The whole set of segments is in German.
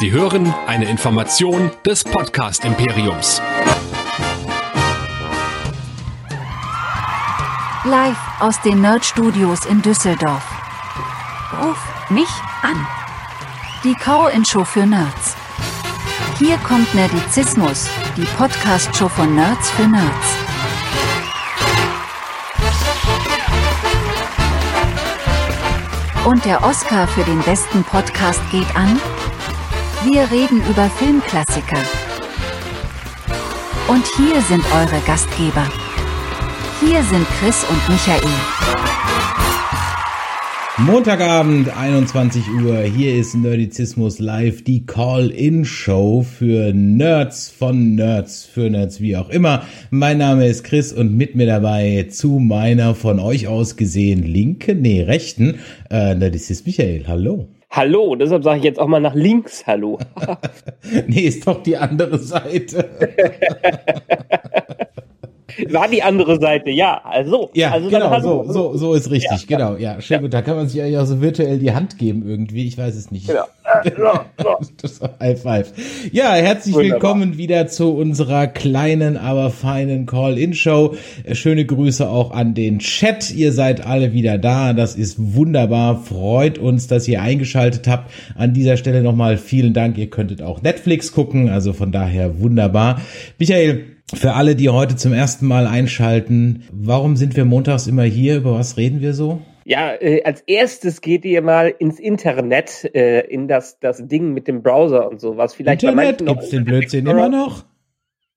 Sie hören eine Information des Podcast Imperiums. Live aus den Nerd Studios in Düsseldorf. Ruf mich an. Die Call-In-Show für Nerds. Hier kommt Nerdizismus, die Podcast-Show von Nerds für Nerds. Und der Oscar für den besten Podcast geht an? Wir reden über Filmklassiker. Und hier sind eure Gastgeber. Hier sind Chris und Michael. Montagabend, 21 Uhr. Hier ist Nerdizismus Live, die Call-In-Show für Nerds von Nerds, für Nerds, wie auch immer. Mein Name ist Chris und mit mir dabei zu meiner von euch aus gesehen linken, nee, rechten, äh, Nerdizist Michael. Hallo. Hallo, deshalb sage ich jetzt auch mal nach links Hallo. nee, ist doch die andere Seite. War die andere Seite, ja. Also, ja, also genau, so, so, so ist richtig, ja, genau. Ja, schön ja. gut. Da kann man sich eigentlich auch so virtuell die Hand geben irgendwie. Ich weiß es nicht. Genau. Ja, ja. das High Five. Ja, herzlich Wunderbar. willkommen wieder zu unserer kleinen, aber feinen Call-In-Show. Schöne Grüße auch an den Chat. Ihr seid alle wieder da. Das ist wunderbar. Freut uns, dass ihr eingeschaltet habt. An dieser Stelle nochmal vielen Dank. Ihr könntet auch Netflix gucken. Also von daher wunderbar. Michael, für alle, die heute zum ersten Mal einschalten, warum sind wir montags immer hier? Über was reden wir so? Ja, äh, als erstes geht ihr mal ins Internet, äh, in das, das Ding mit dem Browser und sowas. Vielleicht bei Internet noch gibt's den Blödsinn immer noch?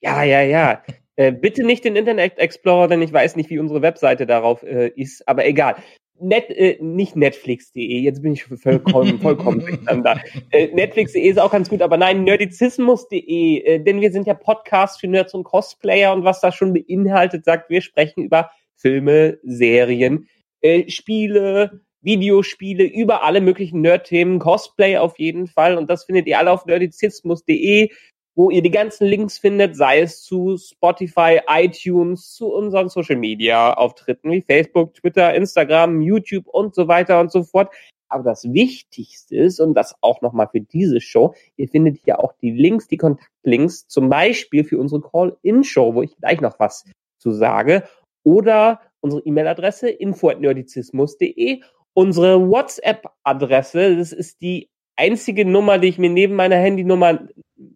Ja, ja, ja. Äh, bitte nicht den Internet Explorer, denn ich weiß nicht, wie unsere Webseite darauf äh, ist, aber egal. Net, äh, nicht Netflix.de, jetzt bin ich vollkommen, vollkommen durcheinander. Äh, Netflix.de ist auch ganz gut, aber nein, Nerdizismus.de, äh, denn wir sind ja Podcast für Nerds und Cosplayer und was das schon beinhaltet, sagt, wir sprechen über Filme, Serien, äh, Spiele, Videospiele, über alle möglichen Nerd-Themen, Cosplay auf jeden Fall und das findet ihr alle auf nerdizismus.de wo ihr die ganzen Links findet, sei es zu Spotify, iTunes, zu unseren Social Media Auftritten wie Facebook, Twitter, Instagram, YouTube und so weiter und so fort. Aber das Wichtigste ist, und das auch nochmal für diese Show, ihr findet hier auch die Links, die Kontaktlinks, zum Beispiel für unsere Call-In-Show, wo ich gleich noch was zu sage, oder unsere E-Mail-Adresse info.nerdizismus.de, unsere WhatsApp-Adresse, das ist die einzige Nummer, die ich mir neben meiner Handynummer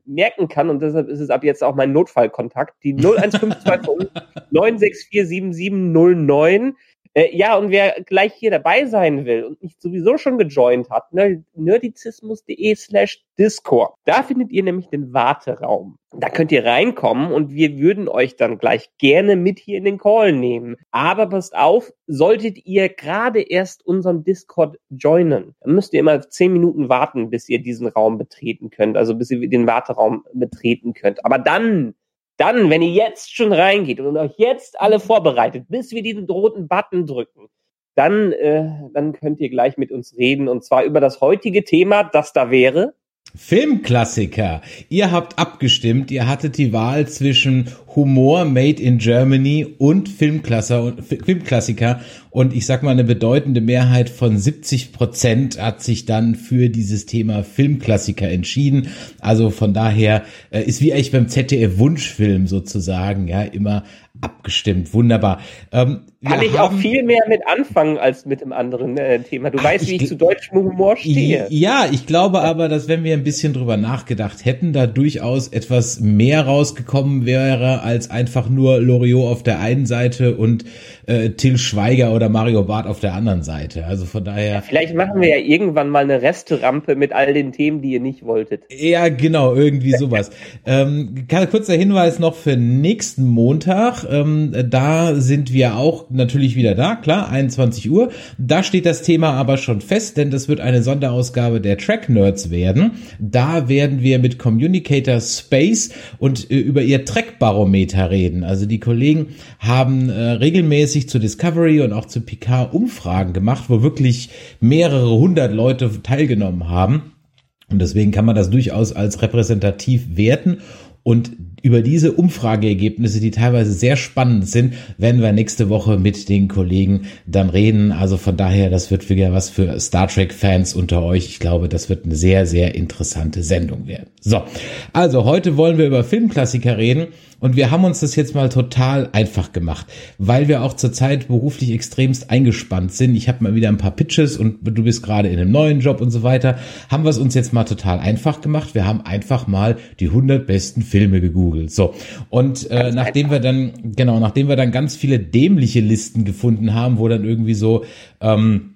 merken kann und deshalb ist es ab jetzt auch mein Notfallkontakt, die 01520 9647709. Äh, ja, und wer gleich hier dabei sein will und mich sowieso schon gejoint hat, ne, nerdizismus.de slash Discord. Da findet ihr nämlich den Warteraum. Da könnt ihr reinkommen und wir würden euch dann gleich gerne mit hier in den Call nehmen. Aber passt auf, solltet ihr gerade erst unseren Discord joinen, dann müsst ihr immer zehn Minuten warten, bis ihr diesen Raum betreten könnt, also bis ihr den Warteraum betreten könnt. Aber dann dann, wenn ihr jetzt schon reingeht und euch jetzt alle vorbereitet, bis wir diesen roten Button drücken, dann, äh, dann könnt ihr gleich mit uns reden und zwar über das heutige Thema, das da wäre. Filmklassiker. Ihr habt abgestimmt, ihr hattet die Wahl zwischen Humor Made in Germany und Filmklassiker und ich sag mal eine bedeutende Mehrheit von 70 Prozent hat sich dann für dieses Thema Filmklassiker entschieden. Also von daher äh, ist wie eigentlich beim ZDF Wunschfilm sozusagen ja immer abgestimmt. Wunderbar. Ähm, Kann ich auch viel mehr mit anfangen als mit dem anderen äh, Thema. Du Ach, weißt, ich wie ich zu deutschem Humor stehe. Ja, ich glaube aber, dass wenn wir ein bisschen drüber nachgedacht hätten, da durchaus etwas mehr rausgekommen wäre als einfach nur Loriot auf der einen Seite und äh, Till Schweiger oder Mario Barth auf der anderen Seite. Also von daher. Vielleicht machen wir ja irgendwann mal eine Resterampe mit all den Themen, die ihr nicht wolltet. Ja, genau, irgendwie sowas. ähm, kurzer Hinweis noch für nächsten Montag. Ähm, da sind wir auch natürlich wieder da, klar, 21 Uhr. Da steht das Thema aber schon fest, denn das wird eine Sonderausgabe der Track Nerds werden. Da werden wir mit Communicator Space und äh, über ihr Trackbarometer reden. Also die Kollegen haben äh, regelmäßig zu Discovery und auch zu Picard Umfragen gemacht, wo wirklich mehrere hundert Leute teilgenommen haben. Und deswegen kann man das durchaus als repräsentativ werten. Und über diese Umfrageergebnisse, die teilweise sehr spannend sind, werden wir nächste Woche mit den Kollegen dann reden. Also von daher, das wird wieder was für Star Trek-Fans unter euch. Ich glaube, das wird eine sehr, sehr interessante Sendung werden. So, also heute wollen wir über Filmklassiker reden. Und wir haben uns das jetzt mal total einfach gemacht, weil wir auch zurzeit beruflich extremst eingespannt sind. Ich habe mal wieder ein paar Pitches und du bist gerade in einem neuen Job und so weiter. Haben wir es uns jetzt mal total einfach gemacht. Wir haben einfach mal die 100 besten Filme gegoogelt. So. Und äh, nachdem wir dann, genau, nachdem wir dann ganz viele dämliche Listen gefunden haben, wo dann irgendwie so, ähm,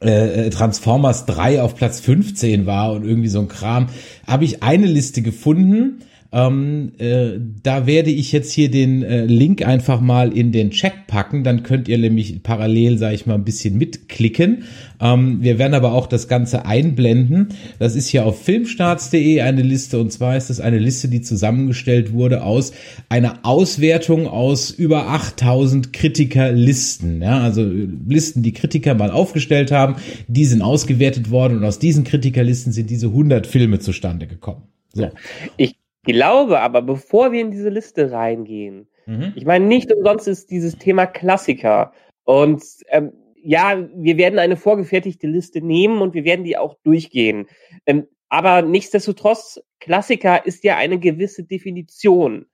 äh, Transformers 3 auf Platz 15 war und irgendwie so ein Kram, habe ich eine Liste gefunden, ähm, äh, da werde ich jetzt hier den äh, Link einfach mal in den Chat packen. Dann könnt ihr nämlich parallel, sage ich mal, ein bisschen mitklicken. Ähm, wir werden aber auch das Ganze einblenden. Das ist hier auf filmstarts.de eine Liste. Und zwar ist es eine Liste, die zusammengestellt wurde aus einer Auswertung aus über 8000 Kritikerlisten. Ja, also Listen, die Kritiker mal aufgestellt haben. Die sind ausgewertet worden. Und aus diesen Kritikerlisten sind diese 100 Filme zustande gekommen. So. Ich glaube aber, bevor wir in diese Liste reingehen, mhm. ich meine, nicht umsonst ist dieses Thema Klassiker. Und ähm, ja, wir werden eine vorgefertigte Liste nehmen und wir werden die auch durchgehen. Ähm, aber nichtsdestotrotz, Klassiker ist ja eine gewisse Definition.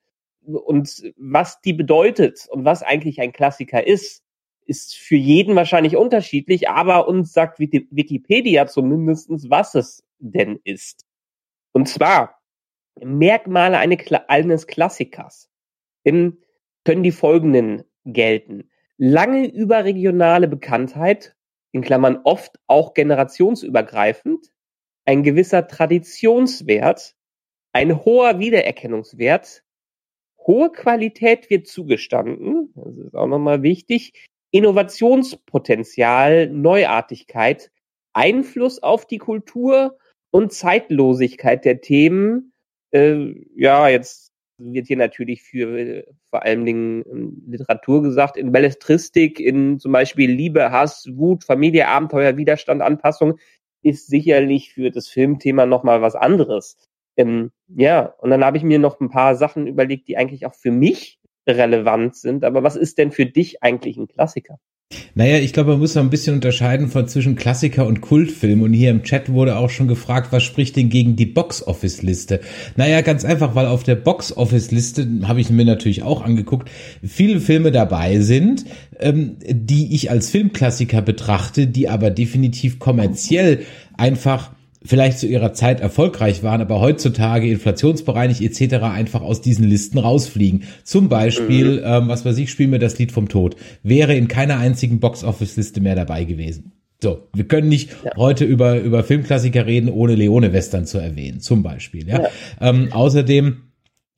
Und was die bedeutet und was eigentlich ein Klassiker ist, ist für jeden wahrscheinlich unterschiedlich, aber uns sagt Wikipedia zumindestens, was es denn ist. Und zwar Merkmale eines Klassikers können die folgenden gelten. Lange überregionale Bekanntheit, in Klammern oft auch generationsübergreifend, ein gewisser Traditionswert, ein hoher Wiedererkennungswert, hohe Qualität wird zugestanden, das ist auch nochmal wichtig, Innovationspotenzial, Neuartigkeit, Einfluss auf die Kultur und Zeitlosigkeit der Themen äh, ja, jetzt wird hier natürlich für vor allen Dingen ähm, Literatur gesagt, in Belletristik, in zum Beispiel Liebe, Hass, Wut, Familie, Abenteuer, Widerstand, Anpassung, ist sicherlich für das Filmthema nochmal was anderes. Ähm, ja, und dann habe ich mir noch ein paar Sachen überlegt, die eigentlich auch für mich relevant sind. Aber was ist denn für dich eigentlich ein Klassiker? Naja, ich glaube, man muss noch ein bisschen unterscheiden von zwischen Klassiker und Kultfilm. Und hier im Chat wurde auch schon gefragt, was spricht denn gegen die Box-Office-Liste? Naja, ganz einfach, weil auf der Box-Office-Liste, habe ich mir natürlich auch angeguckt, viele Filme dabei sind, ähm, die ich als Filmklassiker betrachte, die aber definitiv kommerziell einfach vielleicht zu ihrer Zeit erfolgreich waren, aber heutzutage inflationsbereinigt etc. einfach aus diesen Listen rausfliegen. Zum Beispiel, mhm. ähm, was weiß ich, spielen wir das Lied vom Tod. Wäre in keiner einzigen Box-Office-Liste mehr dabei gewesen. So, wir können nicht ja. heute über, über Filmklassiker reden, ohne Leone-Western zu erwähnen, zum Beispiel. Ja. ja. Ähm, außerdem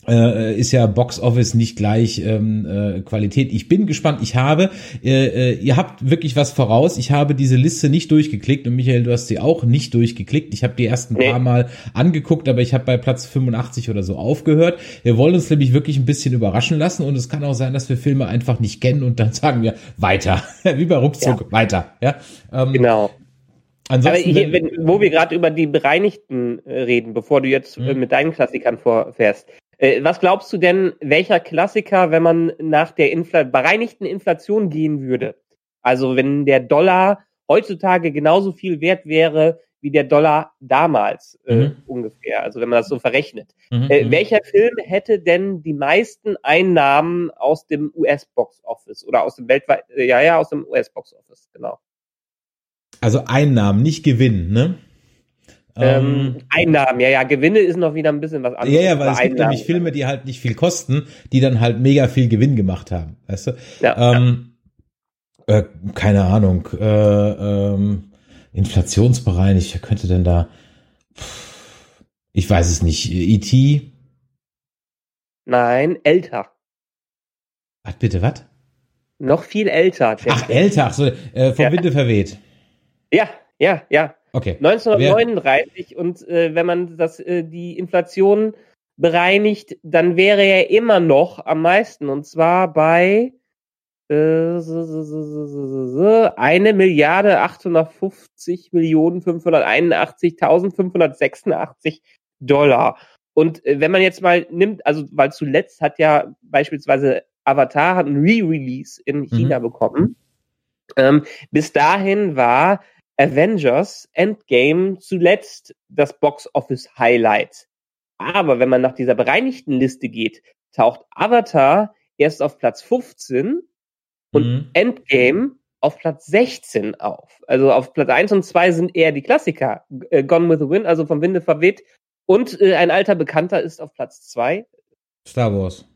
äh, ist ja Box Office nicht gleich ähm, äh, Qualität. Ich bin gespannt. Ich habe, äh, äh, ihr habt wirklich was voraus. Ich habe diese Liste nicht durchgeklickt und Michael, du hast sie auch nicht durchgeklickt. Ich habe die ersten nee. paar Mal angeguckt, aber ich habe bei Platz 85 oder so aufgehört. Wir wollen uns nämlich wirklich ein bisschen überraschen lassen und es kann auch sein, dass wir Filme einfach nicht kennen und dann sagen wir weiter, wie bei Ruckzuck ja. weiter. Ja, ähm, genau. Ansonsten, Aber hier, wenn, wo wir gerade über die Bereinigten äh, reden, bevor du jetzt äh, mit deinen Klassikern vorfährst, äh, was glaubst du denn, welcher Klassiker, wenn man nach der Infl bereinigten Inflation gehen würde? Also wenn der Dollar heutzutage genauso viel wert wäre wie der Dollar damals äh, mhm. ungefähr, also wenn man das so verrechnet. Mhm. Äh, mhm. welcher Film hätte denn die meisten Einnahmen aus dem US-Box Office oder aus dem weltweit, äh, ja, ja, aus dem US-Box Office, genau. Also Einnahmen, nicht Gewinn, ne? Ähm, ähm, Einnahmen, ja, ja, Gewinne ist noch wieder ein bisschen was anderes. Ja, ja, weil es gibt nämlich Filme, die halt nicht viel kosten, die dann halt mega viel Gewinn gemacht haben, weißt du? Ja, ähm, ja. Äh, keine Ahnung, äh, ähm, inflationsbereinigt, wer könnte denn da, ich weiß es nicht, E.T.? Nein, älter. Was bitte, was? Noch viel älter. Ach, älter, so, äh, vom ja. Winde verweht. Ja, ja, ja. Okay. 1939 Wer? und äh, wenn man das äh, die Inflation bereinigt, dann wäre er immer noch am meisten und zwar bei äh, eine Milliarde 850 Millionen 581.586 Dollar. Und äh, wenn man jetzt mal nimmt, also weil zuletzt hat ja beispielsweise Avatar hat ein Re-Release in China mhm. bekommen. Ähm, bis dahin war Avengers Endgame zuletzt das Box Office Highlight. Aber wenn man nach dieser bereinigten Liste geht, taucht Avatar erst auf Platz 15 und mhm. Endgame auf Platz 16 auf. Also auf Platz 1 und 2 sind eher die Klassiker. Äh, Gone with the Wind, also vom Winde verweht. Und äh, ein alter Bekannter ist auf Platz 2. Star Wars.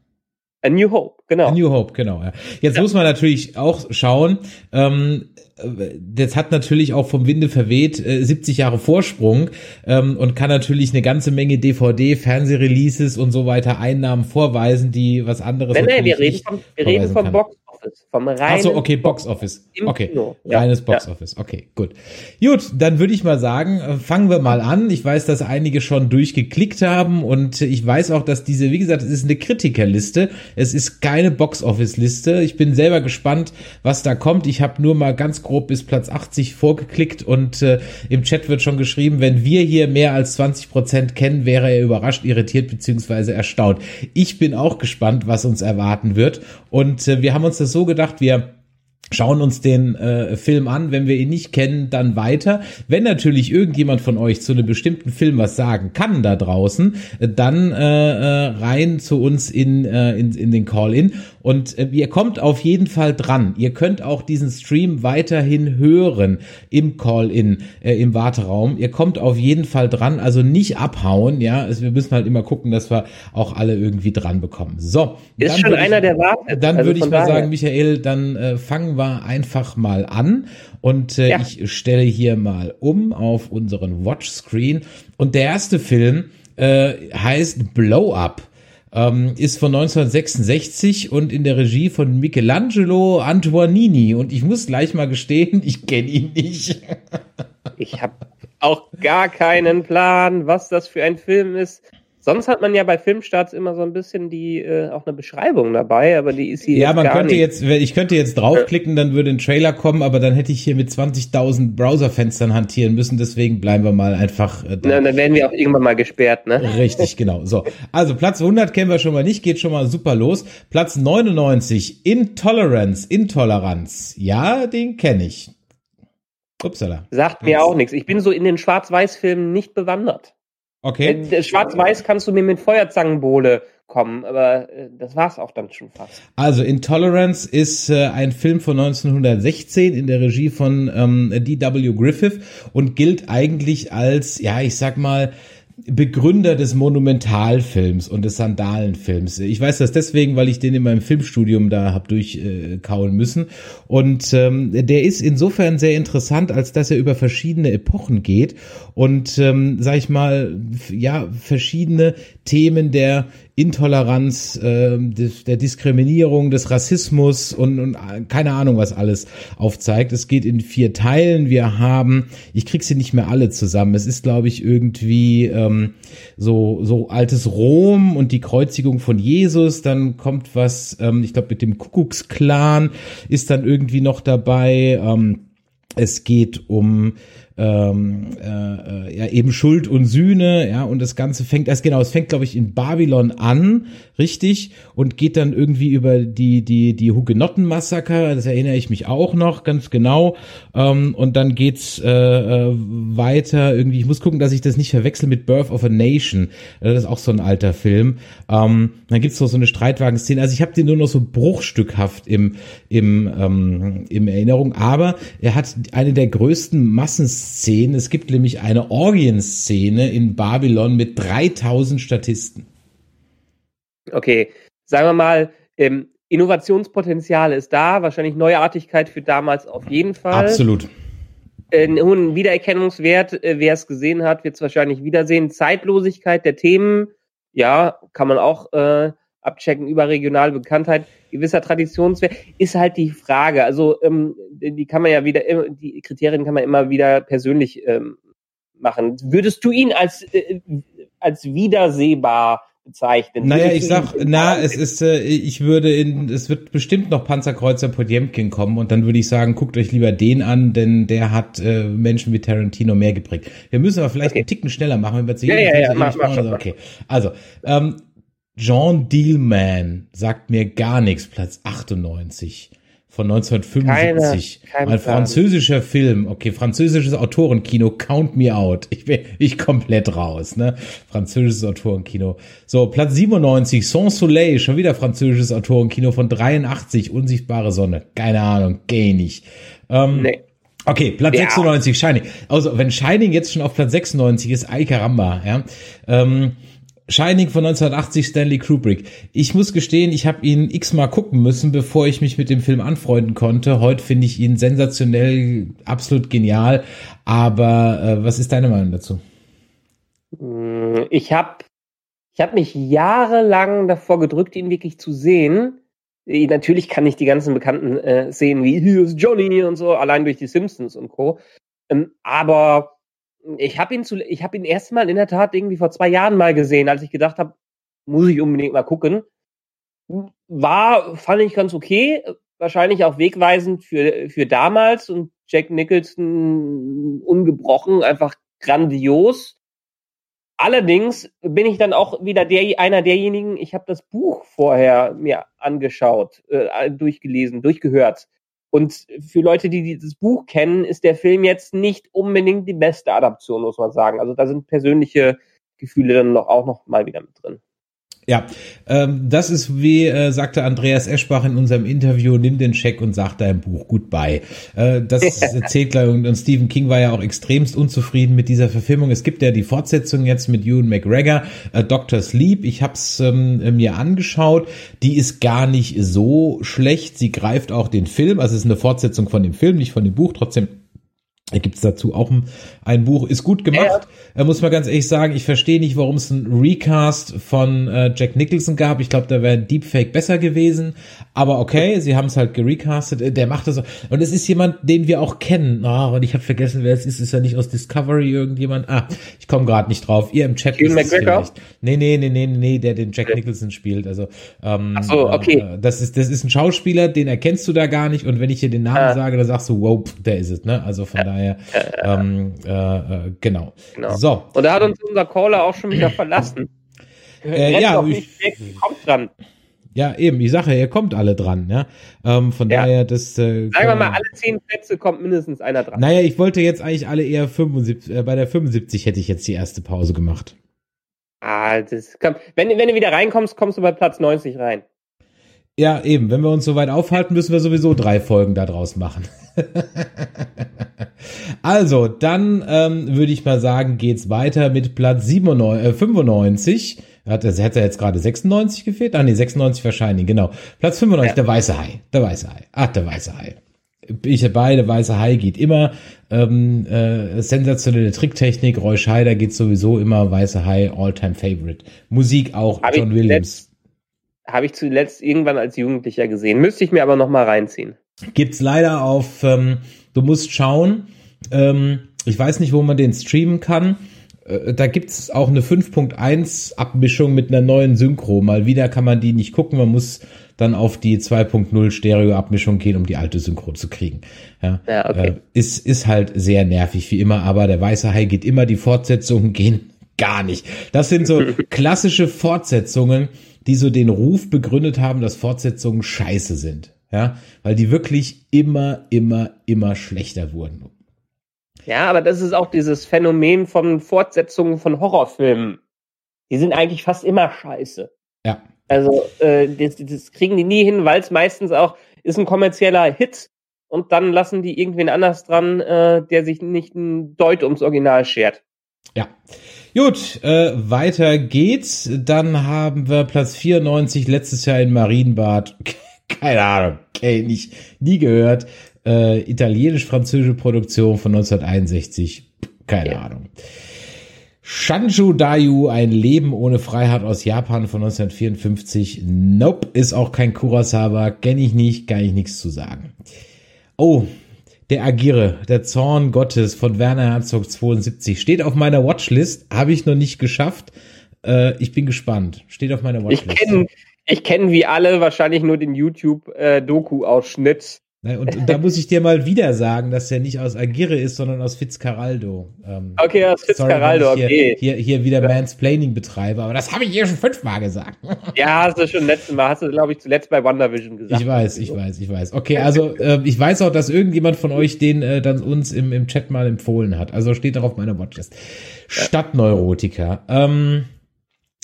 A New Hope, genau. A New Hope, genau. Ja. Jetzt ja. muss man natürlich auch schauen, ähm, das hat natürlich auch vom Winde verweht äh, 70 Jahre Vorsprung ähm, und kann natürlich eine ganze Menge DVD, Fernsehreleases und so weiter Einnahmen vorweisen, die was anderes. Nein, nein, wir reden vom, wir reden vom Box Office, vom reinen. Achso, okay, Box Office. Okay, ja. reines Box Office. Okay, gut. Gut, dann würde ich mal sagen, äh, fangen wir mal an. Ich weiß, dass einige schon durchgeklickt haben und ich weiß auch, dass diese, wie gesagt, es ist eine Kritikerliste. Es ist keine Box Office Liste. Ich bin selber gespannt, was da kommt. Ich habe nur mal ganz grob bis Platz 80 vorgeklickt und äh, im Chat wird schon geschrieben, wenn wir hier mehr als 20 Prozent kennen, wäre er überrascht, irritiert beziehungsweise erstaunt. Ich bin auch gespannt, was uns erwarten wird und äh, wir haben uns das so gedacht, wir schauen uns den äh, Film an. Wenn wir ihn nicht kennen, dann weiter. Wenn natürlich irgendjemand von euch zu einem bestimmten Film was sagen kann da draußen, äh, dann äh, äh, rein zu uns in, äh, in, in den Call-In. Und äh, ihr kommt auf jeden Fall dran. Ihr könnt auch diesen Stream weiterhin hören im Call-In, äh, im Warteraum. Ihr kommt auf jeden Fall dran. Also nicht abhauen. Ja, also wir müssen halt immer gucken, dass wir auch alle irgendwie dran bekommen. So. Ist schon einer, der wartet. Dann also würde ich mal daher. sagen, Michael, dann äh, fangen wir einfach mal an. Und äh, ja. ich stelle hier mal um auf unseren Watchscreen. Und der erste Film äh, heißt Blow Up ähm, ist von 1966 und in der Regie von Michelangelo Antoinini. Und ich muss gleich mal gestehen, ich kenne ihn nicht. ich habe auch gar keinen Plan, was das für ein Film ist. Sonst hat man ja bei Filmstarts immer so ein bisschen die äh, auch eine Beschreibung dabei, aber die ist hier Ja, man könnte nicht. jetzt, ich könnte jetzt draufklicken, dann würde ein Trailer kommen, aber dann hätte ich hier mit 20.000 Browserfenstern hantieren müssen. Deswegen bleiben wir mal einfach. Äh, da. Na, dann werden wir auch irgendwann mal gesperrt, ne? Richtig, genau. So, also Platz 100 kennen wir schon mal nicht, geht schon mal super los. Platz 99 Intolerance, Intoleranz. Ja, den kenne ich. Upsala. Sagt mir auch nichts. Ich bin so in den Schwarz-Weiß-Filmen nicht bewandert. Okay. Äh, Schwarz-Weiß kannst du mir mit Feuerzangenbowle kommen, aber äh, das war's auch dann schon fast. Also Intolerance ist äh, ein Film von 1916 in der Regie von ähm, D.W. Griffith und gilt eigentlich als, ja, ich sag mal, Begründer des Monumentalfilms und des Sandalenfilms. Ich weiß das deswegen, weil ich den in meinem Filmstudium da hab durchkauen äh, müssen. Und ähm, der ist insofern sehr interessant, als dass er über verschiedene Epochen geht und, ähm, sag ich mal, ja, verschiedene Themen der Intoleranz, äh, des, der Diskriminierung, des Rassismus und, und äh, keine Ahnung, was alles aufzeigt. Es geht in vier Teilen. Wir haben, ich krieg sie nicht mehr alle zusammen. Es ist, glaube ich, irgendwie ähm, so so altes Rom und die Kreuzigung von Jesus. Dann kommt was, ähm, ich glaube, mit dem Kuckucksklan ist dann irgendwie noch dabei. Ähm, es geht um ähm, äh, äh, ja eben Schuld und Sühne, ja, und das Ganze fängt erst genau, es fängt, glaube ich, in Babylon an, richtig, und geht dann irgendwie über die, die, die Hugenottenmassaker, das erinnere ich mich auch noch ganz genau, ähm, und dann geht's äh, äh, weiter, irgendwie, ich muss gucken, dass ich das nicht verwechsel mit Birth of a Nation, das ist auch so ein alter Film, ähm, dann gibt's noch so eine Streitwagen-Szene, also ich habe den nur noch so bruchstückhaft im, im, ähm, im Erinnerung, aber er hat eine der größten Massen Szenen. Es gibt nämlich eine Orgienszene in Babylon mit 3000 Statisten. Okay, sagen wir mal, ähm, Innovationspotenzial ist da, wahrscheinlich Neuartigkeit für damals auf jeden Fall. Absolut. Äh, einen hohen Wiedererkennungswert, äh, wer es gesehen hat, wird es wahrscheinlich wiedersehen. Zeitlosigkeit der Themen, ja, kann man auch äh, abchecken, überregionale Bekanntheit, gewisser Traditionswert, ist halt die Frage. Also ähm, die kann man ja wieder, die Kriterien kann man immer wieder persönlich ähm, machen. Würdest du ihn als, äh, als wiedersehbar bezeichnen. Naja, ich sag, na, es ist, äh, ich würde in, es wird bestimmt noch Panzerkreuzer Podjemkin kommen und dann würde ich sagen, guckt euch lieber den an, denn der hat äh, Menschen wie Tarantino mehr geprägt. Wir müssen aber vielleicht okay. einen Ticken schneller machen, wenn wir zu jedem ja, ja, ja, mach, mach, also, okay. Also, ähm, John Dealman sagt mir gar nichts, Platz 98 von 1975. Keine, keine ein französischer Film. Okay, französisches Autorenkino. Count me out. Ich bin ich komplett raus, ne? Französisches Autorenkino. So, Platz 97, Sans Soleil. Schon wieder französisches Autorenkino von 83. Unsichtbare Sonne. Keine Ahnung. Geh nicht. Ähm, nee. Okay, Platz ja. 96, Shining. Also, wenn Shining jetzt schon auf Platz 96 ist, ay caramba, ja. Ähm, Shining von 1980 Stanley Kubrick. Ich muss gestehen, ich habe ihn x-mal gucken müssen, bevor ich mich mit dem Film anfreunden konnte. Heute finde ich ihn sensationell, absolut genial. Aber äh, was ist deine Meinung dazu? Hm, ich habe ich hab mich jahrelang davor gedrückt, ihn wirklich zu sehen. Äh, natürlich kann ich die ganzen bekannten äh, Szenen wie Hier ist Johnny und so, allein durch die Simpsons und Co. Ähm, aber ich habe ihn zu, ich habe ihn erstmal in der Tat irgendwie vor zwei Jahren mal gesehen, als ich gedacht habe, muss ich unbedingt mal gucken. War, fand ich ganz okay, wahrscheinlich auch wegweisend für, für damals und Jack Nicholson ungebrochen, einfach grandios. Allerdings bin ich dann auch wieder der, einer derjenigen, ich habe das Buch vorher mir angeschaut, äh, durchgelesen, durchgehört. Und für Leute, die dieses Buch kennen, ist der Film jetzt nicht unbedingt die beste Adaption, muss man sagen. Also da sind persönliche Gefühle dann noch, auch noch mal wieder mit drin. Ja, ähm, das ist wie äh, sagte Andreas Eschbach in unserem Interview, nimm den Scheck und sag dein Buch gut bei. Äh, das erzählt gleich und, und Stephen King war ja auch extremst unzufrieden mit dieser Verfilmung. Es gibt ja die Fortsetzung jetzt mit Ewan McGregor, äh, Dr. Sleep. Ich habe es ähm, mir angeschaut. Die ist gar nicht so schlecht. Sie greift auch den Film, also es ist eine Fortsetzung von dem Film, nicht von dem Buch. Trotzdem da gibt's dazu auch ein, ein, Buch, ist gut gemacht. Ja. Äh, muss man ganz ehrlich sagen, ich verstehe nicht, warum es ein Recast von äh, Jack Nicholson gab. Ich glaube, da wäre Deepfake besser gewesen. Aber okay, sie haben es halt gerecastet. Äh, der macht das. Und es ist jemand, den wir auch kennen. Oh, und ich habe vergessen, wer es ist. Ist ja nicht aus Discovery irgendjemand? Ah, ich komme gerade nicht drauf. Ihr im Chat es vielleicht. Nee, nee, nee, nee, nee, der den Jack Nicholson spielt. Also ähm, Ach so, okay. Äh, das ist das ist ein Schauspieler, den erkennst du da gar nicht. Und wenn ich dir den Namen ah. sage, dann sagst du, wow, der ist es. Ne? Also von daher daher, ähm, äh, äh, genau. genau. So. Und da hat uns unser Caller auch schon wieder verlassen. Äh, ja, ich, kommt dran. Ja, eben, ich sage, ihr kommt alle dran, ja. Ähm, von ja. daher, das. Äh, Sagen wir mal, alle zehn Plätze kommt mindestens einer dran. Naja, ich wollte jetzt eigentlich alle eher 75, äh, bei der 75 hätte ich jetzt die erste Pause gemacht. Ah, das komm, wenn, wenn du wieder reinkommst, kommst du bei Platz 90 rein. Ja, eben, wenn wir uns so weit aufhalten, müssen wir sowieso drei Folgen da draus machen. also, dann ähm, würde ich mal sagen, geht's weiter mit Platz 97, äh, 95. Hat, das hätte jetzt gerade 96 gefehlt? Ah, nee, 96 wahrscheinlich, genau. Platz 95, ja. der weiße Hai. Der weiße Hai. Ach, der weiße Hai. Ich dabei, der weiße Hai geht immer. Ähm, äh, sensationelle Tricktechnik. Roy Scheider geht sowieso immer. Weiße Hai, All-Time Favorite. Musik auch, Hab John Williams. Habe ich zuletzt irgendwann als Jugendlicher gesehen. Müsste ich mir aber noch mal reinziehen. Gibt's leider auf, ähm, du musst schauen, ähm, ich weiß nicht, wo man den streamen kann. Äh, da gibt's auch eine 5.1 Abmischung mit einer neuen Synchro. Mal wieder kann man die nicht gucken, man muss dann auf die 2.0 Stereo Abmischung gehen, um die alte Synchro zu kriegen. Ja, ja okay. Äh, ist, ist halt sehr nervig wie immer, aber der weiße Hai geht immer, die Fortsetzungen gehen gar nicht. Das sind so klassische Fortsetzungen, die so den Ruf begründet haben, dass Fortsetzungen scheiße sind ja, weil die wirklich immer, immer, immer schlechter wurden. Ja, aber das ist auch dieses Phänomen von Fortsetzungen von Horrorfilmen. Die sind eigentlich fast immer scheiße. Ja. Also äh, das, das kriegen die nie hin, weil es meistens auch ist ein kommerzieller Hit und dann lassen die irgendwen anders dran, äh, der sich nicht ein Deut ums Original schert. Ja. Gut, äh, weiter geht's. Dann haben wir Platz 94 letztes Jahr in Marienbad. keine Ahnung, okay, nicht, nie gehört. Äh, Italienisch-französische Produktion von 1961, keine ja. Ahnung. Shanju Dayu, ein Leben ohne Freiheit aus Japan von 1954. Nope, ist auch kein Kurosawa, kenne ich nicht, kann ich nichts zu sagen. Oh, der Agire, der Zorn Gottes von Werner Herzog 72 steht auf meiner Watchlist, habe ich noch nicht geschafft. Äh, ich bin gespannt. Steht auf meiner Ich Watchlist. kenne ich kenn wie alle wahrscheinlich nur den YouTube-Doku-Ausschnitt. Nein, und, und da muss ich dir mal wieder sagen, dass der nicht aus Agire ist, sondern aus Fitzcarraldo. Ähm, Okay, aus Fitzcarraldo, sorry, okay. Hier, hier, hier wieder Mansplaining betreibe, aber das habe ich hier schon fünfmal gesagt. Ja, hast du schon letztes Mal, hast du, glaube ich, zuletzt bei WandaVision gesagt. Ich weiß, ich weiß, ich weiß. Okay, also äh, ich weiß auch, dass irgendjemand von euch den äh, dann uns im, im Chat mal empfohlen hat. Also steht auch auf meiner Watchlist. Stadtneurotiker. Ähm,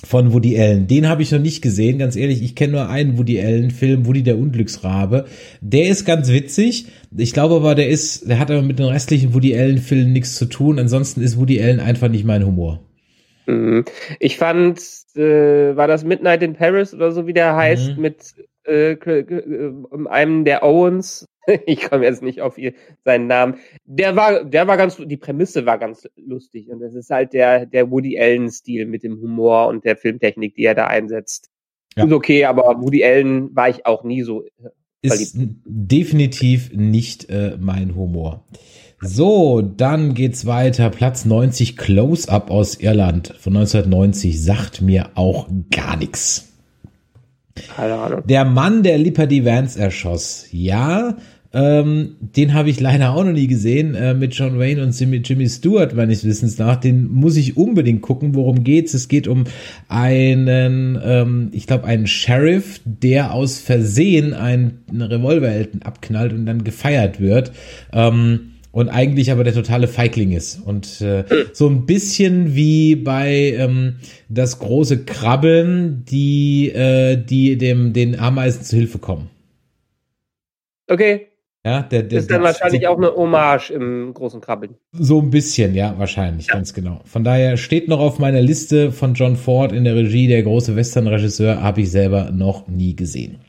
von Woody Allen. Den habe ich noch nicht gesehen, ganz ehrlich. Ich kenne nur einen Woody Allen-Film, Woody der Unglücksrabe. Der ist ganz witzig. Ich glaube aber, der ist, der hat aber mit den restlichen Woody Allen-Filmen nichts zu tun. Ansonsten ist Woody Allen einfach nicht mein Humor. Mhm. Ich fand, äh, war das Midnight in Paris oder so, wie der heißt, Mhm. mit äh, k- k- äh, einem der Owens. Ich komme jetzt nicht auf ihr, seinen Namen. Der war, der war ganz, die Prämisse war ganz lustig. Und das ist halt der, der Woody Allen-Stil mit dem Humor und der Filmtechnik, die er da einsetzt. Ja. Ist okay, aber Woody Allen war ich auch nie so. Ist definitiv nicht äh, mein Humor. So, dann geht's weiter. Platz 90 Close-Up aus Irland von 1990 sagt mir auch gar nichts. Keine Ahnung. Der Mann, der Liberty Vance erschoss. Ja, ähm, den habe ich leider auch noch nie gesehen äh, mit John Wayne und Jimmy, Jimmy Stewart, meines Wissens nach. Den muss ich unbedingt gucken. Worum geht's? Es geht um einen, ähm, ich glaube, einen Sheriff, der aus Versehen einen, einen Revolverhelden abknallt und dann gefeiert wird. Ähm, und eigentlich aber der totale Feigling ist. Und äh, so ein bisschen wie bei ähm, das große Krabbeln, die, äh, die dem den Ameisen zu Hilfe kommen. Okay, Ja, der, der, das ist dann wahrscheinlich so, auch eine Hommage im großen Krabbeln. so ein bisschen, ja, wahrscheinlich, ganz genau. Von daher steht noch auf meiner Liste von John Ford in der Regie, der große Western-Regisseur, habe ich selber noch nie gesehen.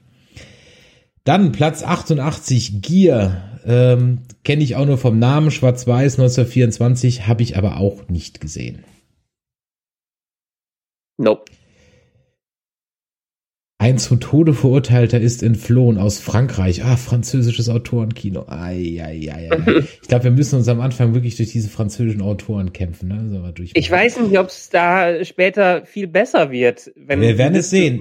Dann Platz 88, Gier. Ähm, Kenne ich auch nur vom Namen, Schwarz-Weiß 1924, habe ich aber auch nicht gesehen. Nope. Ein zu Tode verurteilter ist entflohen aus Frankreich. Ah, französisches Autorenkino. Ai, ai, ai, ai. Ich glaube, wir müssen uns am Anfang wirklich durch diese französischen Autoren kämpfen. Ne? Ich weiß nicht, ob es da später viel besser wird, wenn Wir werden es sehen.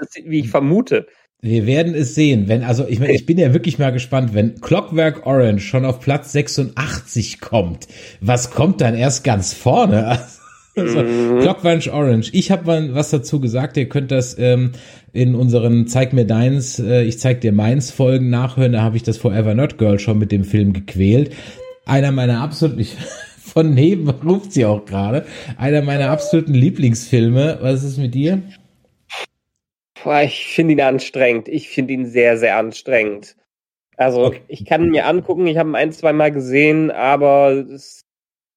ist, wie ich vermute. Wir werden es sehen. Wenn, also ich meine, ich bin ja wirklich mal gespannt, wenn Clockwork Orange schon auf Platz 86 kommt, was kommt dann erst ganz vorne? Also, Mhm. Clockwork Orange. Ich habe mal was dazu gesagt. Ihr könnt das ähm, in unseren Zeig mir deins, äh, ich zeig dir meins Folgen nachhören. Da habe ich das Forever Not Girl schon mit dem Film gequält. Einer meiner absoluten, ich, von neben ruft sie auch gerade, einer meiner absoluten Lieblingsfilme. Was ist mit dir? Boah, ich finde ihn anstrengend. Ich finde ihn sehr, sehr anstrengend. Also, Okay. ich kann ihn mir angucken, ich habe ihn ein, zwei Mal gesehen, aber es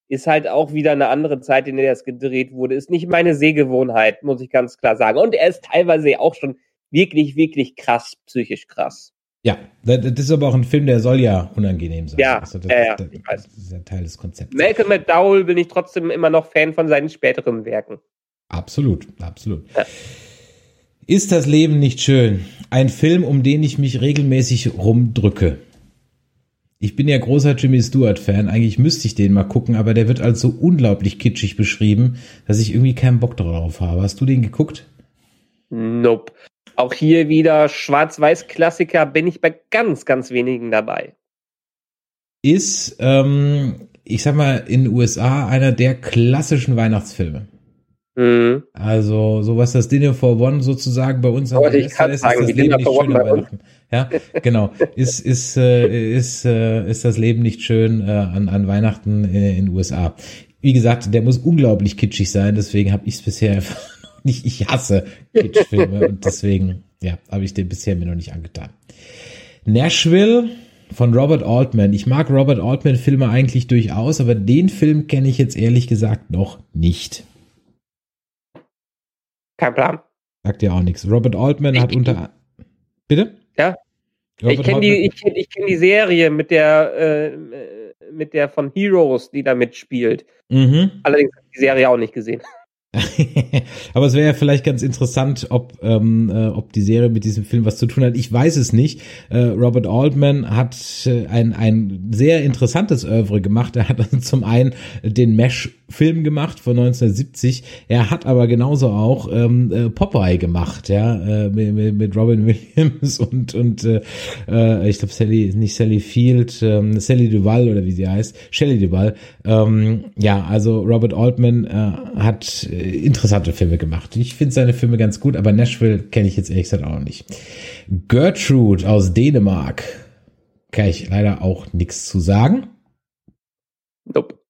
ist halt auch wieder eine andere Zeit, in der das gedreht wurde. Ist nicht meine Sehgewohnheit, muss ich ganz klar sagen. Und er ist teilweise auch schon wirklich, wirklich krass, psychisch krass. Ja, das ist aber auch ein Film, der soll ja unangenehm sein. Ja, also das, ja, das, das ist ja Teil des Konzepts. Malcolm McDowell bin ich trotzdem immer noch Fan von seinen späteren Werken. Absolut, absolut. Ja. Ist das Leben nicht schön? Ein Film, um den ich mich regelmäßig rumdrücke. Ich bin ja großer Jimmy Stewart-Fan. Eigentlich müsste ich den mal gucken, aber der wird als so unglaublich kitschig beschrieben, dass ich irgendwie keinen Bock darauf habe. Hast du den geguckt? Nope. Auch hier wieder Schwarz-Weiß-Klassiker bin ich bei ganz, ganz wenigen dabei. Ist, ähm, ich sag mal, in den USA einer der klassischen Weihnachtsfilme. Mhm. Also, so was das Dinner for One sozusagen bei uns Wollte ich ist, grad ist sagen, das wie Leben Dinner nicht schön an. Weihnachten. Ja, genau. Ist, ist, äh, ist, äh, ist das Leben nicht schön äh, an, an Weihnachten in den USA. Wie gesagt, der muss unglaublich kitschig sein, deswegen habe ich es bisher einfach nicht, ich hasse Kitschfilme und deswegen, ja, habe ich den bisher mir noch nicht angetan. Nashville von Robert Altman. Ich mag Robert Altman Filme eigentlich durchaus, aber den Film kenne ich jetzt ehrlich gesagt noch nicht. Kein Plan. Sagt ja auch nichts. Robert Altman Ich- hat unter. Bitte? Ja. Robert ich kenne die, ich ich kenn die Serie mit der, äh, mit der von Heroes, die da mitspielt. Mhm. Allerdings habe ich die Serie auch nicht gesehen. Aber es wäre ja vielleicht ganz interessant, ob, ähm, äh, ob die Serie mit diesem Film was zu tun hat. Ich weiß es nicht. Äh, Robert Altman hat äh, ein, ein sehr interessantes Oeuvre gemacht. Er hat zum einen den Mesh-Film gemacht von 1970. Er hat aber genauso auch ähm, äh, Popeye gemacht, ja, äh, mit, mit Robin Williams und und äh, äh, ich glaube Sally, nicht Sally Field, ähm, Sally Duval oder wie sie heißt, Shelley Duval. Ähm, ja, also Robert Altman äh, hat interessante Filme gemacht. Ich finde seine Filme ganz gut, aber Nashville kenne ich jetzt ehrlich gesagt auch nicht. Gertrude aus Dänemark. Kann ich leider auch nichts zu sagen. Nope.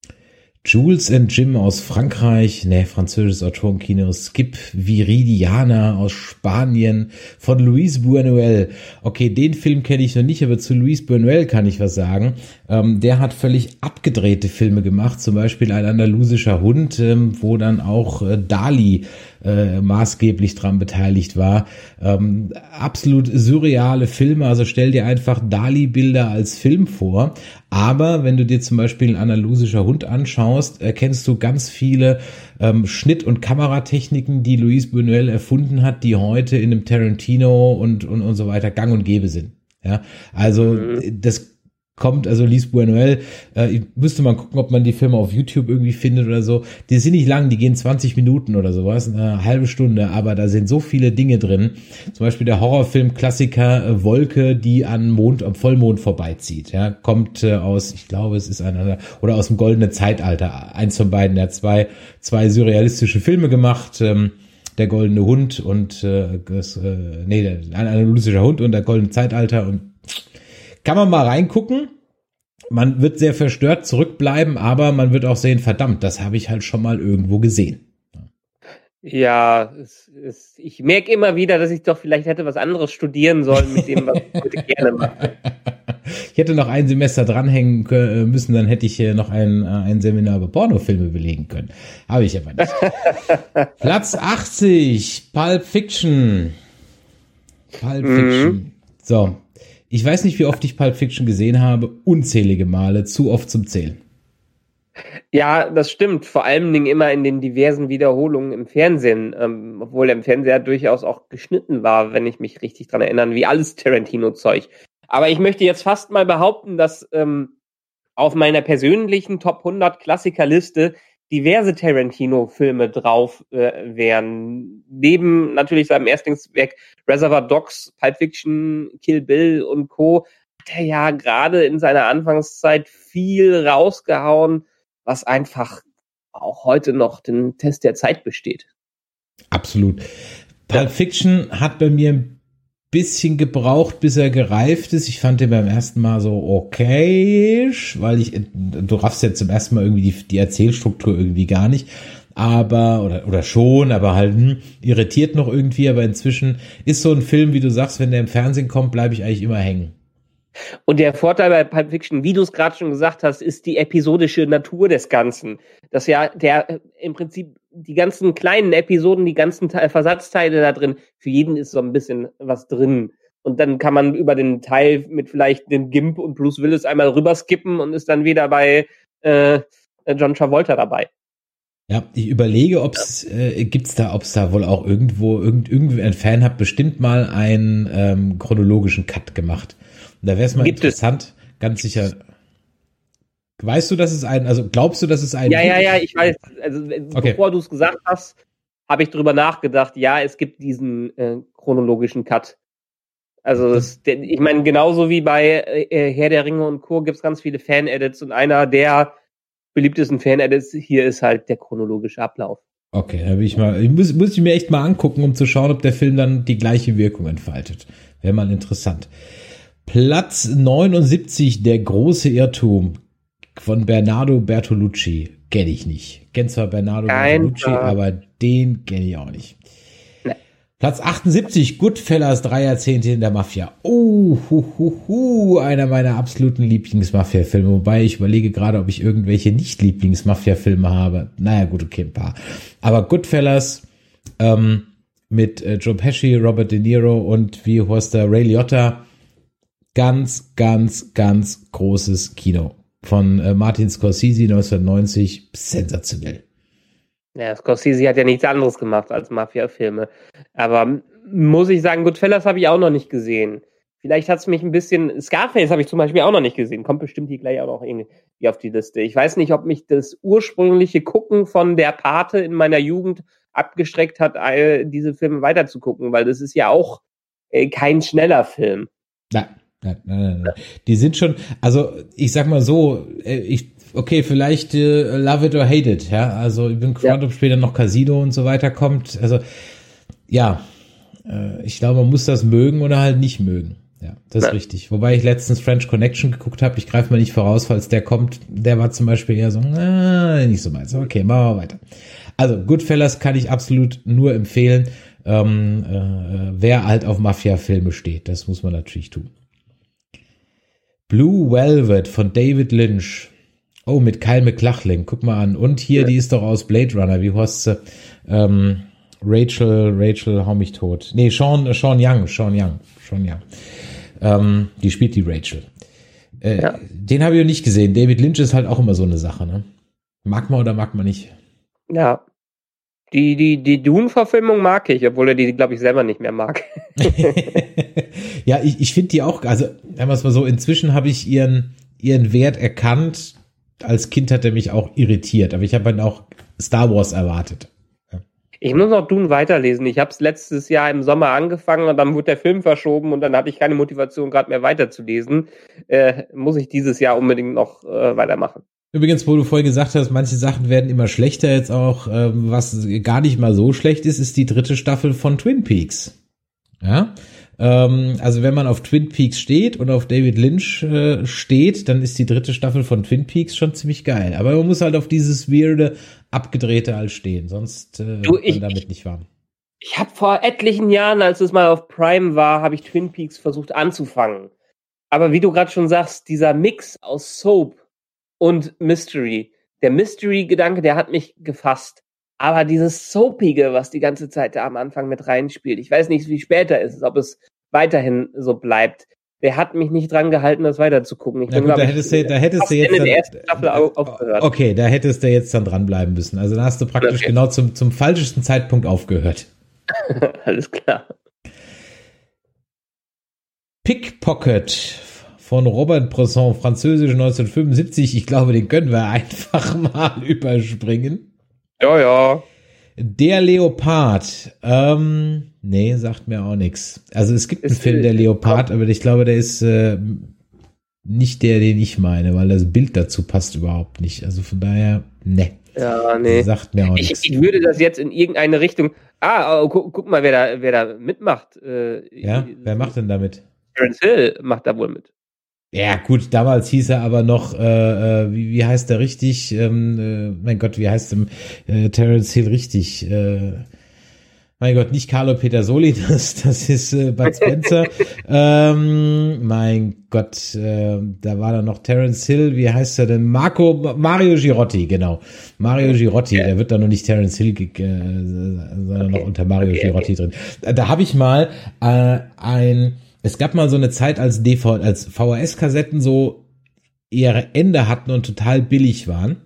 Jules and Jim aus Frankreich, ne, französisches Autorenkino, Skip Viridiana aus Spanien von Luis Buñuel. Okay, den Film kenne ich noch nicht, aber zu Luis Buñuel kann ich was sagen. Ähm, der hat völlig abgedrehte Filme gemacht, zum Beispiel ein andalusischer Hund, ähm, wo dann auch äh, Dali äh, maßgeblich dran beteiligt war. Ähm, absolut surreale Filme, also stell dir einfach Dali-Bilder als Film vor. Aber wenn du dir zum Beispiel ein andalusischer Hund anschaust, erkennst du ganz viele ähm, Schnitt- und Kameratechniken, die Luis Buñuel erfunden hat, die heute in einem Tarantino und, und, und so weiter gang und gäbe sind. Ja, also mhm. das kommt, also Lies Buñuel, äh, müsste mal gucken, ob man die Filme auf YouTube irgendwie findet oder so. Die sind nicht lang, die gehen 20 Minuten oder sowas, eine halbe Stunde, aber da sind so viele Dinge drin. Zum Beispiel der Horrorfilm-Klassiker äh, Wolke, die an Mond, am Vollmond vorbeizieht. Ja, kommt äh, aus, ich glaube, es ist einer oder aus dem goldenen Zeitalter. Eins von beiden. Er hat zwei, zwei surrealistische Filme gemacht. Ähm, der goldene Hund und äh, das, äh, nee, der, ein analytischer Hund und der goldene Zeitalter und kann man mal reingucken. Man wird sehr verstört zurückbleiben, aber man wird auch sehen, verdammt, das habe ich halt schon mal irgendwo gesehen. Ja, es, es, ich merke immer wieder, dass ich doch vielleicht hätte was anderes studieren sollen mit dem, was ich heute gerne mache. Ich hätte noch ein Semester dranhängen äh, müssen, dann hätte ich hier noch ein, äh, ein Seminar über Pornofilme belegen können. Habe ich aber nicht. Platz 80, Pulp Fiction. Pulp Fiction. Mhm. So, ich weiß nicht, wie oft ich Pulp Fiction gesehen habe. Unzählige Male, zu oft zum Zählen. Ja, das stimmt. Vor allen Dingen immer in den diversen Wiederholungen im Fernsehen, ähm, obwohl der im Fernseher durchaus auch geschnitten war, wenn ich mich richtig dran erinnere, wie alles Tarantino-Zeug. Aber ich möchte jetzt fast mal behaupten, dass ähm, auf meiner persönlichen Top 100 Klassikerliste diverse Tarantino-Filme drauf äh, wären. Neben natürlich seinem Erstlingswerk Reservoir Dogs, Pulp Fiction, Kill Bill und Co. hat er ja gerade in seiner Anfangszeit viel rausgehauen, was einfach auch heute noch den Test der Zeit besteht. Absolut. Pulp Fiction hat bei mir ein bisschen gebraucht, bis er gereift ist. Ich fand den beim ersten Mal so okay, weil ich, du raffst jetzt zum ersten Mal irgendwie die, die Erzählstruktur irgendwie gar nicht. Aber, oder, oder schon, aber halt hm, irritiert noch irgendwie. Aber inzwischen ist so ein Film, wie du sagst, wenn der im Fernsehen kommt, bleibe ich eigentlich immer hängen. Und der Vorteil bei Pulp Fiction, wie du es gerade schon gesagt hast, ist die episodische Natur des Ganzen. Dass ja der im Prinzip die ganzen kleinen Episoden, die ganzen Versatzteile da drin, für jeden ist so ein bisschen was drin. Und dann kann man über den Teil mit vielleicht dem Gimp und Bruce Willis einmal rüberskippen und ist dann wieder bei äh, John Travolta dabei. Ja, ich überlege, ob es äh, gibt's da, ob es da wohl auch irgendwo irgend irgendwie ein Fan hat bestimmt mal einen ähm, chronologischen Cut gemacht. Und da wäre es mal Gibt interessant, es? ganz sicher. Weißt du, dass es ein, also glaubst du, dass es ein. Ja, ja, ja, ich weiß. Also, okay. bevor du es gesagt hast, habe ich drüber nachgedacht. Ja, es gibt diesen äh, chronologischen Cut. Also, das, der, ich meine, genauso wie bei äh, Herr der Ringe und Co. gibt es ganz viele Fan-Edits und einer der beliebtesten Fan-Edits hier ist halt der chronologische Ablauf. Okay, da will ich mal, ich muss, muss ich mir echt mal angucken, um zu schauen, ob der Film dann die gleiche Wirkung entfaltet. Wäre mal interessant. Platz 79, der große Irrtum von Bernardo Bertolucci. Kenne ich nicht. Kenn zwar Bernardo Kein Bertolucci, Fall. aber den kenne ich auch nicht. Nee. Platz 78, Goodfellas, drei Jahrzehnte in der Mafia. Oh, hu, hu, hu, einer meiner absoluten Lieblings-Mafia-Filme. Wobei ich überlege gerade, ob ich irgendwelche Nicht-Lieblings-Mafia-Filme habe. Naja, gut, okay, ein paar. Aber Goodfellas, ähm, mit äh, Joe Pesci, Robert De Niro und wie heißt der Ray Liotta ganz, ganz, ganz großes Kino von äh, Martin Scorsese 1990. Sensationell. Ja, Scorsese hat ja nichts anderes gemacht als Mafia-Filme. Aber muss ich sagen, Goodfellas habe ich auch noch nicht gesehen. Vielleicht hat es mich ein bisschen. Scarface habe ich zum Beispiel auch noch nicht gesehen. Kommt bestimmt hier gleich auch noch irgendwie auf die Liste. Ich weiß nicht, ob mich das ursprüngliche Gucken von der Pate in meiner Jugend abgestreckt hat, diese Filme weiterzugucken, weil das ist ja auch äh, kein schneller Film. Nein, nein, nein, nein. Die sind schon, also ich sag mal so, äh, ich, okay, vielleicht äh, Love It or Hate It, ja. Also ich bin gespannt, ja. ob später noch Casino und so weiter kommt. Also ja, äh, ich glaube, man muss das mögen oder halt nicht mögen. Ja, das ist ja. richtig. Wobei ich letztens French Connection geguckt habe. Ich greife mal nicht voraus, falls der kommt. Der war zum Beispiel eher so, äh, nicht so meins. Okay, machen wir weiter. Also Goodfellas kann ich absolut nur empfehlen, ähm, äh, wer halt auf Mafia-Filme steht. Das muss man natürlich tun. Blue Velvet von David Lynch. Oh, mit Kyle McLachlan. Guck mal an. Und hier, ja. die ist doch aus Blade Runner. Wie heißt sie? Ähm, Rachel, Rachel, hau mich tot. Nee, Sean, Sean Young, Sean Young, Sean Young. Ähm, die spielt die Rachel. Äh, ja. Den habe ich noch nicht gesehen. David Lynch ist halt auch immer so eine Sache, ne? Mag man oder mag man nicht? Ja. Die, die, die Dune-Verfilmung mag ich, obwohl er die, glaube ich, selber nicht mehr mag. ja, ich, ich finde die auch, also, sagen wir es mal so, inzwischen habe ich ihren, ihren Wert erkannt. Als Kind hat er mich auch irritiert, aber ich habe dann auch Star Wars erwartet. Ich muss noch Dune weiterlesen. Ich habe es letztes Jahr im Sommer angefangen und dann wurde der Film verschoben und dann hatte ich keine Motivation, gerade mehr weiterzulesen. Äh, muss ich dieses Jahr unbedingt noch äh, weitermachen. Übrigens, wo du vorhin gesagt hast, manche Sachen werden immer schlechter jetzt auch, ähm, was gar nicht mal so schlecht ist, ist die dritte Staffel von Twin Peaks. Ja, ähm, also wenn man auf Twin Peaks steht und auf David Lynch äh, steht, dann ist die dritte Staffel von Twin Peaks schon ziemlich geil. Aber man muss halt auf dieses weirde, abgedrehte halt stehen, sonst äh, du, ich, man damit nicht warm. Ich habe vor etlichen Jahren, als es mal auf Prime war, habe ich Twin Peaks versucht anzufangen. Aber wie du gerade schon sagst, dieser Mix aus Soap und Mystery, der Mystery-Gedanke, der hat mich gefasst. Aber dieses Soapige, was die ganze Zeit da am Anfang mit reinspielt, ich weiß nicht, wie später ist es, ob es weiterhin so bleibt. Der hat mich nicht dran gehalten, das weiterzugucken. Ich bin, gut, da hättest du, da hättest du jetzt dann, Staffel aufgehört. Okay, da hättest du jetzt dann dranbleiben müssen. Also da hast du praktisch okay. genau zum, zum falschesten Zeitpunkt aufgehört. Alles klar. Pickpocket von Robert Bresson, französisch 1975. Ich glaube, den können wir einfach mal überspringen. Ja, ja. Der Leopard. Ähm, nee, sagt mir auch nichts. Also es gibt einen Film, der Leopard, aber ich glaube, der ist äh, nicht der, den ich meine, weil das Bild dazu passt überhaupt nicht. Also von daher, ne. Ja, nee. Sagt mir auch ich, nichts. Ich würde das jetzt in irgendeine Richtung. Ah, oh, guck, guck, mal, wer da, wer da mitmacht. Äh, ja, wer macht denn damit? Terence Hill macht da wohl mit. Ja, gut, damals hieß er aber noch, äh, äh, wie, wie heißt der richtig? Ähm, äh, mein Gott, wie heißt dem äh, Terence Hill richtig? Äh, mein Gott, nicht Carlo Petersoli, das, das ist äh, Bud Spencer. ähm, mein Gott, äh, da war dann noch Terence Hill, wie heißt er denn? Marco, Mario Girotti, genau. Mario Girotti, okay. der wird da noch nicht Terence Hill, äh, sondern okay. noch unter Mario okay, Girotti drin. Da, da habe ich mal äh, ein es gab mal so eine Zeit, als DVD, als VHS-Kassetten so ihre Ende hatten und total billig waren.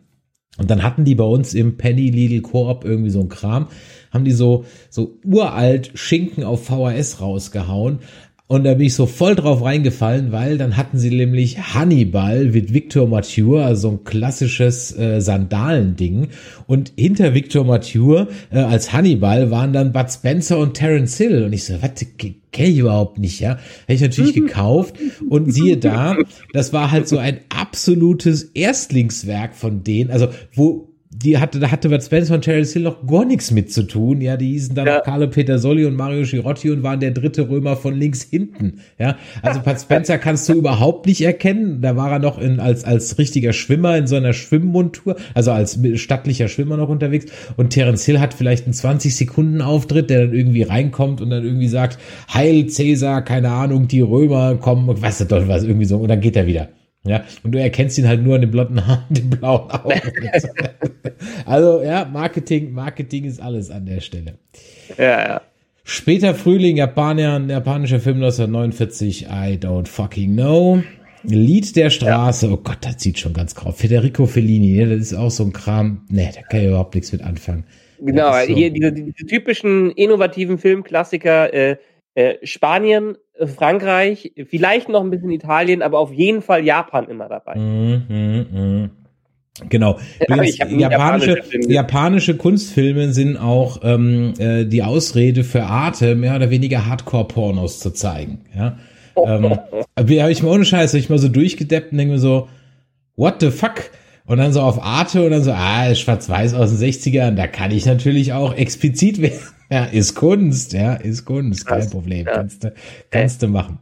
Und dann hatten die bei uns im Penny Lidl Coop irgendwie so ein Kram, haben die so, so uralt Schinken auf VHS rausgehauen. Und da bin ich so voll drauf reingefallen, weil dann hatten sie nämlich Hannibal mit Victor Mature, also ein klassisches äh, Sandalending. Und hinter Victor Mature äh, als Hannibal waren dann Bud Spencer und Terence Hill. Und ich so, was kenne ich überhaupt nicht, ja. Hätte ich natürlich gekauft. Und siehe da, das war halt so ein absolutes Erstlingswerk von denen. Also, wo die hatte, da hatte Bud Spencer und Terence Hill noch gar nichts mit zu tun. Ja, die hießen dann ja. Carlo Petersoli und Mario Girotti und waren der dritte Römer von links hinten. Ja, also Bud Spencer kannst du überhaupt nicht erkennen. Da war er noch in, als, als richtiger Schwimmer in so einer Schwimmmontur, also als stattlicher Schwimmer noch unterwegs. Und Terence Hill hat vielleicht einen 20 Sekunden Auftritt, der dann irgendwie reinkommt und dann irgendwie sagt, Heil Cäsar, keine Ahnung, die Römer kommen, weißt du doch was, irgendwie so, und dann geht er wieder. Ja, und du erkennst ihn halt nur an den blonden Haaren, den blauen Augen. also, ja, Marketing, Marketing ist alles an der Stelle. Ja, ja. Später Frühling, Japaner, japanischer Film 1949, I don't fucking know. Lied der Straße, ja. oh Gott, das sieht schon ganz grau. Federico Fellini, ne, das ist auch so ein Kram, ne, da kann ich überhaupt nichts mit anfangen. Genau, so. hier diese, diese, typischen innovativen Filmklassiker, äh, äh, Spanien, Frankreich, vielleicht noch ein bisschen Italien, aber auf jeden Fall Japan immer dabei. Mm, mm, mm. Genau. Übrigens, japanische, japanische, Kunstfilme sind auch ähm, äh, die Ausrede für Arte, mehr oder weniger Hardcore-Pornos zu zeigen. Ja? ähm, habe ich mal ohne Scheiß, hab ich mal so durchgedeppt und denke mir so, what the fuck? Und dann so auf Arte und dann so, ah, schwarz-weiß aus den 60ern, da kann ich natürlich auch explizit werden. Ja, ist Kunst, ja, ist Kunst, kein Problem. Ja. Kannst du, kannst du machen.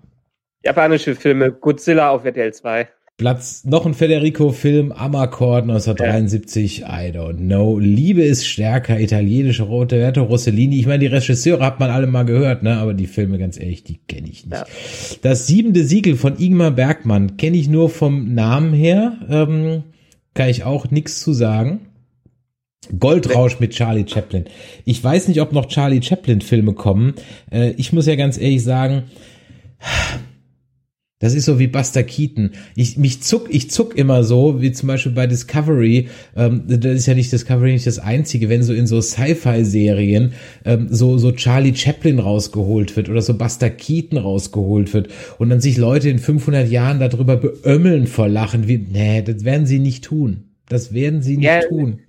Japanische Filme, Godzilla auf RTL 2. Platz, noch ein Federico-Film, Amarcord 1973, ja. I don't know. Liebe ist stärker, italienische Roberto Rossellini. Ich meine, die Regisseure hat man alle mal gehört, ne? aber die Filme, ganz ehrlich, die kenne ich nicht. Ja. Das siebente Siegel von Ingmar Bergmann kenne ich nur vom Namen her, ähm, kann ich auch nichts zu sagen. Goldrausch mit Charlie Chaplin. Ich weiß nicht, ob noch Charlie Chaplin Filme kommen. Äh, ich muss ja ganz ehrlich sagen, das ist so wie Buster Keaton. Ich, mich zuck, ich zuck immer so, wie zum Beispiel bei Discovery. Ähm, das ist ja nicht Discovery nicht das einzige, wenn so in so Sci-Fi-Serien ähm, so, so Charlie Chaplin rausgeholt wird oder so Buster Keaton rausgeholt wird und dann sich Leute in 500 Jahren darüber beömmeln vor Lachen, wie, nee, das werden sie nicht tun. Das werden sie nicht ja, tun.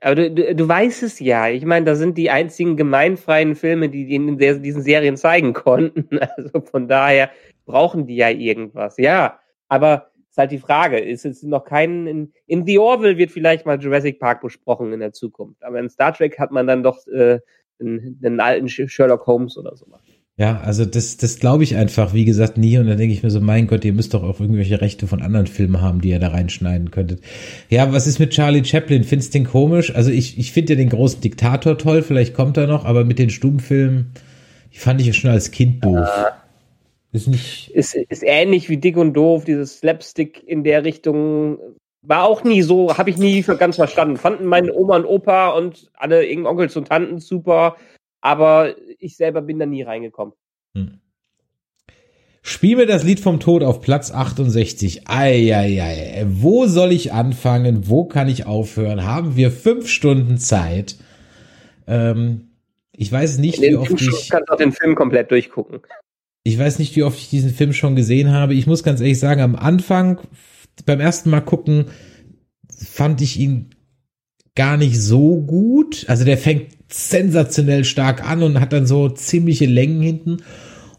Aber du, du, du weißt es ja. Ich meine, das sind die einzigen gemeinfreien Filme, die in diesen Serien zeigen konnten. Also von daher, brauchen die ja irgendwas. Ja, aber ist halt die Frage, ist es noch kein, in, in The Orville wird vielleicht mal Jurassic Park besprochen in der Zukunft, aber in Star Trek hat man dann doch äh, einen, einen alten Sherlock Holmes oder so machen. Ja, also das, das glaube ich einfach, wie gesagt, nie. Und dann denke ich mir so, mein Gott, ihr müsst doch auch irgendwelche Rechte von anderen Filmen haben, die ihr da reinschneiden könntet. Ja, was ist mit Charlie Chaplin? Findest du den komisch? Also ich, ich finde ja den großen Diktator toll, vielleicht kommt er noch, aber mit den Stummfilmen, die fand ich ja schon als Kind doof. Ja. Ist nicht. Ist, ist ähnlich wie Dick und Doof, dieses Slapstick in der Richtung. War auch nie so, habe ich nie für ganz verstanden. Fanden meine Oma und Opa und alle irgendein Onkels und Tanten super, aber ich selber bin da nie reingekommen. Hm. Spiel mir das Lied vom Tod auf Platz 68. Eieiei. Wo soll ich anfangen? Wo kann ich aufhören? Haben wir fünf Stunden Zeit? Ähm, ich weiß nicht, wie oft ich. kannst auch den Film komplett durchgucken. Ich weiß nicht, wie oft ich diesen Film schon gesehen habe. Ich muss ganz ehrlich sagen, am Anfang, beim ersten Mal gucken, fand ich ihn gar nicht so gut. Also der fängt sensationell stark an und hat dann so ziemliche Längen hinten.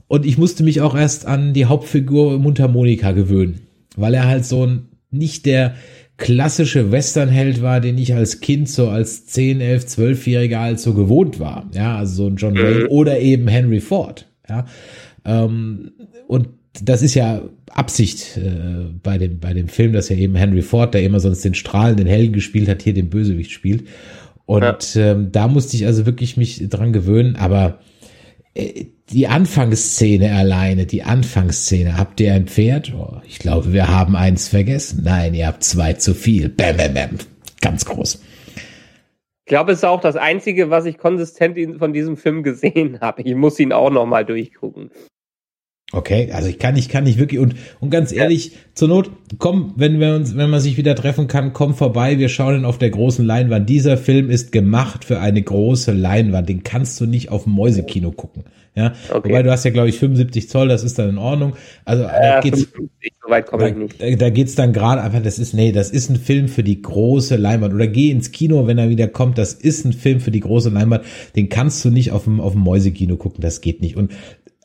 Und ich musste mich auch erst an die Hauptfigur Mundharmonika gewöhnen, weil er halt so ein, nicht der klassische Westernheld war, den ich als Kind so als 10, 11, 12-Jähriger halt so gewohnt war. Ja, also so ein John Wayne mhm. oder eben Henry Ford. Ja, ähm, und das ist ja Absicht äh, bei dem bei dem Film, dass ja eben Henry Ford, der immer sonst den strahlenden Helden gespielt hat, hier den Bösewicht spielt. Und ja. ähm, da musste ich also wirklich mich dran gewöhnen. Aber äh, die Anfangsszene alleine, die Anfangsszene, habt ihr ein Pferd? Oh, ich glaube, wir haben eins vergessen. Nein, ihr habt zwei zu viel. Bam, bam, bam. Ganz groß. Ich glaube, es ist auch das Einzige, was ich konsistent von diesem Film gesehen habe. Ich muss ihn auch noch mal durchgucken. Okay, also ich kann nicht, kann nicht wirklich und und ganz ehrlich, ja. zur Not, komm, wenn wir uns, wenn man sich wieder treffen kann, komm vorbei, wir schauen ihn auf der großen Leinwand. Dieser Film ist gemacht für eine große Leinwand, den kannst du nicht auf dem Mäusekino gucken. Ja, okay. wobei du hast ja glaube ich 75 Zoll, das ist dann in Ordnung. Also ja, da geht's, 50, so weit komme ich nicht. Da geht's dann gerade einfach, das ist nee, das ist ein Film für die große Leinwand oder geh ins Kino, wenn er wieder kommt, das ist ein Film für die große Leinwand, den kannst du nicht auf dem auf dem Mäusekino gucken, das geht nicht. Und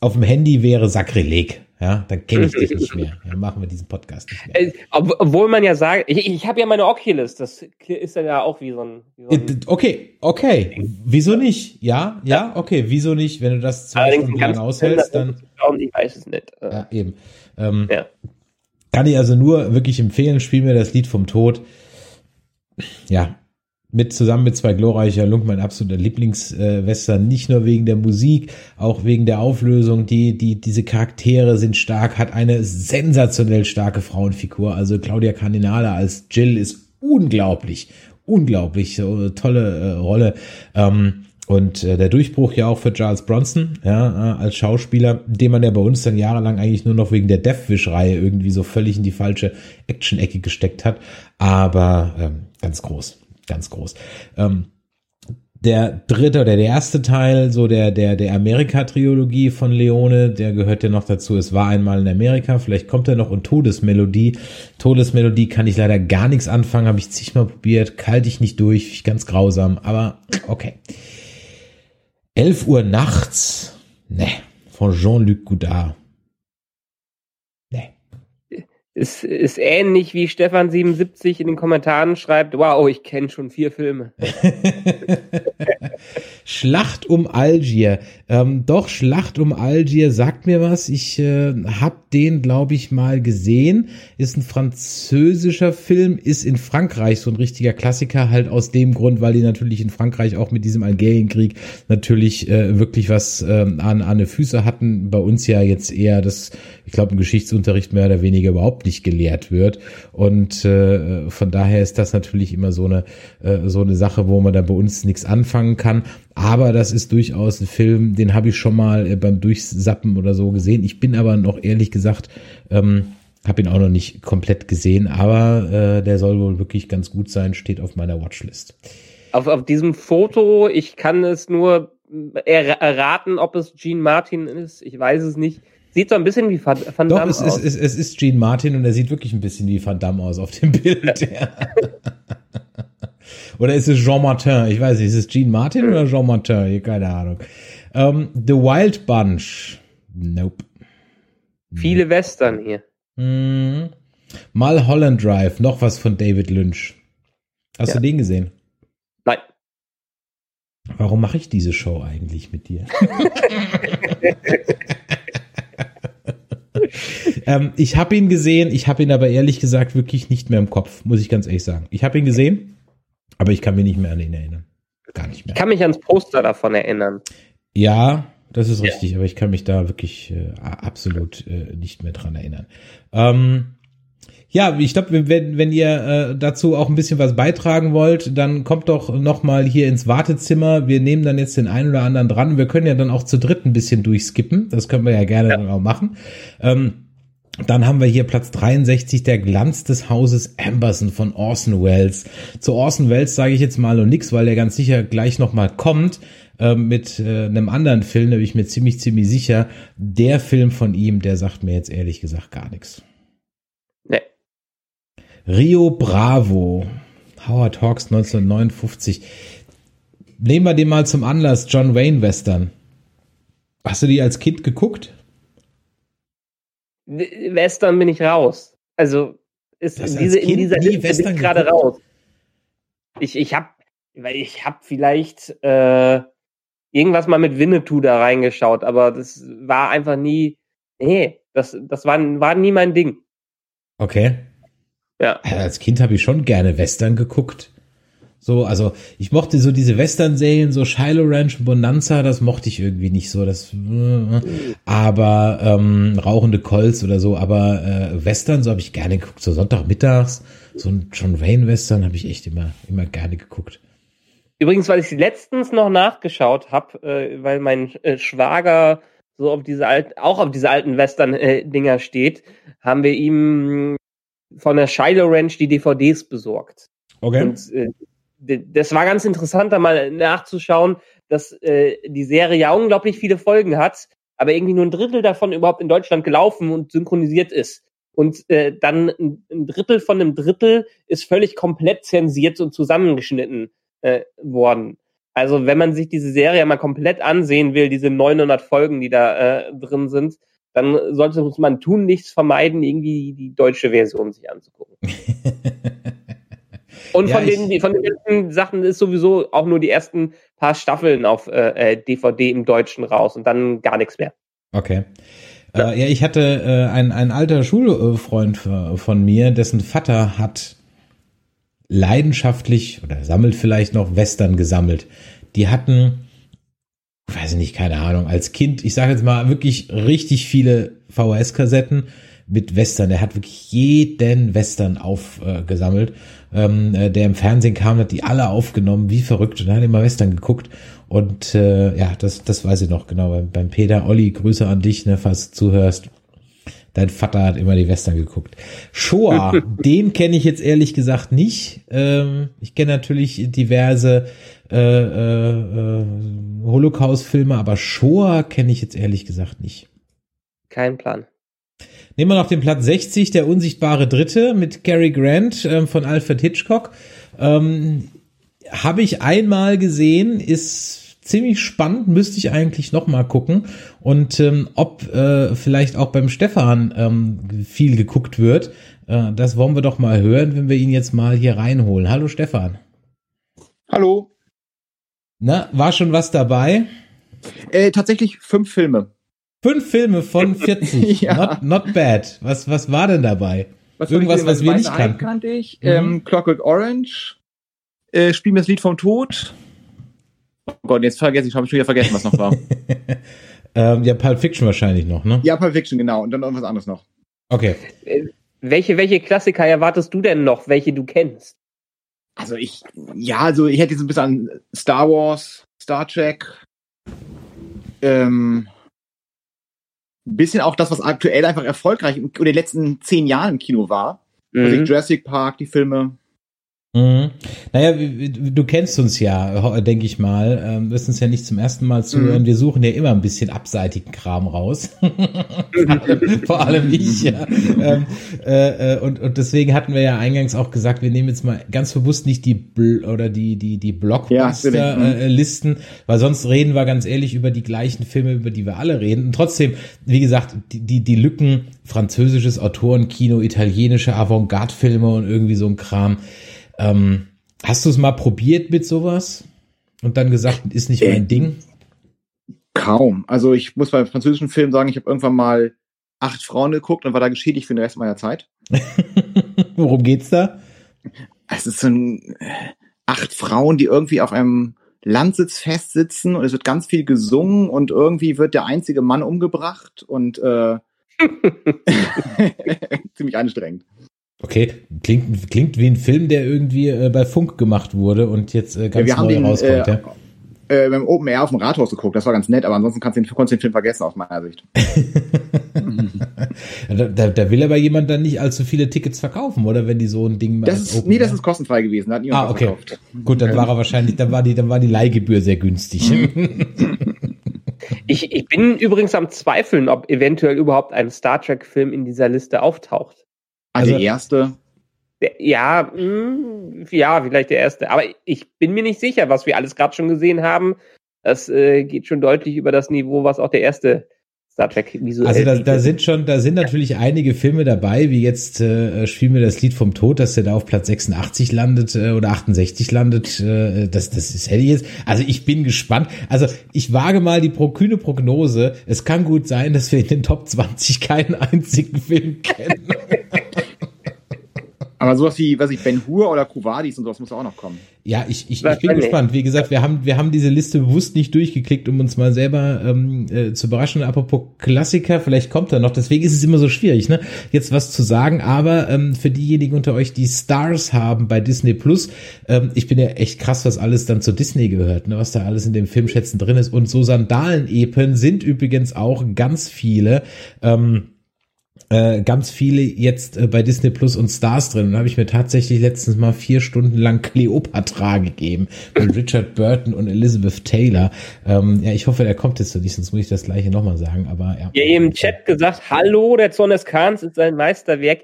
auf dem Handy wäre Sakrileg. Ja, dann kenne ich dich nicht mehr. Dann machen wir diesen Podcast nicht mehr. Äh, obwohl man ja sagt, ich, ich habe ja meine Oculus, das ist ja auch wie so ein. Wie so ein äh, okay, okay. Wieso nicht? Ja, ja, okay. Wieso nicht? Wenn du das zwei Stunden lang aushältst, dann. Ich weiß es nicht. Ja, eben. Ähm, ja. Kann ich also nur wirklich empfehlen, spiel mir das Lied vom Tod. Ja, mit zusammen mit zwei glorreicher Lunk mein absoluter Lieblingswestern, äh, nicht nur wegen der Musik, auch wegen der Auflösung, die die diese Charaktere sind stark, hat eine sensationell starke Frauenfigur, also Claudia Cardinale als Jill ist unglaublich, unglaublich so tolle äh, Rolle. Ähm, und äh, der Durchbruch ja auch für Charles Bronson, ja, äh, als Schauspieler, den man ja bei uns dann jahrelang eigentlich nur noch wegen der Deathwish-Reihe irgendwie so völlig in die falsche Action-Ecke gesteckt hat. Aber ähm, ganz groß ganz groß. Ähm, der dritte oder der erste Teil, so der, der, der Amerika-Triologie von Leone, der gehört ja noch dazu. Es war einmal in Amerika, vielleicht kommt er noch und Todesmelodie. Todesmelodie kann ich leider gar nichts anfangen, habe ich zigmal probiert, kalte ich nicht durch, ganz grausam, aber okay. 11 Uhr nachts, ne, von Jean-Luc Godard. Ist, ist ähnlich wie Stefan77 in den Kommentaren schreibt, wow, ich kenne schon vier Filme. Schlacht um Algier. Ähm, doch, Schlacht um Algier sagt mir was. Ich äh, habe den, glaube ich, mal gesehen. Ist ein französischer Film, ist in Frankreich so ein richtiger Klassiker, halt aus dem Grund, weil die natürlich in Frankreich auch mit diesem Algerienkrieg natürlich äh, wirklich was äh, an, an die Füße hatten. Bei uns ja jetzt eher das, ich glaube, im Geschichtsunterricht mehr oder weniger überhaupt nicht gelehrt wird. Und äh, von daher ist das natürlich immer so eine, äh, so eine Sache, wo man da bei uns nichts anfangen kann. Aber das ist durchaus ein Film, den habe ich schon mal äh, beim Durchsappen oder so gesehen. Ich bin aber noch ehrlich gesagt, ähm, habe ihn auch noch nicht komplett gesehen, aber äh, der soll wohl wirklich ganz gut sein, steht auf meiner Watchlist. Auf, auf diesem Foto, ich kann es nur erraten, ob es Gene Martin ist. Ich weiß es nicht. Sieht so ein bisschen wie Van, Van Doch, Damme es aus. ist, es, es ist Gene Martin und er sieht wirklich ein bisschen wie Van Damme aus auf dem Bild. Oder ist es Jean Martin? Ich weiß nicht, ist es Gene Martin oder Jean Martin? Keine Ahnung. Ähm, The Wild Bunch. Nope. Viele Western hier. Hm. Mulholland Drive, noch was von David Lynch. Hast Ja. du den gesehen? Nein. Warum mache ich diese Show eigentlich mit dir? ähm, ich habe ihn gesehen, ich habe ihn aber ehrlich gesagt wirklich nicht mehr im Kopf, muss ich ganz ehrlich sagen. Ich habe ihn gesehen, aber ich kann mich nicht mehr an ihn erinnern. Gar nicht mehr. Ich kann mich ans Poster davon erinnern. Ja, das ist Ja. richtig, aber ich kann mich da wirklich äh, absolut äh, nicht mehr dran erinnern. Ähm, ja, ich glaube, wenn, wenn ihr äh, dazu auch ein bisschen was beitragen wollt, dann kommt doch noch mal hier ins Wartezimmer. Wir nehmen dann jetzt den einen oder anderen dran. Wir können ja dann auch zu dritt ein bisschen durchskippen. Das können wir ja gerne Ja. dann auch machen. Ähm, dann haben wir hier Platz 63, der Glanz des Hauses Amberson von Orson Welles. Zu Orson Welles sage ich jetzt mal noch nix, weil der ganz sicher gleich noch mal kommt äh, mit äh, einem anderen Film, da bin ich mir ziemlich, ziemlich sicher. Der Film von ihm, der sagt mir jetzt ehrlich gesagt gar nichts. Nee. Rio Bravo, Howard Hawks 1959. Nehmen wir den mal zum Anlass, John Wayne Western. Hast du die als Kind geguckt? Western bin ich raus. Also ist in, diese, in dieser Liste bin ich gerade raus. Ich, ich hab, weil ich hab vielleicht äh, irgendwas mal mit Winnetou da reingeschaut, aber das war einfach nie, nee, das, das war, war nie mein Ding. Okay. Ja. Also als Kind habe ich schon gerne Western geguckt. So, also ich mochte so diese Western-Serien, so Shiloh Ranch und Bonanza, das mochte ich irgendwie nicht so. Das, äh, aber ähm, rauchende Colts oder so, aber äh, Western, so habe ich gerne geguckt. So Sonntagmittags, so ein John Wayne Western habe ich echt immer, immer gerne geguckt. Übrigens, weil ich sie letztens noch nachgeschaut habe, äh, weil mein äh, Schwager so auf diese alten, auch auf diese alten Western-Dinger steht, haben wir ihm von der Shiloh Ranch die DVDs besorgt. Okay. Und äh, das war ganz interessant, da mal nachzuschauen, dass äh, die Serie ja unglaublich viele Folgen hat, aber irgendwie nur ein Drittel davon überhaupt in Deutschland gelaufen und synchronisiert ist. Und äh, dann ein, Drittel von einem Drittel ist völlig komplett zensiert und zusammengeschnitten äh, worden. Also wenn man sich diese Serie mal komplett ansehen will, diese 900 Folgen, die da äh, drin sind, dann sollte man tun nichts vermeiden, irgendwie die deutsche Version sich anzugucken. Und Ja, von, den, von den ganzen Sachen ist sowieso auch nur die ersten paar Staffeln auf äh, äh, DVD im Deutschen raus und dann gar nichts mehr. Okay. Äh, ja, ich hatte äh, ein, ein alter Schulfreund von mir, dessen Vater hat leidenschaftlich oder sammelt vielleicht noch Western gesammelt. Die hatten, weiß ich nicht, keine Ahnung, als Kind, ich sage jetzt mal wirklich richtig viele VHS-Kassetten mit Western. Er hat wirklich jeden Western aufgesammelt, ähm, äh, der im Fernsehen kam, hat die alle aufgenommen, wie verrückt, und er hat immer Western geguckt. Und äh, ja, das, das weiß ich noch genau. Beim, beim Peter Olli, Grüße an dich, ne, falls du zuhörst. Dein Vater hat immer die Western geguckt. Shoah, den kenne ich jetzt ehrlich gesagt nicht. Ähm, ich kenne natürlich diverse äh, äh, äh, Holocaust-Filme, aber Shoah kenne ich jetzt ehrlich gesagt nicht. Kein Plan. Nehmen wir noch den Platz 60, der unsichtbare Dritte mit Cary Grant ähm, von Alfred Hitchcock. Ähm, Habe ich einmal gesehen, ist ziemlich spannend, müsste ich eigentlich noch mal gucken. Und ähm, ob äh, vielleicht auch beim Stefan ähm, viel geguckt wird, äh, das wollen wir doch mal hören, wenn wir ihn jetzt mal hier reinholen. Hallo Stefan. Hallo. Na, war schon was dabei? Äh, tatsächlich fünf Filme. Fünf Filme von 40. Ja. not, not bad. Was, was war denn dabei? Was Irgendwas, ich was sehen? wir nicht kannten. kannte ich. Mhm. Ähm, Clockwork Orange. Äh, Spiel mir das Lied vom Tod. Oh Gott, jetzt vergesse ich, habe ich schon wieder vergessen, was noch war. Ähm, ja, Pulp Fiction wahrscheinlich noch, ne? ja, Pulp Fiction, genau. Und dann irgendwas anderes noch. Okay. Welche, welche Klassiker erwartest du denn noch, welche du kennst? Also ich, ja, also ich hätte jetzt ein bisschen an Star Wars, Star Trek, ähm, ein bisschen auch das, was aktuell einfach erfolgreich in den letzten zehn Jahren im Kino war. Also Mhm. Jurassic Park, die Filme. Mhm. Naja, du kennst uns ja, denke ich mal. Ähm, wirst uns ja nicht zum ersten Mal zuhören. Mhm. Wir suchen ja immer ein bisschen abseitigen Kram raus. vor, allem, ich, ja. Ähm, äh, äh, und, und deswegen hatten wir ja eingangs auch gesagt, wir nehmen jetzt mal ganz bewusst nicht die Bl oder die, die, die Ja, Blockbuster natürlich. äh, Listen, weil sonst reden wir ganz ehrlich über die gleichen Filme, über die wir alle reden. Und trotzdem, wie gesagt, die, die, die Lücken, französisches Autorenkino, italienische Avantgarde-Filme und irgendwie so ein Kram. Ähm, hast du es mal probiert mit sowas? Und dann gesagt, ist nicht mein Äh, Ding? Kaum. Also ich muss bei französischen Filmen sagen, ich habe irgendwann mal acht Frauen geguckt und war da geschädigt für den Rest meiner Zeit. Worum geht's da? Es ist so ein äh, acht Frauen, die irgendwie auf einem Landsitz festsitzen und es wird ganz viel gesungen und irgendwie wird der einzige Mann umgebracht und äh, ziemlich anstrengend. Okay, klingt, klingt wie ein Film, der irgendwie äh, bei Funk gemacht wurde und jetzt äh, ganz wir haben neu den rauskommt. äh, ja? äh, beim Open Air auf dem Rathaus geguckt, das war ganz nett, aber ansonsten kannst du den, konntest du den Film vergessen aus meiner Sicht. da, da, da will aber jemand dann nicht allzu viele Tickets verkaufen, oder wenn die so ein Ding Das ist, Open nee, das Air- ist kostenfrei gewesen, da hat niemand Ah, okay. verkauft. Gut, dann war er wahrscheinlich, dann war die, dann war die Leihgebühr sehr günstig. Ich, ich bin übrigens am Zweifeln, ob eventuell überhaupt ein Star Trek-Film in dieser Liste auftaucht. Also, Also- die erste, Der- Ja, mh, ja, vielleicht der erste. Aber ich bin mir nicht sicher, was wir alles gerade schon gesehen haben. Das äh, geht schon deutlich über das Niveau, was auch der erste Star Trek visuell Also da, da sind schon, da sind natürlich einige Filme dabei, wie jetzt äh, spielen wir das Lied vom Tod, dass der da auf Platz 86 landet äh, oder 68 landet. Äh, das, das ist hätte ich jetzt. Also ich bin gespannt. Also ich wage mal die pro kühne Prognose. Es kann gut sein, dass wir in den Top 20 keinen einzigen Film kennen. aber sowas wie, was ich, Ben Hur oder Kuvadis und sowas muss auch noch kommen. Ja, ich, ich, ich bin gespannt. Wie gesagt, wir haben, wir haben diese Liste bewusst nicht durchgeklickt, um uns mal selber ähm, äh, zu überraschen. Apropos Klassiker, vielleicht kommt er noch. Deswegen ist es immer so schwierig, ne, jetzt was zu sagen. Aber ähm, für diejenigen unter euch, die Stars haben bei Disney Plus, ähm, ich bin ja echt krass, was alles dann zu Disney gehört, ne, was da alles in dem Filmschätzen drin ist. Und so Sandalen-Epen sind übrigens auch ganz viele. Ähm, äh, ganz viele jetzt äh, bei Disney Plus und Stars drin. Und da habe ich mir tatsächlich letztens mal vier Stunden lang Cleopatra gegeben mit Richard Burton und Elizabeth Taylor. Ähm, ja, ich hoffe, der kommt jetzt nicht, sonst muss ich das gleiche nochmal sagen. Aber ja. Ja, im Chat gesagt, hallo, der Zorn des Khans ist sein Meisterwerk.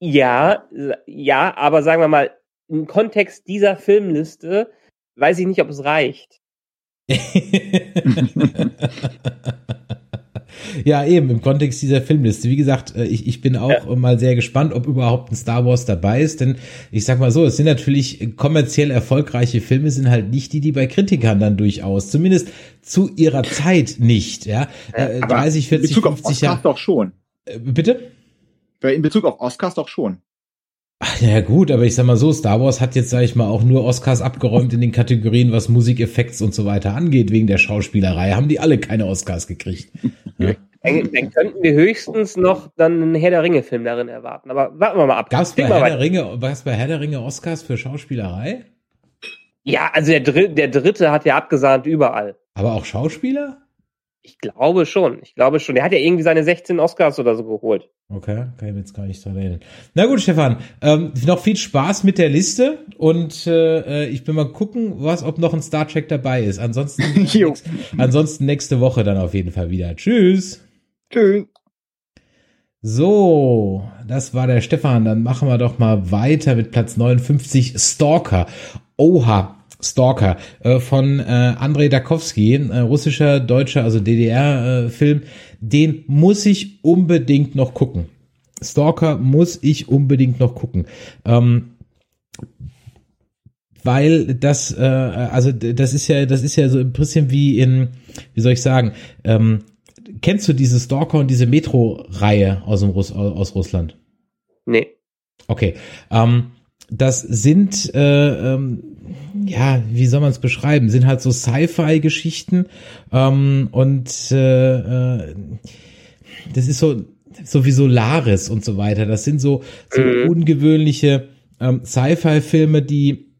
Ja, ja, aber sagen wir mal, im Kontext dieser Filmliste weiß ich nicht, ob es reicht. ja, eben, im Kontext dieser Filmliste. Wie gesagt, äh, ich, ich bin auch mal sehr gespannt, ob überhaupt ein Star Wars dabei ist, denn ich sag mal so, es sind natürlich kommerziell erfolgreiche Filme, sind halt nicht die, die bei Kritikern dann durchaus, zumindest zu ihrer Zeit nicht, ja. Äh, Aber 30, 40, in Bezug 50 auf Oscars Jahre. doch schon. Äh, Bitte? In Bezug auf Oscars doch schon. Ach, ja gut, aber ich sag mal so, Star Wars hat jetzt, sag ich mal, auch nur Oscars abgeräumt in den Kategorien, was Musikeffekts und so weiter angeht, wegen der Schauspielerei. Haben die alle keine Oscars gekriegt. Ja. Dann, dann könnten wir höchstens noch dann einen Herr der Ringe-Film darin erwarten. Aber warten wir mal ab. Gab's bei Herr der. Ringe, bei Herr der Ringe Oscars für Schauspielerei? Ja, also der, Dr der dritte hat ja abgesahnt überall. Aber auch Schauspieler? Ich glaube schon. Ich glaube schon. Der hat ja irgendwie seine 16 Oscars oder so geholt. Okay, kann ich mir jetzt gar nicht dran erinnern. Na gut, Stefan, ähm, noch viel Spaß mit der Liste und äh, ich bin mal gucken, was, ob noch ein Star Trek dabei ist. Ansonsten, nächst, ansonsten nächste Woche dann auf jeden Fall wieder. Tschüss. Tschüss. So, das war der Stefan. Dann machen wir doch mal weiter mit Platz 59, Stalker. Oha, Stalker äh, von äh, Andrei Dakowski, äh, russischer, deutscher, also DDR-Film. Äh, Den muss ich unbedingt noch gucken. Stalker muss ich unbedingt noch gucken. Ähm, weil das, äh, also das ist ja, das ist ja so ein bisschen wie in, wie soll ich sagen, ähm, kennst du diese Stalker und diese Metro-Reihe aus, dem Russ, aus Russland? Nee. Okay. Ähm, das sind, äh, ähm, ja, wie soll man es beschreiben? Sind halt so Sci-Fi-Geschichten ähm, und äh, äh, das ist so so wie Solaris und so weiter. Das sind so, so mhm. ungewöhnliche ähm, Sci-Fi-Filme, die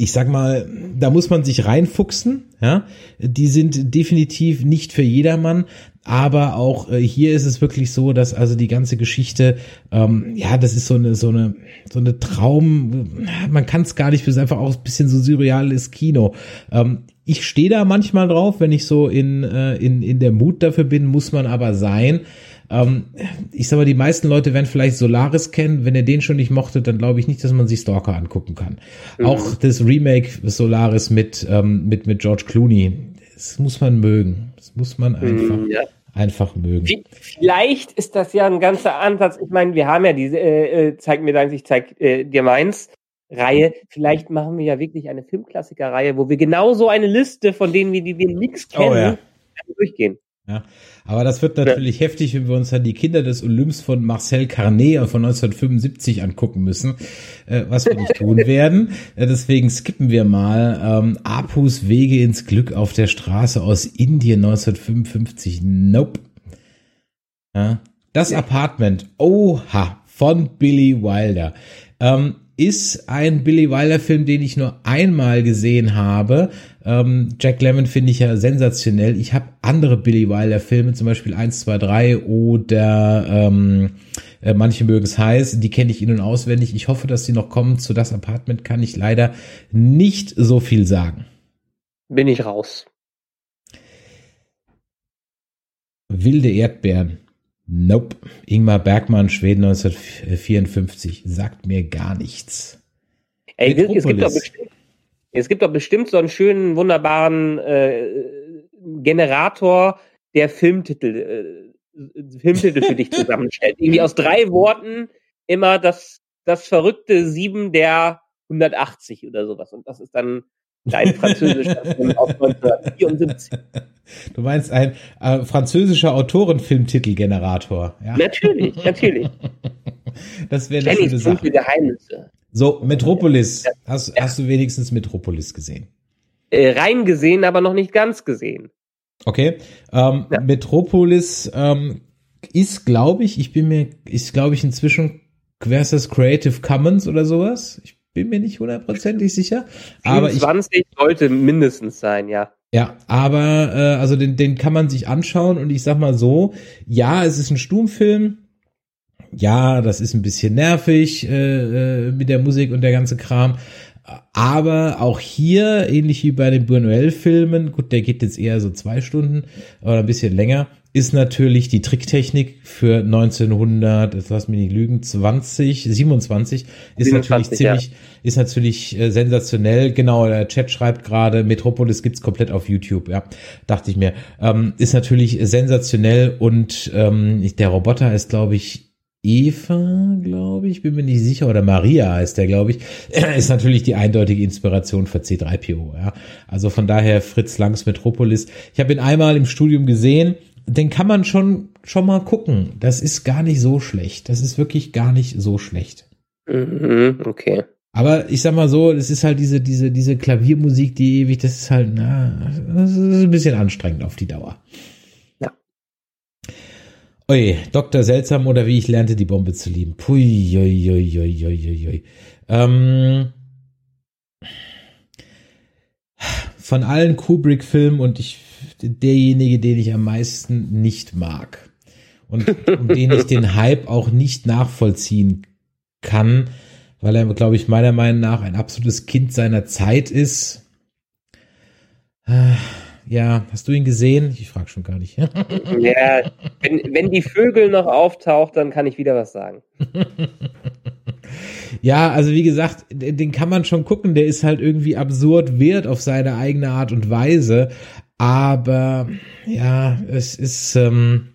ich sag mal, da muss man sich reinfuchsen, ja. Die sind definitiv nicht für jedermann, aber auch äh, hier ist es wirklich so, dass also die ganze Geschichte, ähm, ja, das ist so eine so eine so eine Traum, man kann es gar nicht, es ist einfach auch ein bisschen so surreales Kino. Ähm, ich stehe da manchmal drauf, wenn ich so in äh, in in der Mut dafür bin, muss man aber sein. Ähm, ich sag mal, die meisten Leute werden vielleicht Solaris kennen. Wenn ihr den schon nicht mochtet, dann glaube ich nicht, dass man sich Stalker angucken kann. Mhm. Auch das Remake Solaris mit, ähm, mit, mit George Clooney, das muss man mögen. Das muss man einfach. Mhm, ja. Einfach mögen. Vielleicht ist das ja ein ganzer Ansatz. Ich meine, wir haben ja diese äh, äh Zeig mir deins, ich zeig äh, dir meins. Reihe. Vielleicht machen wir ja wirklich eine Filmklassiker-Reihe, wo wir genauso eine Liste von denen, wie die wir nichts kennen, oh, ja. durchgehen. Ja, aber das wird natürlich ja. heftig, wenn wir uns dann die Kinder des Olymps von Marcel Carnet von 1975 angucken müssen, äh, was wir nicht tun werden. Äh, deswegen skippen wir mal ähm, Apus Wege ins Glück auf der Straße aus Indien 1955. Nope. Ja. Das ja. Apartment, oha, von Billy Wilder. Ähm, ist ein Billy Wilder Film, den ich nur einmal gesehen habe. Ähm, Jack Lemmon finde ich ja sensationell. Ich habe andere Billy Wilder Filme, zum Beispiel 1, 2, 3 oder ähm, äh, manche mögen es heiß, die kenne ich ihnen auswendig. Ich hoffe, dass sie noch kommen. Zu das Apartment kann ich leider nicht so viel sagen. Bin ich raus. Wilde Erdbeeren. Nope. Ingmar Bergmann, Schweden 1954. Sagt mir gar nichts. Ey, es gibt, doch bestimmt, es gibt doch bestimmt so einen schönen, wunderbaren äh, Generator, der Filmtitel, äh, Filmtitel für dich zusammenstellt. Irgendwie aus drei Worten immer das, das verrückte Sieben der 180 oder sowas. Und das ist dann dein französischer Film aus 1974. Du meinst ein äh, französischer Autorenfilmtitelgenerator. Ja? Natürlich, natürlich. Das wäre eine schöne Sache. Geheimnisse. So, Metropolis. Hast, ja. hast du wenigstens Metropolis gesehen? Äh, rein gesehen, aber noch nicht ganz gesehen. Okay. Ähm, ja. Metropolis ähm, ist, glaube ich, ich bin mir, ist, glaube ich, inzwischen versus Creative Commons oder sowas. Ich bin mir nicht hundertprozentig sicher. Aber 20 sollte mindestens sein, ja. Ja, aber äh, also den, den kann man sich anschauen und ich sag mal so, ja, es ist ein Stummfilm. Ja, das ist ein bisschen nervig äh, äh, mit der Musik und der ganze Kram. Aber auch hier, ähnlich wie bei den Buñuel-Filmen, gut, der geht jetzt eher so zwei Stunden oder ein bisschen länger, ist natürlich die Tricktechnik für 1900, jetzt lass mich nicht lügen, 20, 27, ist 27, natürlich ziemlich, ja. ist natürlich äh, sensationell. Genau, der Chat schreibt gerade, Metropolis gibt's komplett auf YouTube, ja, dachte ich mir. Ähm, ist natürlich sensationell und ähm, der Roboter ist, glaube ich, Eva, glaube ich, bin mir nicht sicher, oder Maria heißt der, glaube ich, ist natürlich die eindeutige Inspiration für C3PO. Ja. Also von daher Fritz Langs Metropolis. Ich habe ihn einmal im Studium gesehen den kann man schon, schon mal gucken. Das ist gar nicht so schlecht. Das ist wirklich gar nicht so schlecht. Mhm, okay. Aber ich sag mal so, das ist halt diese, diese, diese Klaviermusik, die ewig, das ist halt, na, das ist ein bisschen anstrengend auf die Dauer. Ui, Dr. Seltsam oder wie ich lernte, die Bombe zu lieben. Pui, ui, ui, ui, ui, ui. Ähm, von allen Kubrick-Filmen und ich derjenige, den ich am meisten nicht mag. Und um den ich den Hype auch nicht nachvollziehen kann, weil er, glaube ich, meiner Meinung nach ein absolutes Kind seiner Zeit ist. Äh, ja, hast du ihn gesehen? Ich frage schon gar nicht. ja, wenn, wenn die Vögel noch auftaucht, dann kann ich wieder was sagen. ja, also wie gesagt, den kann man schon gucken. Der ist halt irgendwie absurd wert auf seine eigene Art und Weise. Aber ja, es ist. Ähm,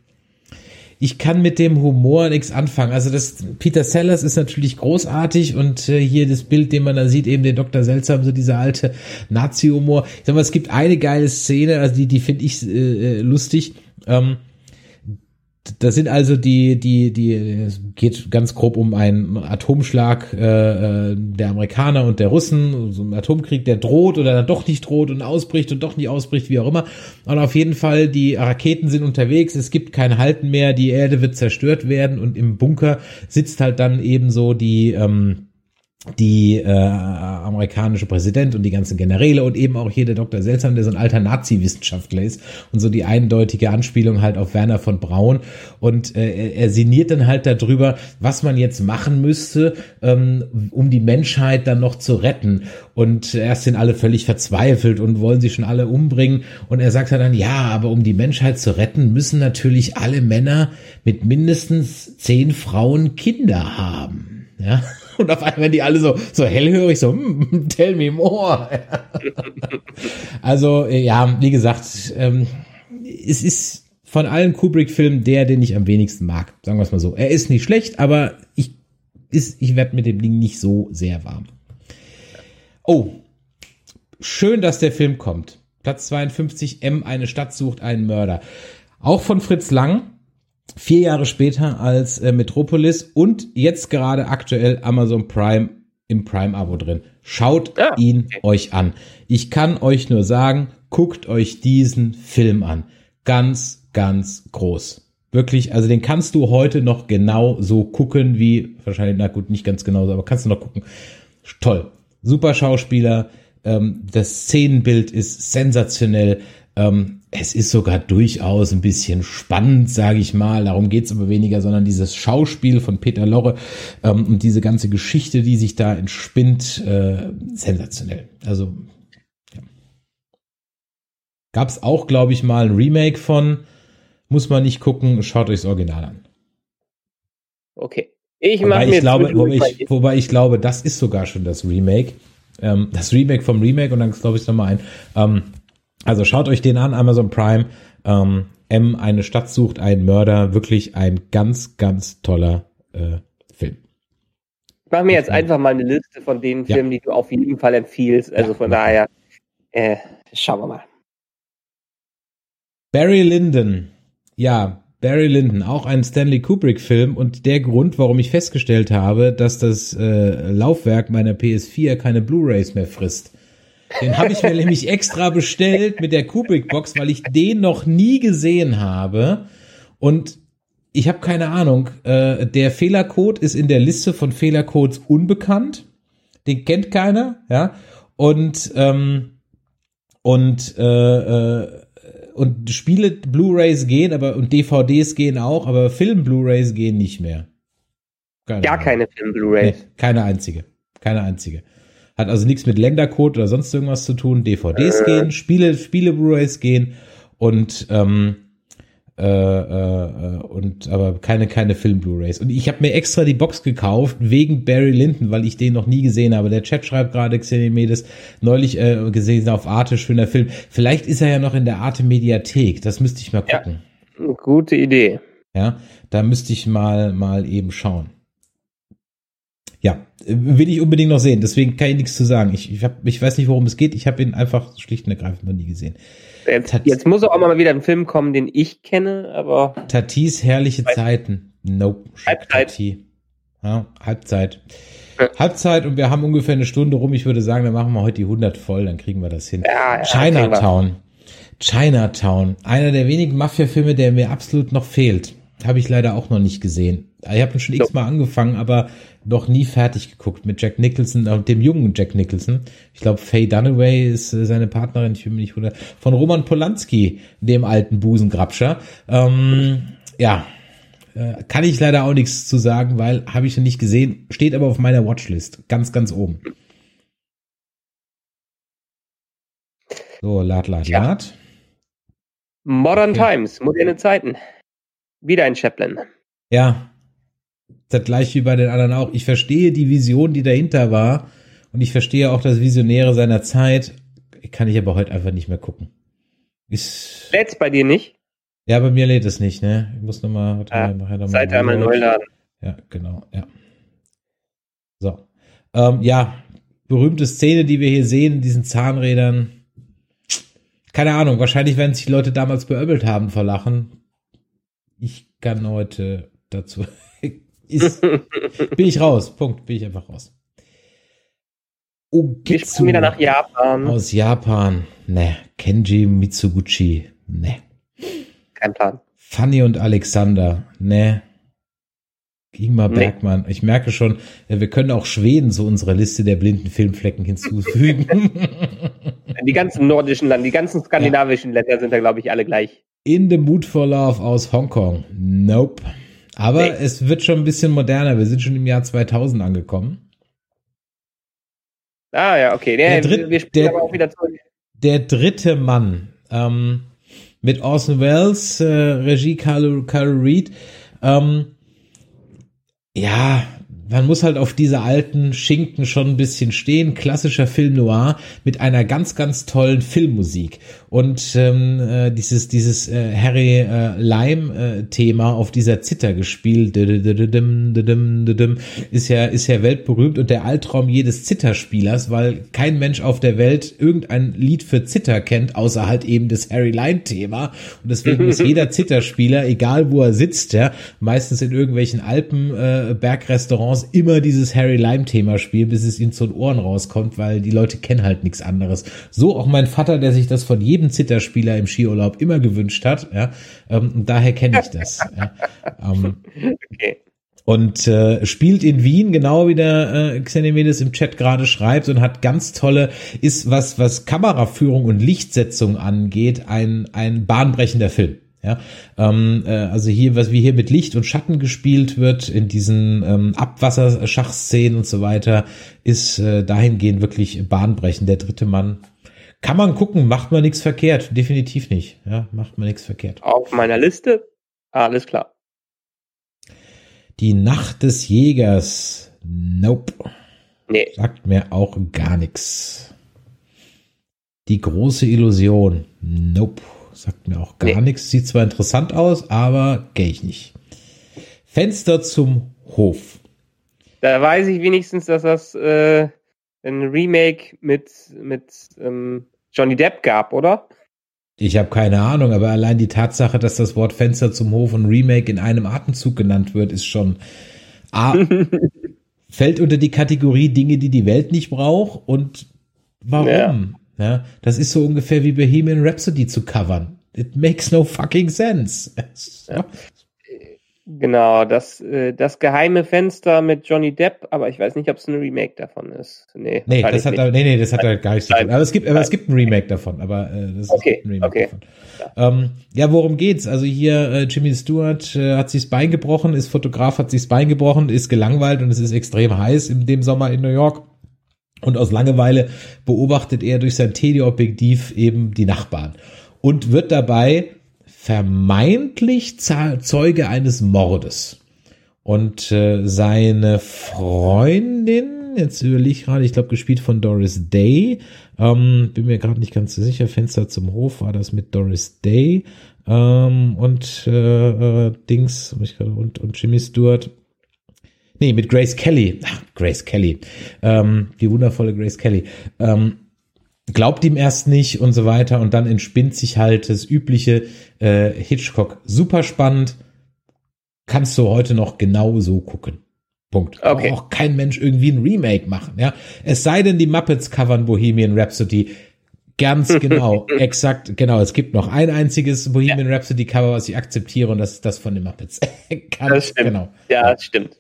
ich kann mit dem Humor nichts anfangen. Also das Peter Sellers ist natürlich großartig und äh, hier das Bild, den man da sieht, eben den Dr. Seltsam, so dieser alte Nazi-Humor. Ich sag mal, es gibt eine geile Szene, also die, die finde ich äh, äh lustig. Ähm, das sind also die, die, die, es geht ganz grob um einen Atomschlag äh, äh, der Amerikaner und der Russen, so ein Atomkrieg, der droht oder dann doch nicht droht und ausbricht und doch nicht ausbricht, wie auch immer. Und auf jeden Fall, die Raketen sind unterwegs, es gibt kein Halten mehr, die Erde wird zerstört werden und im Bunker sitzt halt dann eben so die, ähm, die äh, amerikanische Präsident und die ganzen Generäle und eben auch hier der Dr. Seltsam, der so ein alter Nazi-Wissenschaftler ist und so die eindeutige Anspielung halt auf Werner von Braun. Und äh, er sinniert dann halt darüber, was man jetzt machen müsste, ähm, um die Menschheit dann noch zu retten. Und erst sind alle völlig verzweifelt und wollen sie schon alle umbringen. Und er sagt dann, ja, aber um die Menschheit zu retten, müssen natürlich alle Männer mit mindestens zehn Frauen Kinder haben, ja und auf einmal werden die alle so, so hellhörig, so, mm, tell me more. also, äh, ja, wie gesagt, ähm, es ist von allen Kubrick-Filmen der, den ich am wenigsten mag. Sagen wir es mal so. Er ist nicht schlecht, aber ich, ist, ich werde mit dem Ding nicht so sehr warm. Oh, schön, dass der Film kommt. Platz 52, M, eine Stadt sucht einen Mörder. Auch von Fritz Lang vier Jahre später als äh, Metropolis und jetzt gerade aktuell Amazon Prime im Prime-Abo drin. Schaut ja. ihn euch an. Ich kann euch nur sagen, guckt euch diesen Film an. Ganz, ganz groß. Wirklich, also den kannst du heute noch genau so gucken, wie wahrscheinlich, na gut, nicht ganz genauso, aber kannst du noch gucken. Toll. Super Schauspieler. Ähm, das Szenenbild ist sensationell. Ähm, es ist sogar durchaus ein bisschen spannend, sage ich mal. Darum geht's aber weniger, sondern dieses Schauspiel von Peter Lorre ähm, und diese ganze Geschichte, die sich da entspinnt, äh, sensationell. Also ja. gab es auch, glaube ich, mal ein Remake von. Muss man nicht gucken, schaut euch das Original an. Okay. Ich mache mir ich glaube, wobei ich, wobei ich glaube, das ist sogar schon das Remake. Ähm, das Remake vom Remake und dann glaube ich nochmal ein. Ähm, also schaut euch den an, Amazon Prime. Ähm, M, eine Stadt sucht einen Mörder. Wirklich ein ganz, ganz toller äh, Film. Ich mache mir jetzt einfach mal eine Liste von den Filmen, ja. die du auf jeden Fall empfiehlst. Also ja. von daher, äh, schauen wir mal. Barry Lyndon. Ja, Barry Lyndon, auch ein Stanley Kubrick-Film und der Grund, warum ich festgestellt habe, dass das äh, Laufwerk meiner PS4 keine Blu-rays mehr frisst. Den habe ich mir nämlich extra bestellt mit der Kubrick-Box, weil ich den noch nie gesehen habe. Und ich habe keine Ahnung. Äh, der Fehlercode ist in der Liste von Fehlercodes unbekannt. Den kennt keiner, ja. Und ähm, und äh, äh, und Spiele Blu-rays gehen, aber und DVDs gehen auch, aber Film Blu-rays gehen nicht mehr. Keine Gar Ahnung. keine Film Blu-rays. Nee, keine einzige, keine einzige. Hat also nichts mit Ländercode oder sonst irgendwas zu tun. DVDs äh. gehen, Spiele, Spiele Blu-rays gehen und ähm, äh, äh, und aber keine keine Film Blu-rays und ich habe mir extra die Box gekauft wegen Barry Lyndon, weil ich den noch nie gesehen habe. Der Chat schreibt gerade Xenimedes neulich äh, gesehen auf Arte schöner Film. Vielleicht ist er ja noch in der Arte Mediathek. Das müsste ich mal gucken. Ja, gute Idee. Ja, da müsste ich mal mal eben schauen. Ja, will ich unbedingt noch sehen. Deswegen kann ich nichts zu sagen. Ich, ich, hab, ich weiß nicht, worum es geht. Ich habe ihn einfach schlicht und ergreifend noch nie gesehen. Jetzt, jetzt muss auch mal wieder ein Film kommen, den ich kenne, aber. Tatis herrliche Zeiten. Nope. Halbzeit. Tati. Ja, Halbzeit. Ja. Halbzeit und wir haben ungefähr eine Stunde rum. Ich würde sagen, wir machen mal heute die 100 voll, dann kriegen wir das hin. Ja, ja, Chinatown. Chinatown. Einer der wenigen Mafia-Filme, der mir absolut noch fehlt. Habe ich leider auch noch nicht gesehen. Ich habe ihn schon x-mal angefangen, aber noch nie fertig geguckt mit Jack Nicholson, äh, dem jungen Jack Nicholson. Ich glaube, Faye Dunaway ist äh, seine Partnerin, ich bin mir nicht oder von Roman Polanski, dem alten Busengrabscher. Ähm, ja, äh, kann ich leider auch nichts zu sagen, weil habe ich noch nicht gesehen, steht aber auf meiner Watchlist, ganz, ganz oben. So, lad, lad, Ja. lad. Modern Okay. Times, moderne Zeiten. Wieder ein Chaplin. Ja, das gleich wie bei den anderen auch. Ich verstehe die Vision, die dahinter war. Und ich verstehe auch das Visionäre seiner Zeit. Kann ich aber heute einfach nicht mehr gucken. Ist, Lädt's bei dir nicht? ja, bei mir lädt es nicht, ne? Ich muss nochmal, warte Ah, mal, noch mal Seite einmal neu laden. Ja, genau, ja. So. Ähm, ja, berühmte Szene, die wir hier sehen, diesen Zahnrädern. Keine Ahnung, wahrscheinlich werden sich die Leute damals beöbelt haben vor Lachen. Ich kann heute dazu. Ist, bin ich raus. Punkt. Bin ich einfach raus. Wir Ogetsu springen wieder nach Japan. aus Japan. Ne. Kenji Mitsuguchi. Ne. Kein Plan. Fanny und Alexander. Ne. Ingmar Nee. Bergmann. Ich merke schon, äh, wir können auch Schweden zu unserer Liste der blinden Filmflecken hinzufügen. Die ganzen nordischen Länder, die ganzen skandinavischen Länder sind da, glaube ich, alle gleich. In the Mood for Love aus Hongkong. Nope. Aber Nee. es wird schon ein bisschen moderner. Wir sind schon im Jahr 2000 angekommen. Ah ja, okay. Der Der, dritt- wir der- aber auch wieder zurück. Der dritte Mann ähm, mit Orson Welles, äh, Regie Carlo, Carlo Reed. Ähm, ja, man muss halt auf diese alten Schinken schon ein bisschen stehen. Klassischer Film Noir mit einer ganz, ganz tollen Filmmusik. Und ähm, äh, dieses, dieses äh, Harry äh, Lime-Thema auf dieser Zither gespielt, ist ja, ist ja weltberühmt und der Albtraum jedes Zitherspielers, weil kein Mensch auf der Welt irgendein Lied für Zither kennt, außer halt eben das Harry Lime-Thema. Und deswegen muss jeder Zitherspieler, egal wo er sitzt, ja, meistens in irgendwelchen Alpen, äh, Bergrestaurants, immer dieses Harry Lime-Thema spielen, bis es ihnen zu den Ohren rauskommt, weil die Leute kennen halt nichts anderes. So auch mein Vater, der sich das von jedem Zitherspieler im Skiurlaub immer gewünscht hat, ja, ähm, daher kenne ich das. ja. ähm, Okay. und äh, spielt in Wien, genau wie der äh, Xenemedes im Chat gerade schreibt und hat ganz tolle, ist was was Kameraführung und Lichtsetzung angeht, ein ein bahnbrechender Film. Ja, ähm, äh, also hier, was wie hier mit Licht und Schatten gespielt wird in diesen ähm, Abwasserschachszenen und so weiter, ist äh, dahingehend wirklich bahnbrechend. Der dritte Mann kann man gucken, macht man nichts verkehrt, definitiv nicht. Ja, macht man nichts verkehrt. Auf meiner Liste. Alles klar. Die Nacht des Jägers. Nope. Nee. Sagt mir auch gar nichts. Die große Illusion. Nope. Sagt mir auch gar Nee. nichts. Sieht zwar interessant aus, aber gehe ich nicht. Fenster zum Hof. Da weiß ich wenigstens, dass das äh, ein Remake mit, mit ähm, Johnny Depp gab, oder? Ich habe keine Ahnung, aber allein die Tatsache, dass das Wort Fenster zum Hof und Remake in einem Atemzug genannt wird, ist schon A, fällt unter die Kategorie Dinge, die die Welt nicht braucht und warum? Ja. Das ist so ungefähr wie Bohemian Rhapsody zu covern. It makes no fucking sense. Ja. Genau, das, äh, das geheime Fenster mit Johnny Depp, aber ich weiß nicht, ob es ein Remake davon ist. Nee, Nee, das hat, nicht. nee, nee, das hat da gar nichts zu tun. Aber es gibt, aber es gibt ein Remake davon, aber äh, das ist Okay, ein Remake okay. davon. Ähm, ja, worum geht's? Also hier äh, Jimmy Stewart äh, hat sich das Bein gebrochen, ist Fotograf, hat sich das Bein gebrochen, ist gelangweilt und es ist extrem heiß in dem Sommer in New York. Und aus Langeweile beobachtet er durch sein Teleobjektiv eben die Nachbarn und wird dabei vermeintlich Zeuge eines Mordes. Und äh, seine Freundin, jetzt überlege ich gerade, ich glaube gespielt von Doris Day, ähm, bin mir gerade nicht ganz so sicher, Fenster zum Hof war das mit Doris Day ähm, und äh, äh, Dings, und, und Jimmy Stewart. Nee, mit Grace Kelly. Ach, Grace Kelly. Ähm, die wundervolle Grace Kelly. Ähm, glaubt ihm erst nicht und so weiter und dann entspinnt sich halt das übliche äh, Hitchcock. Super spannend. Kannst du heute noch genau so gucken. Punkt. Okay. Aber auch kein Mensch irgendwie ein Remake machen, ja. Es sei denn, die Muppets covern Bohemian Rhapsody. Ganz genau, exakt, genau. Es gibt noch ein einziges Bohemian ja. Rhapsody Cover, was ich akzeptiere, und das ist das von den Muppets. Ganz das stimmt. genau. Ja, das stimmt.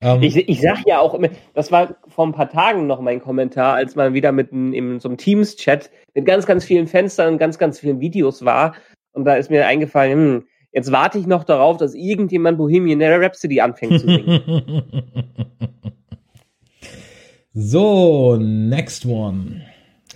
Ähm, ich, ich sag ja auch immer, das war vor ein paar Tagen noch mein Kommentar, als man wieder mit in, in so einem Teams-Chat mit ganz, ganz vielen Fenstern und ganz, ganz vielen Videos war. Und da ist mir eingefallen, hm, jetzt warte ich noch darauf, dass irgendjemand Bohemian Rhapsody anfängt zu singen. so, next one.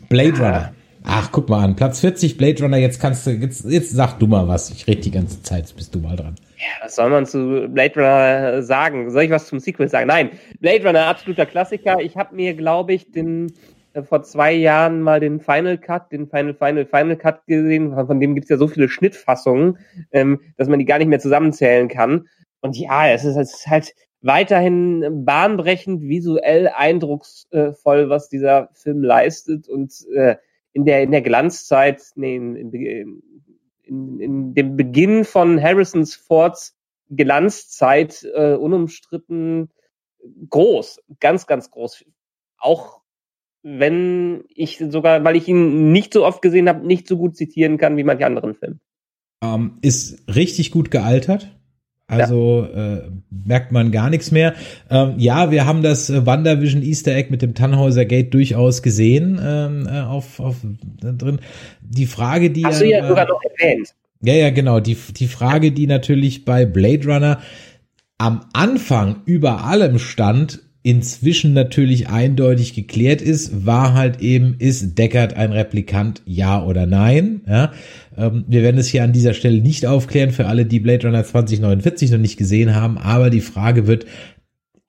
Blade Runner. Ach, guck mal an. Platz 40 Blade Runner. Jetzt kannst du, jetzt, jetzt sag du mal was. Ich rede die ganze Zeit. Jetzt bist du mal dran. Ja, was soll man zu Blade Runner sagen? Soll ich was zum Sequel sagen? Nein. Blade Runner, absoluter Klassiker. Ich habe mir, glaube ich, den, äh, vor zwei Jahren mal den Final Cut, den Final, Final, Final Cut gesehen. Von dem gibt es ja so viele Schnittfassungen, ähm, dass man die gar nicht mehr zusammenzählen kann. Und ja, es ist, es ist halt weiterhin bahnbrechend, visuell eindrucksvoll, was dieser Film leistet und äh, in der in der Glanzzeit, nee, in, in, in, in dem Beginn von Harrisons Fords Glanzzeit äh, unumstritten groß, ganz ganz groß. Auch wenn ich sogar, weil ich ihn nicht so oft gesehen habe, nicht so gut zitieren kann wie manche anderen Filme. Ähm, ist richtig gut gealtert. Also ja. äh, merkt man gar nichts mehr. Ähm, ja, wir haben das äh, WandaVision Easter Egg mit dem Tannhäuser Gate durchaus gesehen ähm, äh, auf, auf drin. Die Frage, die hast du ja sogar noch erwähnt. Ja, ja, genau. Die die Frage, die natürlich bei Blade Runner am Anfang über allem stand, inzwischen natürlich eindeutig geklärt ist, war halt eben, ist Deckard ein Replikant, ja oder nein? Ja, ähm, wir werden es hier an dieser Stelle nicht aufklären für alle, die Blade Runner 2049 noch nicht gesehen haben, aber die Frage wird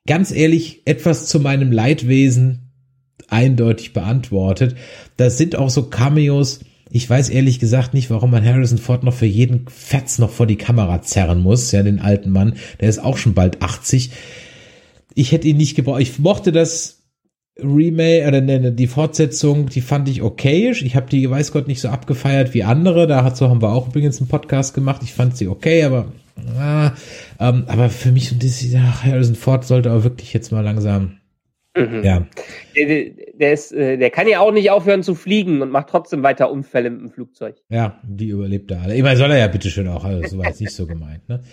ganz ehrlich etwas zu meinem Leidwesen eindeutig beantwortet. Das sind auch so Cameos, ich weiß ehrlich gesagt nicht, warum man Harrison Ford noch für jeden Fetz noch vor die Kamera zerren muss, ja, den alten Mann, der ist auch schon bald 80 ich hätte ihn nicht gebraucht. Ich mochte das Remake oder ne, die Fortsetzung, die fand ich okayisch. Ich habe die, weiß Gott, nicht so abgefeiert wie andere. Da hat so haben wir auch übrigens einen Podcast gemacht. Ich fand sie okay, aber ah, ähm, aber für mich und das, ach, Harrison Ford sollte aber wirklich jetzt mal langsam Mhm. Ja. Der, der, ist, äh, der kann ja auch nicht aufhören zu fliegen und macht trotzdem weiter Unfälle mit dem Flugzeug. Ja, die überlebt er alle. Ich meine, soll er ja bitteschön auch, also so war jetzt nicht so gemeint. Ne?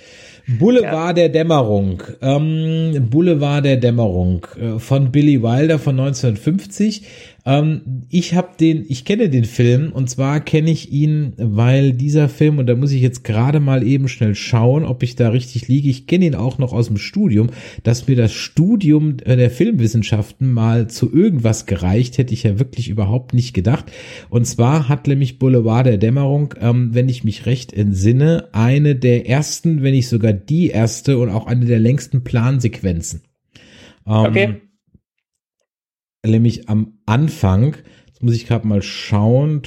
Boulevard ja. der Dämmerung. Ähm, Boulevard der Dämmerung äh, von Billy Wilder von 1950. Ähm, ich habe den, ich kenne den Film und zwar kenne ich ihn, weil dieser Film, und da muss ich jetzt gerade mal eben schnell schauen, ob ich da richtig liege. Ich kenne ihn auch noch aus dem Studium, dass mir das Studium der Filmwissenschaften mal zu irgendwas gereicht, hätte ich ja wirklich überhaupt nicht gedacht. Und zwar hat nämlich Boulevard der Dämmerung, ähm, wenn ich mich recht entsinne, eine der ersten, wenn nicht sogar die erste und auch eine der längsten Plansequenzen. Ähm, okay nämlich am Anfang, jetzt muss ich gerade mal schauen,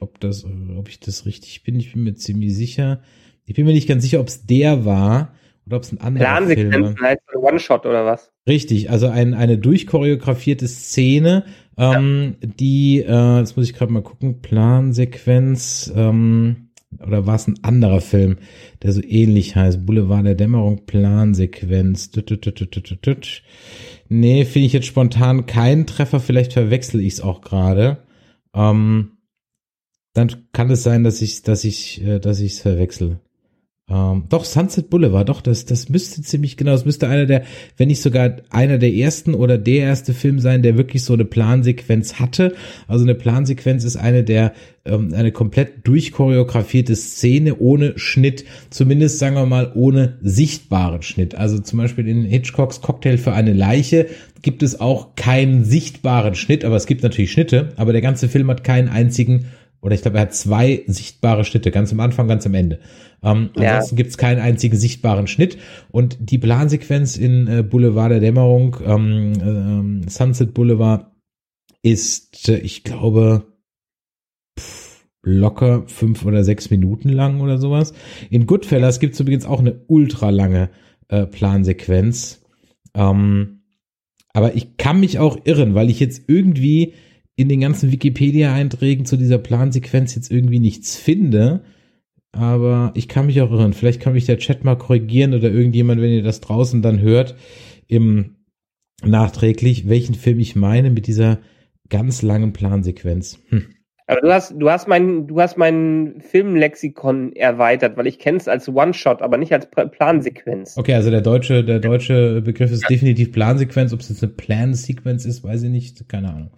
ob das, ob ich das richtig bin. Ich bin mir ziemlich sicher. Ich bin mir nicht ganz sicher, ob es der war oder ob es ein anderer Film war. heißt One-Shot oder was? Richtig, also ein, eine durchchoreografierte Szene, ähm, ja. die, äh, jetzt muss ich gerade mal gucken, Plansequenz, ähm, oder war es ein anderer Film, der so ähnlich heißt? Boulevard der Dämmerung, Plansequenz. Nee, finde ich jetzt spontan keinen Treffer, vielleicht verwechsel ich es auch gerade. Ähm, dann kann es sein, dass ich, dass ich, äh, dass ich es verwechsel. Ähm, doch, Sunset Boulevard, doch, das, das müsste ziemlich genau, das müsste einer der, wenn nicht sogar einer der ersten oder der erste Film sein, der wirklich so eine Plansequenz hatte. Also eine Plansequenz ist eine der, ähm, eine komplett durchchoreografierte Szene ohne Schnitt, zumindest sagen wir mal ohne sichtbaren Schnitt. Also zum Beispiel in Hitchcocks Cocktail für eine Leiche gibt es auch keinen sichtbaren Schnitt, aber es gibt natürlich Schnitte, aber der ganze Film hat keinen einzigen oder ich glaube, er hat zwei sichtbare Schnitte, ganz am Anfang, ganz am Ende. Ähm, ja. Ansonsten gibt es keinen einzigen sichtbaren Schnitt. Und die Plansequenz in äh, Boulevard der Dämmerung, ähm, äh, Sunset Boulevard, ist, äh, ich glaube, pff, locker fünf oder sechs Minuten lang oder sowas. In Goodfellas gibt es übrigens auch eine ultra lange äh, Plansequenz. Ähm, aber ich kann mich auch irren, weil ich jetzt irgendwie in den ganzen Wikipedia-Einträgen zu dieser Plansequenz jetzt irgendwie nichts finde. Aber ich kann mich auch irren. Vielleicht kann mich der Chat mal korrigieren oder irgendjemand, wenn ihr das draußen dann hört, im nachträglich, welchen Film ich meine mit dieser ganz langen Plansequenz. Hm. Aber du hast, du hast mein, du hast mein Filmlexikon erweitert, weil ich kenne es als One-Shot, aber nicht als Plansequenz. Okay, also der deutsche, der deutsche Begriff ist definitiv Plansequenz. Ob es jetzt eine Plan-Sequenz ist, weiß ich nicht. Keine Ahnung.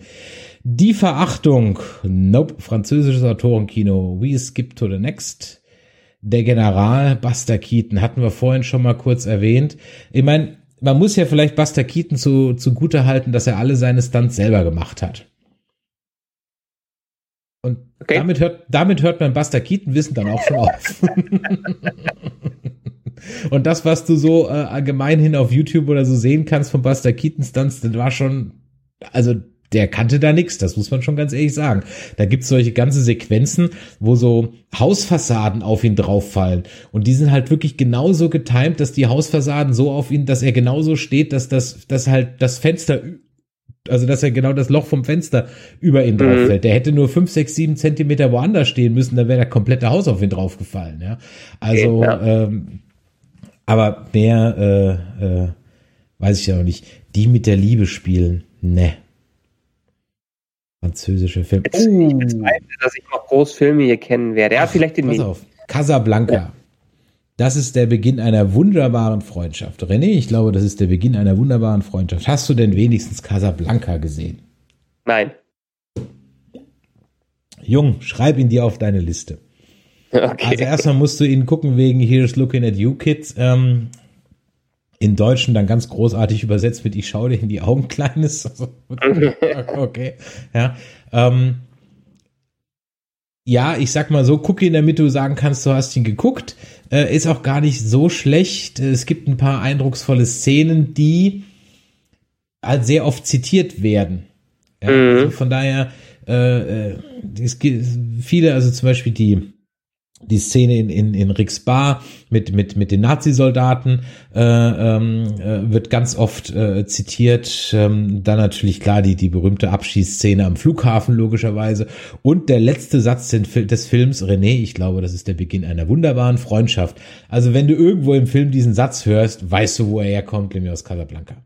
Die Verachtung. Nope. Französisches Autorenkino. We skip to the next. Der General Buster Keaton hatten wir vorhin schon mal kurz erwähnt. Ich meine, man muss ja vielleicht Buster Keaton zu, zugute halten, dass er alle seine Stunts selber gemacht hat. Und okay. damit hört, damit hört mein Buster Keaton Wissen dann auch schon auf. Und das, was du so äh, allgemein hin auf YouTube oder so sehen kannst von Buster Keaton Stunts, das war schon, also der kannte da nichts, das muss man schon ganz ehrlich sagen. Da gibt's solche ganze Sequenzen, wo so Hausfassaden auf ihn drauffallen. Und die sind halt wirklich genauso getimt, dass die Hausfassaden so auf ihn, dass er genauso steht, dass das, dass halt das Fenster also dass er genau das Loch vom Fenster über ihn drauf mhm. fällt. Der hätte nur fünf, sechs, sieben Zentimeter woanders stehen müssen, dann wäre der komplette Haus auf ihn draufgefallen. Ja, also, ja. Ähm, aber mehr äh, äh, weiß ich ja noch nicht. Die mit der Liebe spielen, ne. Französische Film. Jetzt, oh. Ich bezweifle, dass ich noch groß Filme hier kennen werde. Ja, vielleicht den Pass auf. Casablanca. Ja. Das ist der Beginn einer wunderbaren Freundschaft. René, ich glaube, das ist der Beginn einer wunderbaren Freundschaft. Hast du denn wenigstens Casablanca gesehen? Nein. Jung, schreib ihn dir auf deine Liste. Okay. Also erstmal musst du ihn gucken wegen Here's Looking at You Kids. Ähm, in Deutschen dann ganz großartig übersetzt mit Ich schau dir in die Augen, Kleines. okay. Ja. Ähm, ja, ich sag mal so, guck ihn, damit du sagen kannst, du hast ihn geguckt. Äh, ist auch gar nicht so schlecht. Es gibt ein paar eindrucksvolle Szenen, die halt sehr oft zitiert werden. Ja, mhm. also von daher, äh, äh es gibt viele, also zum Beispiel die die Szene in, in, in Ricks Bar mit, mit, mit den Nazi-Soldaten äh, ähm, äh, wird ganz oft äh, zitiert. Ähm, dann natürlich klar die, die berühmte Abschießszene am Flughafen logischerweise. Und der letzte Satz des Films, René, ich glaube, das ist der Beginn einer wunderbaren Freundschaft. Also wenn du irgendwo im Film diesen Satz hörst, weißt du, wo er herkommt, nämlich aus Casablanca.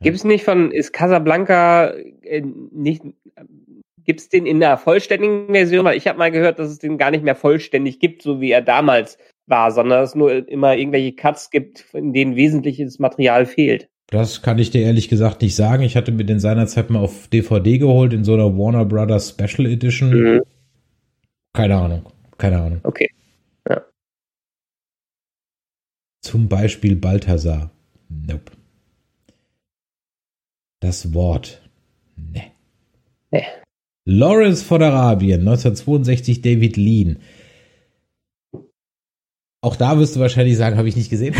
Gibt es nicht von, ist Casablanca äh, nicht Gibt es den in der vollständigen Version? Weil ich habe mal gehört, dass es den gar nicht mehr vollständig gibt, so wie er damals war, sondern dass es nur immer irgendwelche Cuts gibt, in denen wesentliches Material fehlt. Das kann ich dir ehrlich gesagt nicht sagen. Ich hatte mir den seinerzeit mal auf DVD geholt in so einer Warner Brothers Special Edition. Mhm. Keine Ahnung. Keine Ahnung. Okay. Ja. Zum Beispiel Balthasar. Nope. Das Wort. Ne. Nee. Lawrence von Arabien, 1962 David Lean. Auch da wirst du wahrscheinlich sagen, habe ich nicht gesehen.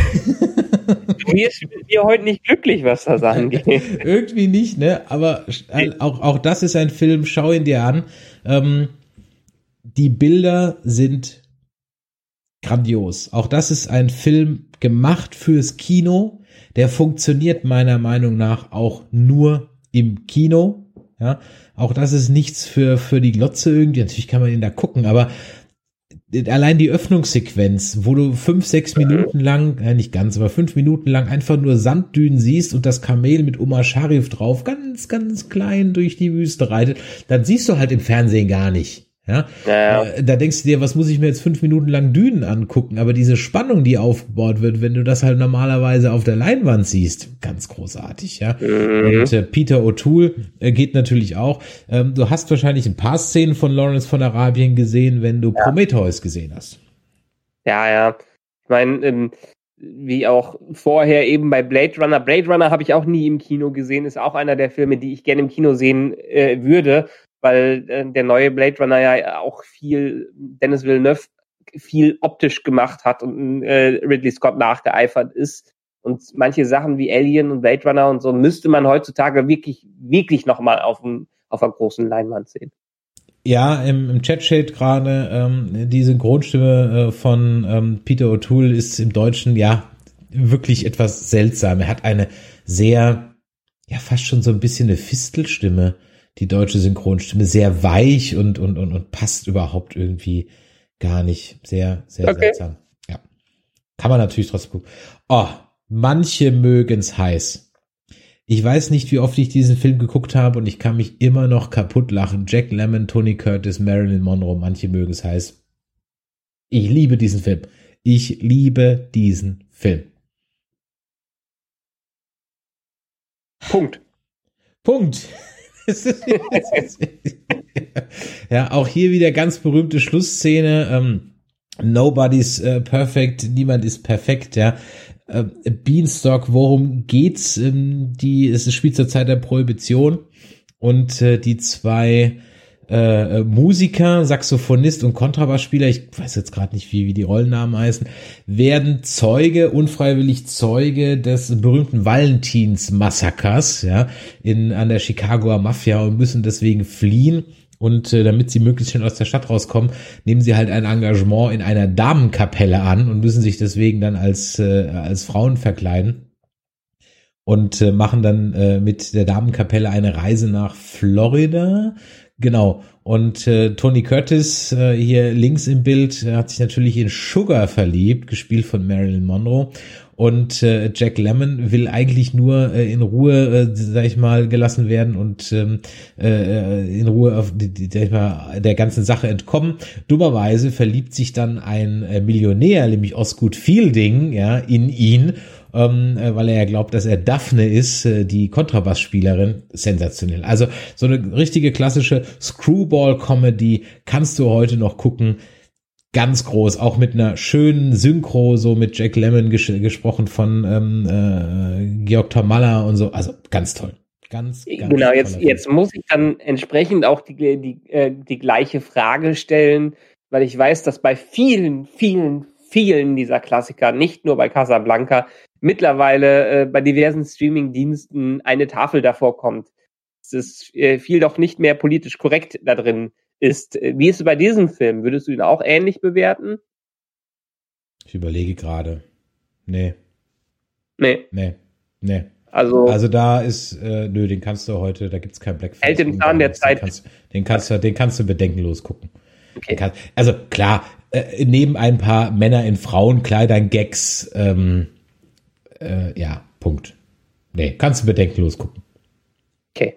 mir ist mir heute nicht glücklich, was das angeht. Irgendwie nicht, ne? Aber auch, auch das ist ein Film, schau ihn dir an. Ähm, die Bilder sind grandios. Auch das ist ein Film gemacht fürs Kino. Der funktioniert meiner Meinung nach auch nur im Kino. Ja, auch das ist nichts für, für die Glotze irgendwie. Natürlich kann man ihn da gucken, aber allein die Öffnungssequenz, wo du fünf, sechs Minuten lang, äh nicht ganz, aber fünf Minuten lang einfach nur Sanddünen siehst und das Kamel mit Omar Sharif drauf ganz, ganz klein durch die Wüste reitet, dann siehst du halt im Fernsehen gar nicht. Ja, ja. Äh, da denkst du dir, was muss ich mir jetzt fünf Minuten lang Dünen angucken? Aber diese Spannung, die aufgebaut wird, wenn du das halt normalerweise auf der Leinwand siehst, ganz großartig, ja. Mhm. Und äh, Peter O'Toole äh, geht natürlich auch. Ähm, du hast wahrscheinlich ein paar Szenen von Lawrence von Arabien gesehen, wenn du ja. Prometheus gesehen hast. Ja, ja. Ich meine, ähm, wie auch vorher eben bei Blade Runner. Blade Runner habe ich auch nie im Kino gesehen, ist auch einer der Filme, die ich gerne im Kino sehen äh, würde weil äh, der neue Blade Runner ja auch viel Dennis Villeneuve viel optisch gemacht hat und äh, Ridley Scott nachgeeifert ist. Und manche Sachen wie Alien und Blade Runner und so müsste man heutzutage wirklich, wirklich nochmal auf, auf einer großen Leinwand sehen. Ja, im, im Chat steht gerade, ähm, die Synchronstimme äh, von ähm, Peter O'Toole ist im Deutschen ja wirklich etwas seltsam. Er hat eine sehr, ja fast schon so ein bisschen eine Fistelstimme die deutsche Synchronstimme sehr weich und, und, und, und passt überhaupt irgendwie gar nicht. Sehr, sehr okay. seltsam. Ja. Kann man natürlich trotzdem gucken. Oh, manche mögen's heiß. Ich weiß nicht, wie oft ich diesen Film geguckt habe und ich kann mich immer noch kaputt lachen. Jack Lemmon, Tony Curtis, Marilyn Monroe, manche mögen es heiß. Ich liebe diesen Film. Ich liebe diesen Film. Punkt. Punkt. ja, auch hier wieder ganz berühmte Schlussszene. Ähm, Nobody's uh, perfect, niemand ist perfekt, ja. Uh, Beanstalk, worum geht's? Ähm, die, es spielt zur Zeit der Prohibition und äh, die zwei äh, Musiker, Saxophonist und Kontrabassspieler, ich weiß jetzt gerade nicht, wie, wie die Rollennamen heißen, werden Zeuge, unfreiwillig Zeuge des berühmten Valentins-Massakers, ja, in, an der Chicagoer Mafia und müssen deswegen fliehen. Und äh, damit sie möglichst schnell aus der Stadt rauskommen, nehmen sie halt ein Engagement in einer Damenkapelle an und müssen sich deswegen dann als, äh, als Frauen verkleiden und äh, machen dann äh, mit der Damenkapelle eine Reise nach Florida, Genau. Und äh, Tony Curtis äh, hier links im Bild äh, hat sich natürlich in Sugar verliebt, gespielt von Marilyn Monroe. Und äh, Jack Lemmon will eigentlich nur äh, in Ruhe, äh, sag ich mal, gelassen werden und ähm, äh, in Ruhe auf die, sag ich mal, der ganzen Sache entkommen. Dummerweise verliebt sich dann ein äh, Millionär, nämlich Osgood Fielding, ja, in ihn ähm, äh, weil er ja glaubt, dass er Daphne ist, äh, die Kontrabassspielerin. Sensationell. Also so eine richtige klassische Screwball-Comedy kannst du heute noch gucken. Ganz groß, auch mit einer schönen Synchro, so mit Jack Lemmon ges gesprochen von ähm, äh, Georg Tomalla und so. Also ganz toll. Ganz, ganz genau, jetzt, jetzt muss ich dann entsprechend auch die, die, äh, die gleiche Frage stellen, weil ich weiß, dass bei vielen, vielen, vielen dieser Klassiker, nicht nur bei Casablanca, mittlerweile äh, bei diversen Streaming-Diensten eine Tafel davor kommt. Es ist äh, viel doch nicht mehr politisch korrekt da drin ist. Wie ist es bei diesem Film? Würdest du ihn auch ähnlich bewerten? Ich überlege gerade. Nee. Nee. Nee. Nee. Also, also da ist, äh, nö, den kannst du heute, da gibt's kein Blackface. Hält im Zahn der Zeit. Den kannst, den kannst, du, den kannst du bedenkenlos gucken. Okay. Kann, also klar, äh, neben ein paar Männer in Frauenkleidern Gags, ähm, äh, ja, Punkt. Nee, kannst du bedenkenlos gucken. Okay.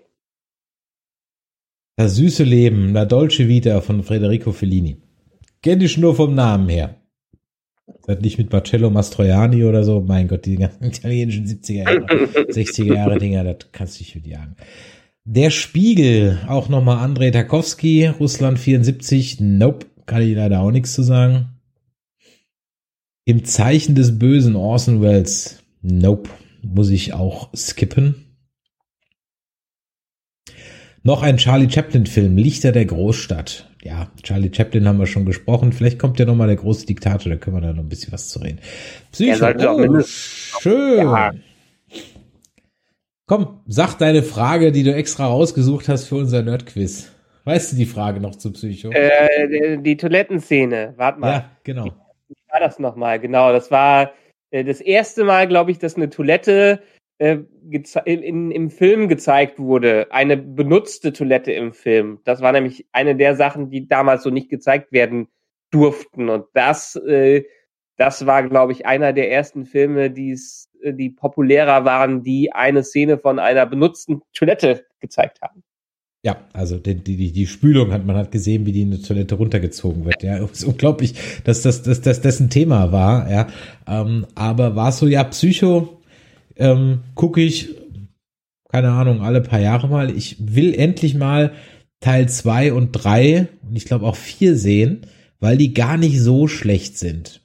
Das süße Leben, La Dolce Vita von Federico Fellini. Kenn ich nur vom Namen her. Das nicht mit Marcello Mastroianni oder so. Mein Gott, die ganzen italienischen 70er Jahre, 60er Jahre Dinger, das kannst du nicht mit jagen. Der Spiegel, auch nochmal Andrei Tarkovsky, Russland 74. Nope, kann ich leider auch nichts zu sagen. Im Zeichen des Bösen, Orson Welles. Nope, muss ich auch skippen. Noch ein Charlie Chaplin-Film, Lichter der Großstadt. Ja, Charlie Chaplin haben wir schon gesprochen. Vielleicht kommt ja noch mal der große Diktator, da können wir da noch ein bisschen was zu reden. Psycho, oh, schön. Ja. Komm, sag deine Frage, die du extra rausgesucht hast für unser Nerdquiz. Weißt du die Frage noch zu Psycho? Äh, die, Toilettenszene, warte mal. Ja, genau. Wie war das nochmal? Genau, das war das erste Mal, glaube ich, dass eine Toilette äh, in, im Film gezeigt wurde. Eine benutzte Toilette im Film. Das war nämlich eine der Sachen, die damals so nicht gezeigt werden durften. Und das, äh, das war, glaube ich, einer der ersten Filme, äh, die populärer waren, die eine Szene von einer benutzten Toilette gezeigt haben. Ja, also die, die, die Spülung hat man hat gesehen, wie die in die Toilette runtergezogen wird. Ja, ist unglaublich, dass das, dass, dass das ein Thema war. Ja, ähm, aber war so ja Psycho ähm, gucke ich keine Ahnung alle paar Jahre mal. Ich will endlich mal Teil zwei und drei und ich glaube auch vier sehen, weil die gar nicht so schlecht sind.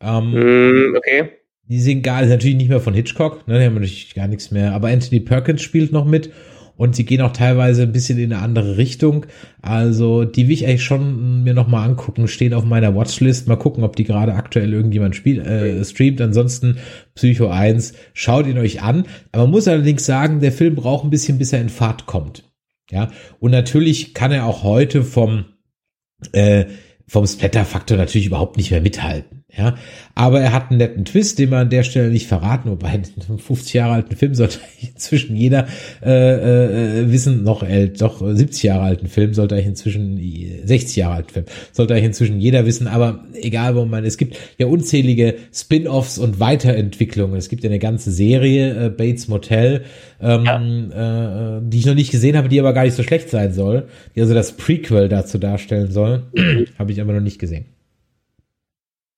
Ähm, mm, okay. Die sind gar natürlich nicht mehr von Hitchcock, ne, die haben natürlich gar nichts mehr. Aber Anthony Perkins spielt noch mit und sie gehen auch teilweise ein bisschen in eine andere Richtung. Also die will ich eigentlich schon mir nochmal angucken, stehen auf meiner Watchlist. Mal gucken, ob die gerade aktuell irgendjemand spielt, äh, streamt. Ansonsten Psycho 1, schaut ihn euch an. Aber man muss allerdings sagen, der Film braucht ein bisschen, bis er in Fahrt kommt. Ja, und natürlich kann er auch heute vom äh, vom Splatter-Faktor natürlich überhaupt nicht mehr mithalten. Ja, aber er hat einen netten Twist, den man an der Stelle nicht verraten, wobei einen 50 Jahre alten Film sollte inzwischen jeder äh, äh, wissen, noch älter, doch 70 Jahre alten Film sollte eigentlich inzwischen 60 Jahre alten Film sollte eigentlich inzwischen jeder wissen, aber egal wo man, es gibt ja unzählige Spin-offs und Weiterentwicklungen. Es gibt ja eine ganze Serie äh, Bates Motel, ähm, ja. äh, die ich noch nicht gesehen habe, die aber gar nicht so schlecht sein soll, die also das Prequel dazu darstellen soll, habe ich aber noch nicht gesehen.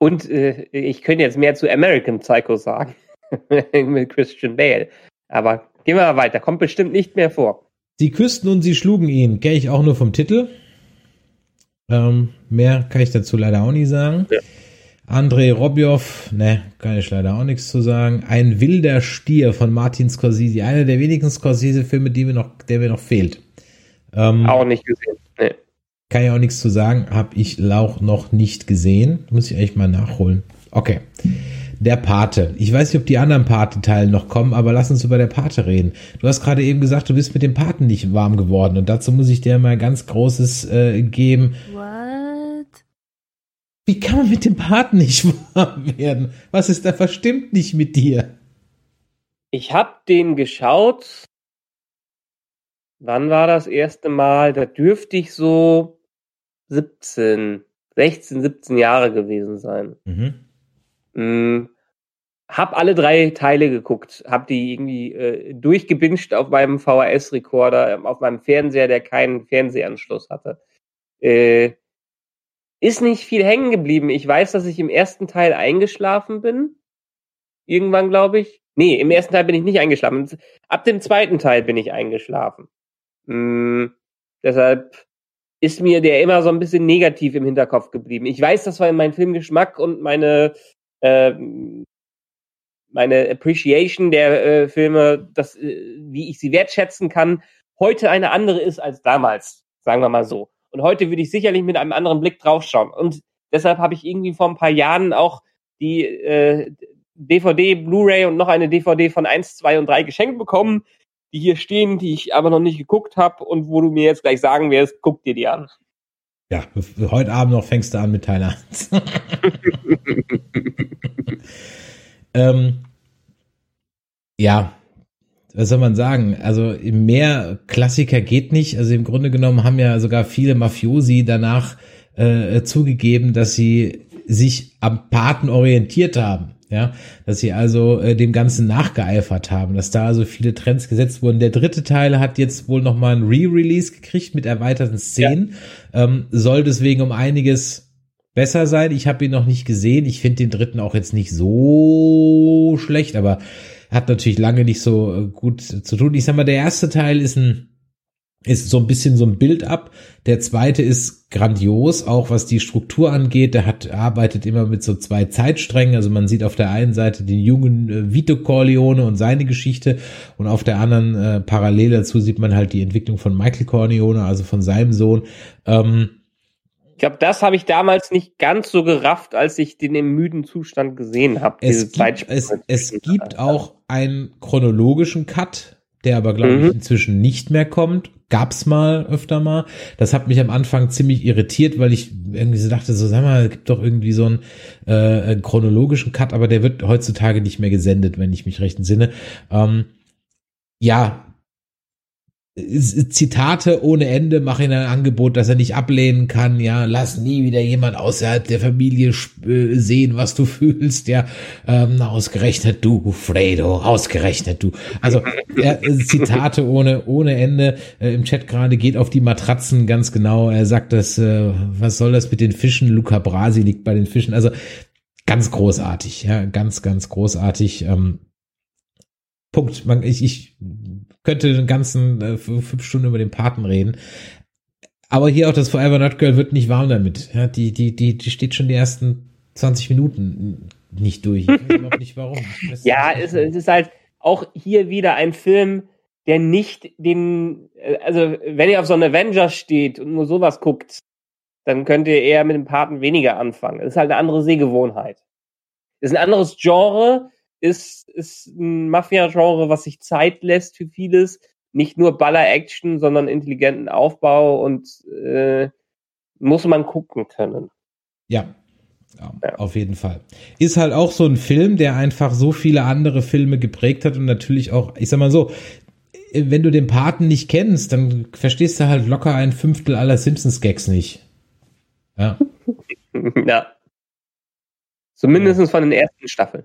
Und äh, ich könnte jetzt mehr zu American Psycho sagen. mit Christian Bale. Aber gehen wir mal weiter. Kommt bestimmt nicht mehr vor. Sie küssten und sie schlugen ihn. Kenne ich auch nur vom Titel. Ähm, mehr kann ich dazu leider auch nicht sagen. Ja. Andrei Robjow, ne, kann ich leider auch nichts zu sagen. Ein wilder Stier von Martin Scorsese. Einer der wenigen Scorsese-Filme, die mir noch, der mir noch fehlt. Ähm, auch nicht gesehen. Nee. Kann ich auch nichts zu sagen, habe ich Lauch noch nicht gesehen. Muss ich echt mal nachholen. Okay. Der Pate. Ich weiß nicht, ob die anderen Pate-Teile noch kommen, aber lass uns über der Pate reden. Du hast gerade eben gesagt, du bist mit dem Paten nicht warm geworden und dazu muss ich dir mal ganz großes äh, geben. What? Wie kann man mit dem Paten nicht warm werden? Was ist da verstimmt nicht mit dir? Ich hab den geschaut. Wann war das erste Mal? Da dürfte ich so 17, 16, 17 Jahre gewesen sein. Mhm. Mm, hab alle drei Teile geguckt, hab die irgendwie äh, durchgebinscht auf meinem VHS-Rekorder, ähm, auf meinem Fernseher, der keinen Fernsehanschluss hatte. Äh, ist nicht viel hängen geblieben. Ich weiß, dass ich im ersten Teil eingeschlafen bin. Irgendwann, glaube ich. Nee, im ersten Teil bin ich nicht eingeschlafen. Ab dem zweiten Teil bin ich eingeschlafen. Hm, deshalb ist mir der immer so ein bisschen negativ im Hinterkopf geblieben. Ich weiß, das war mein Filmgeschmack und meine äh, meine Appreciation der äh, Filme, das, äh, wie ich sie wertschätzen kann, heute eine andere ist als damals, sagen wir mal so. Und heute würde ich sicherlich mit einem anderen Blick draufschauen. Und deshalb habe ich irgendwie vor ein paar Jahren auch die äh, DVD, Blu-ray und noch eine DVD von 1, 2 und 3 geschenkt bekommen, die hier stehen, die ich aber noch nicht geguckt habe und wo du mir jetzt gleich sagen wirst, guck dir die an. Ja, heute Abend noch fängst du an mit Teil 1. ähm, ja, was soll man sagen? Also mehr Klassiker geht nicht. Also im Grunde genommen haben ja sogar viele Mafiosi danach äh, zugegeben, dass sie sich am Paten orientiert haben ja, dass sie also äh, dem Ganzen nachgeeifert haben, dass da also viele Trends gesetzt wurden. Der dritte Teil hat jetzt wohl nochmal ein Re-Release gekriegt mit erweiterten Szenen, ja. ähm, soll deswegen um einiges besser sein. Ich habe ihn noch nicht gesehen. Ich finde den dritten auch jetzt nicht so schlecht, aber hat natürlich lange nicht so äh, gut zu tun. Ich sag mal, der erste Teil ist ein ist so ein bisschen so ein Bild ab. Der zweite ist grandios, auch was die Struktur angeht. Der hat arbeitet immer mit so zwei Zeitsträngen. Also man sieht auf der einen Seite den jungen äh, Vito Corleone und seine Geschichte und auf der anderen äh, parallel dazu sieht man halt die Entwicklung von Michael Corleone, also von seinem Sohn. Ähm, ich glaube, das habe ich damals nicht ganz so gerafft, als ich den im müden Zustand gesehen habe. Es, gibt, es, es gibt auch einen chronologischen Cut der aber, glaube mhm. ich, inzwischen nicht mehr kommt. Gab's mal öfter mal. Das hat mich am Anfang ziemlich irritiert, weil ich irgendwie so dachte, so sag mal, es gibt doch irgendwie so einen, äh, chronologischen Cut, aber der wird heutzutage nicht mehr gesendet, wenn ich mich recht entsinne. Ähm, ja, Zitate ohne Ende, mach ihm ein Angebot, das er nicht ablehnen kann, ja, lass nie wieder jemand außerhalb der Familie äh, sehen, was du fühlst, ja, ähm, ausgerechnet du, Fredo, ausgerechnet du. Also ja, Zitate ohne ohne Ende äh, im Chat gerade geht auf die Matratzen ganz genau. Er sagt, dass äh, was soll das mit den Fischen? Luca Brasi liegt bei den Fischen. Also ganz großartig, ja, ganz ganz großartig. Ähm, Punkt. Man, ich, ich könnte den ganzen äh, fünf Stunden über den Paten reden. Aber hier auch das Forever Not Girl wird nicht warm damit. Ja, die, die, die, die steht schon die ersten 20 Minuten nicht durch. Ich weiß überhaupt nicht warum. ja, es, es ist halt auch hier wieder ein Film, der nicht den, äh, also wenn ihr auf so einen Avenger steht und nur sowas guckt, dann könnt ihr eher mit dem Paten weniger anfangen. Es ist halt eine andere Sehgewohnheit. Es ist ein anderes Genre, ist, ist ein Mafia-Genre, was sich Zeit lässt für vieles. Nicht nur Baller-Action, sondern intelligenten Aufbau und äh, muss man gucken können. Ja, Ja, ja. Auf jeden Fall. Ist halt auch so ein Film, der einfach so viele andere Filme geprägt hat und natürlich auch, ich sag mal so, wenn du den Paten nicht kennst, dann verstehst du halt locker ein Fünftel aller Simpsons-Gags nicht. Ja. ja. Zumindest von den ersten Staffeln.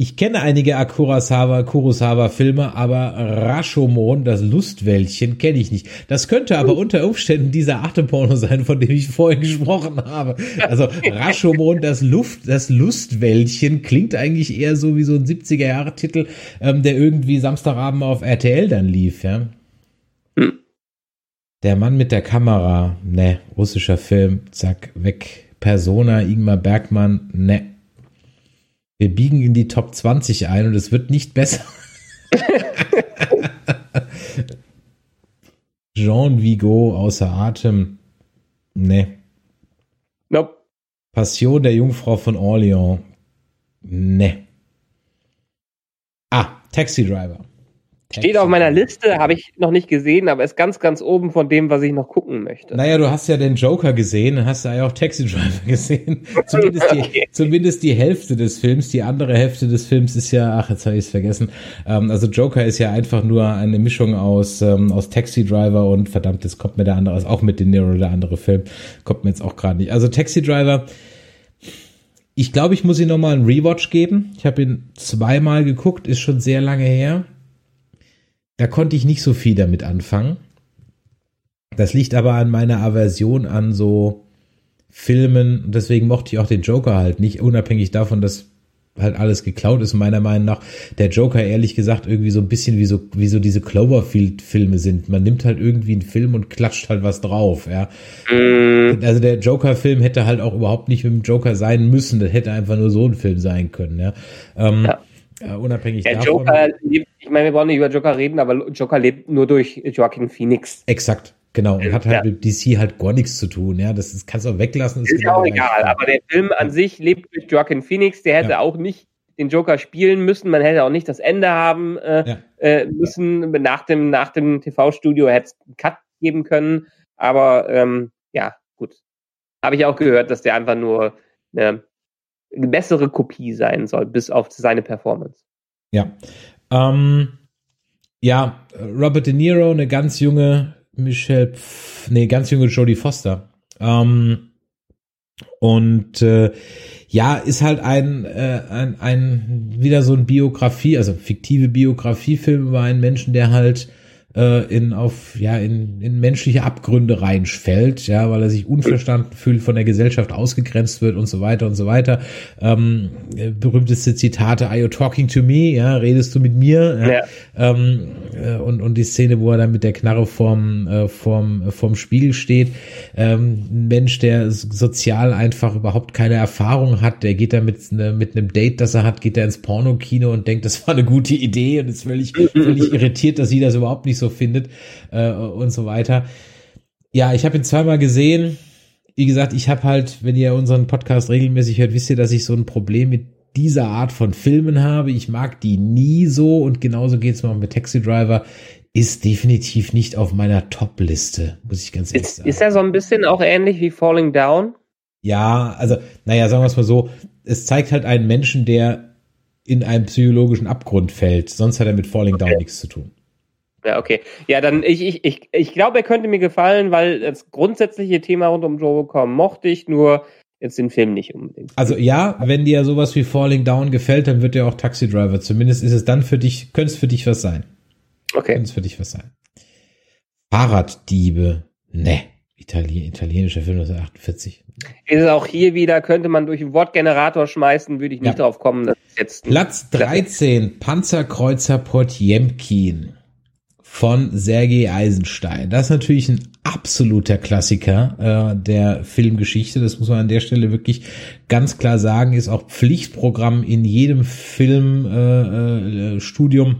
Ich kenne einige Akurasawa, Kurosawa-Filme, aber Rashomon, das Lustwäldchen, kenne ich nicht. Das könnte aber unter Umständen dieser Atemporno sein, von dem ich vorhin gesprochen habe. Also Rashomon, das Luft, das Lustwäldchen klingt eigentlich eher so wie so ein 70er-Jahre-Titel, ähm, der irgendwie Samstagabend auf RTL dann lief, ja. Hm. Der Mann mit der Kamera, ne, russischer Film, zack, weg. Persona, Ingmar Bergmann, ne. Wir biegen in die Top 20 ein und es wird nicht besser. Jean Vigo außer Atem. Ne. Nope. Passion der Jungfrau von Orleans. Ne. Ah, Taxi Driver. Steht auf meiner Liste, habe ich noch nicht gesehen, aber ist ganz, ganz oben von dem, was ich noch gucken möchte. Naja, du hast ja den Joker gesehen, hast du ja auch Taxi Driver gesehen. zumindest, okay. die, zumindest die Hälfte des Films. Die andere Hälfte des Films ist ja, ach, jetzt habe ich es vergessen. Ähm, also Joker ist ja einfach nur eine Mischung aus, ähm, aus Taxi Driver und verdammt, jetzt kommt mir der andere, auch mit den Nero der andere Film, kommt mir jetzt auch gerade nicht. Also Taxi Driver, ich glaube, ich muss ihm nochmal einen Rewatch geben. Ich habe ihn zweimal geguckt, ist schon sehr lange her. Da konnte ich nicht so viel damit anfangen. Das liegt aber an meiner Aversion an so Filmen. Deswegen mochte ich auch den Joker halt nicht, unabhängig davon, dass halt alles geklaut ist, meiner Meinung nach. Der Joker, ehrlich gesagt, irgendwie so ein bisschen wie so, wie so diese Cloverfield-Filme sind. Man nimmt halt irgendwie einen Film und klatscht halt was drauf, ja. Mm. Also der Joker-Film hätte halt auch überhaupt nicht mit dem Joker sein müssen. Das hätte einfach nur so ein Film sein können, ja. Ähm, ja. Äh, unabhängig der davon. Joker lebt, ich meine, wir wollen nicht über Joker reden, aber Joker lebt nur durch Joaquin Phoenix. Exakt. Genau, und hat halt ja. mit DC halt gar nichts zu tun, ja. Das, das kannst du auch weglassen. Ist, ist genau auch egal, aber der Film an sich lebt durch Joaquin Phoenix, der hätte ja. auch nicht den Joker spielen müssen, man hätte auch nicht das Ende haben äh, ja. äh, müssen. Nach dem, nach dem TV-Studio hätte es einen Cut geben können, aber ähm, ja, gut. Habe ich auch gehört, dass der einfach nur eine eine bessere Kopie sein soll, bis auf seine Performance. Ja. Ähm, ja, Robert De Niro, eine ganz junge Michelle, Pf nee, ganz junge Jodie Foster. Ähm, und äh, ja, ist halt ein, äh, ein, ein wieder so ein Biografie, also fiktive Biografiefilm über einen Menschen, der halt äh, in auf ja in, in menschliche Abgründe reinfällt, ja, weil er sich unverstanden fühlt, von der Gesellschaft ausgegrenzt wird und so weiter und so weiter. Ähm, berühmteste Zitate: Are you talking to me? Ja, redest du mit mir? Ja. ja. Ähm, äh, und und die Szene, wo er dann mit der Knarre vorm äh, vorm vorm Spiegel steht. Ähm, ein Mensch, der sozial einfach überhaupt keine Erfahrung hat, der geht da mit ne, mit einem Date, das er hat, geht er ins Pornokino und denkt, das war eine gute Idee und ist völlig völlig irritiert, dass sie das überhaupt nicht so findet äh, und so weiter. Ja, ich habe ihn zweimal gesehen. Wie gesagt, ich habe halt, wenn ihr unseren Podcast regelmäßig hört, wisst ihr, dass ich so ein Problem mit dieser Art von Filmen habe. Ich mag die nie so und genauso geht es mir auch mit Taxi Driver. Ist definitiv nicht auf meiner Top-Liste, muss ich ganz ehrlich ist, sagen. Ist er so ein bisschen auch ähnlich wie Falling Down? Ja, also, naja, sagen wir es mal so, es zeigt halt einen Menschen, der in einen psychologischen Abgrund fällt. Sonst hat er mit Falling okay. Down nichts zu tun. Ja, okay. Ja, dann ich, ich, ich, ich glaube, er könnte mir gefallen, weil das grundsätzliche Thema rund um Robocop mochte ich, nur jetzt den Film nicht unbedingt. Also ja, wenn dir sowas wie Falling Down gefällt, dann wird dir auch Taxi Driver. Zumindest ist es dann für dich, könnte es für dich was sein. Okay. Könnte es für dich was sein. Fahrraddiebe. Ne. Italien, italienischer Film 1948. Ist es auch hier wieder, könnte man durch einen Wortgenerator schmeißen, würde ich nicht ja. drauf kommen. Das ist jetzt Platz 13, Panzerkreuzer Potjemkin von Sergei Eisenstein. Das ist natürlich ein absoluter Klassiker äh, der Filmgeschichte. Das muss man an der Stelle wirklich ganz klar sagen. Ist auch Pflichtprogramm in jedem Filmstudium. Äh, äh,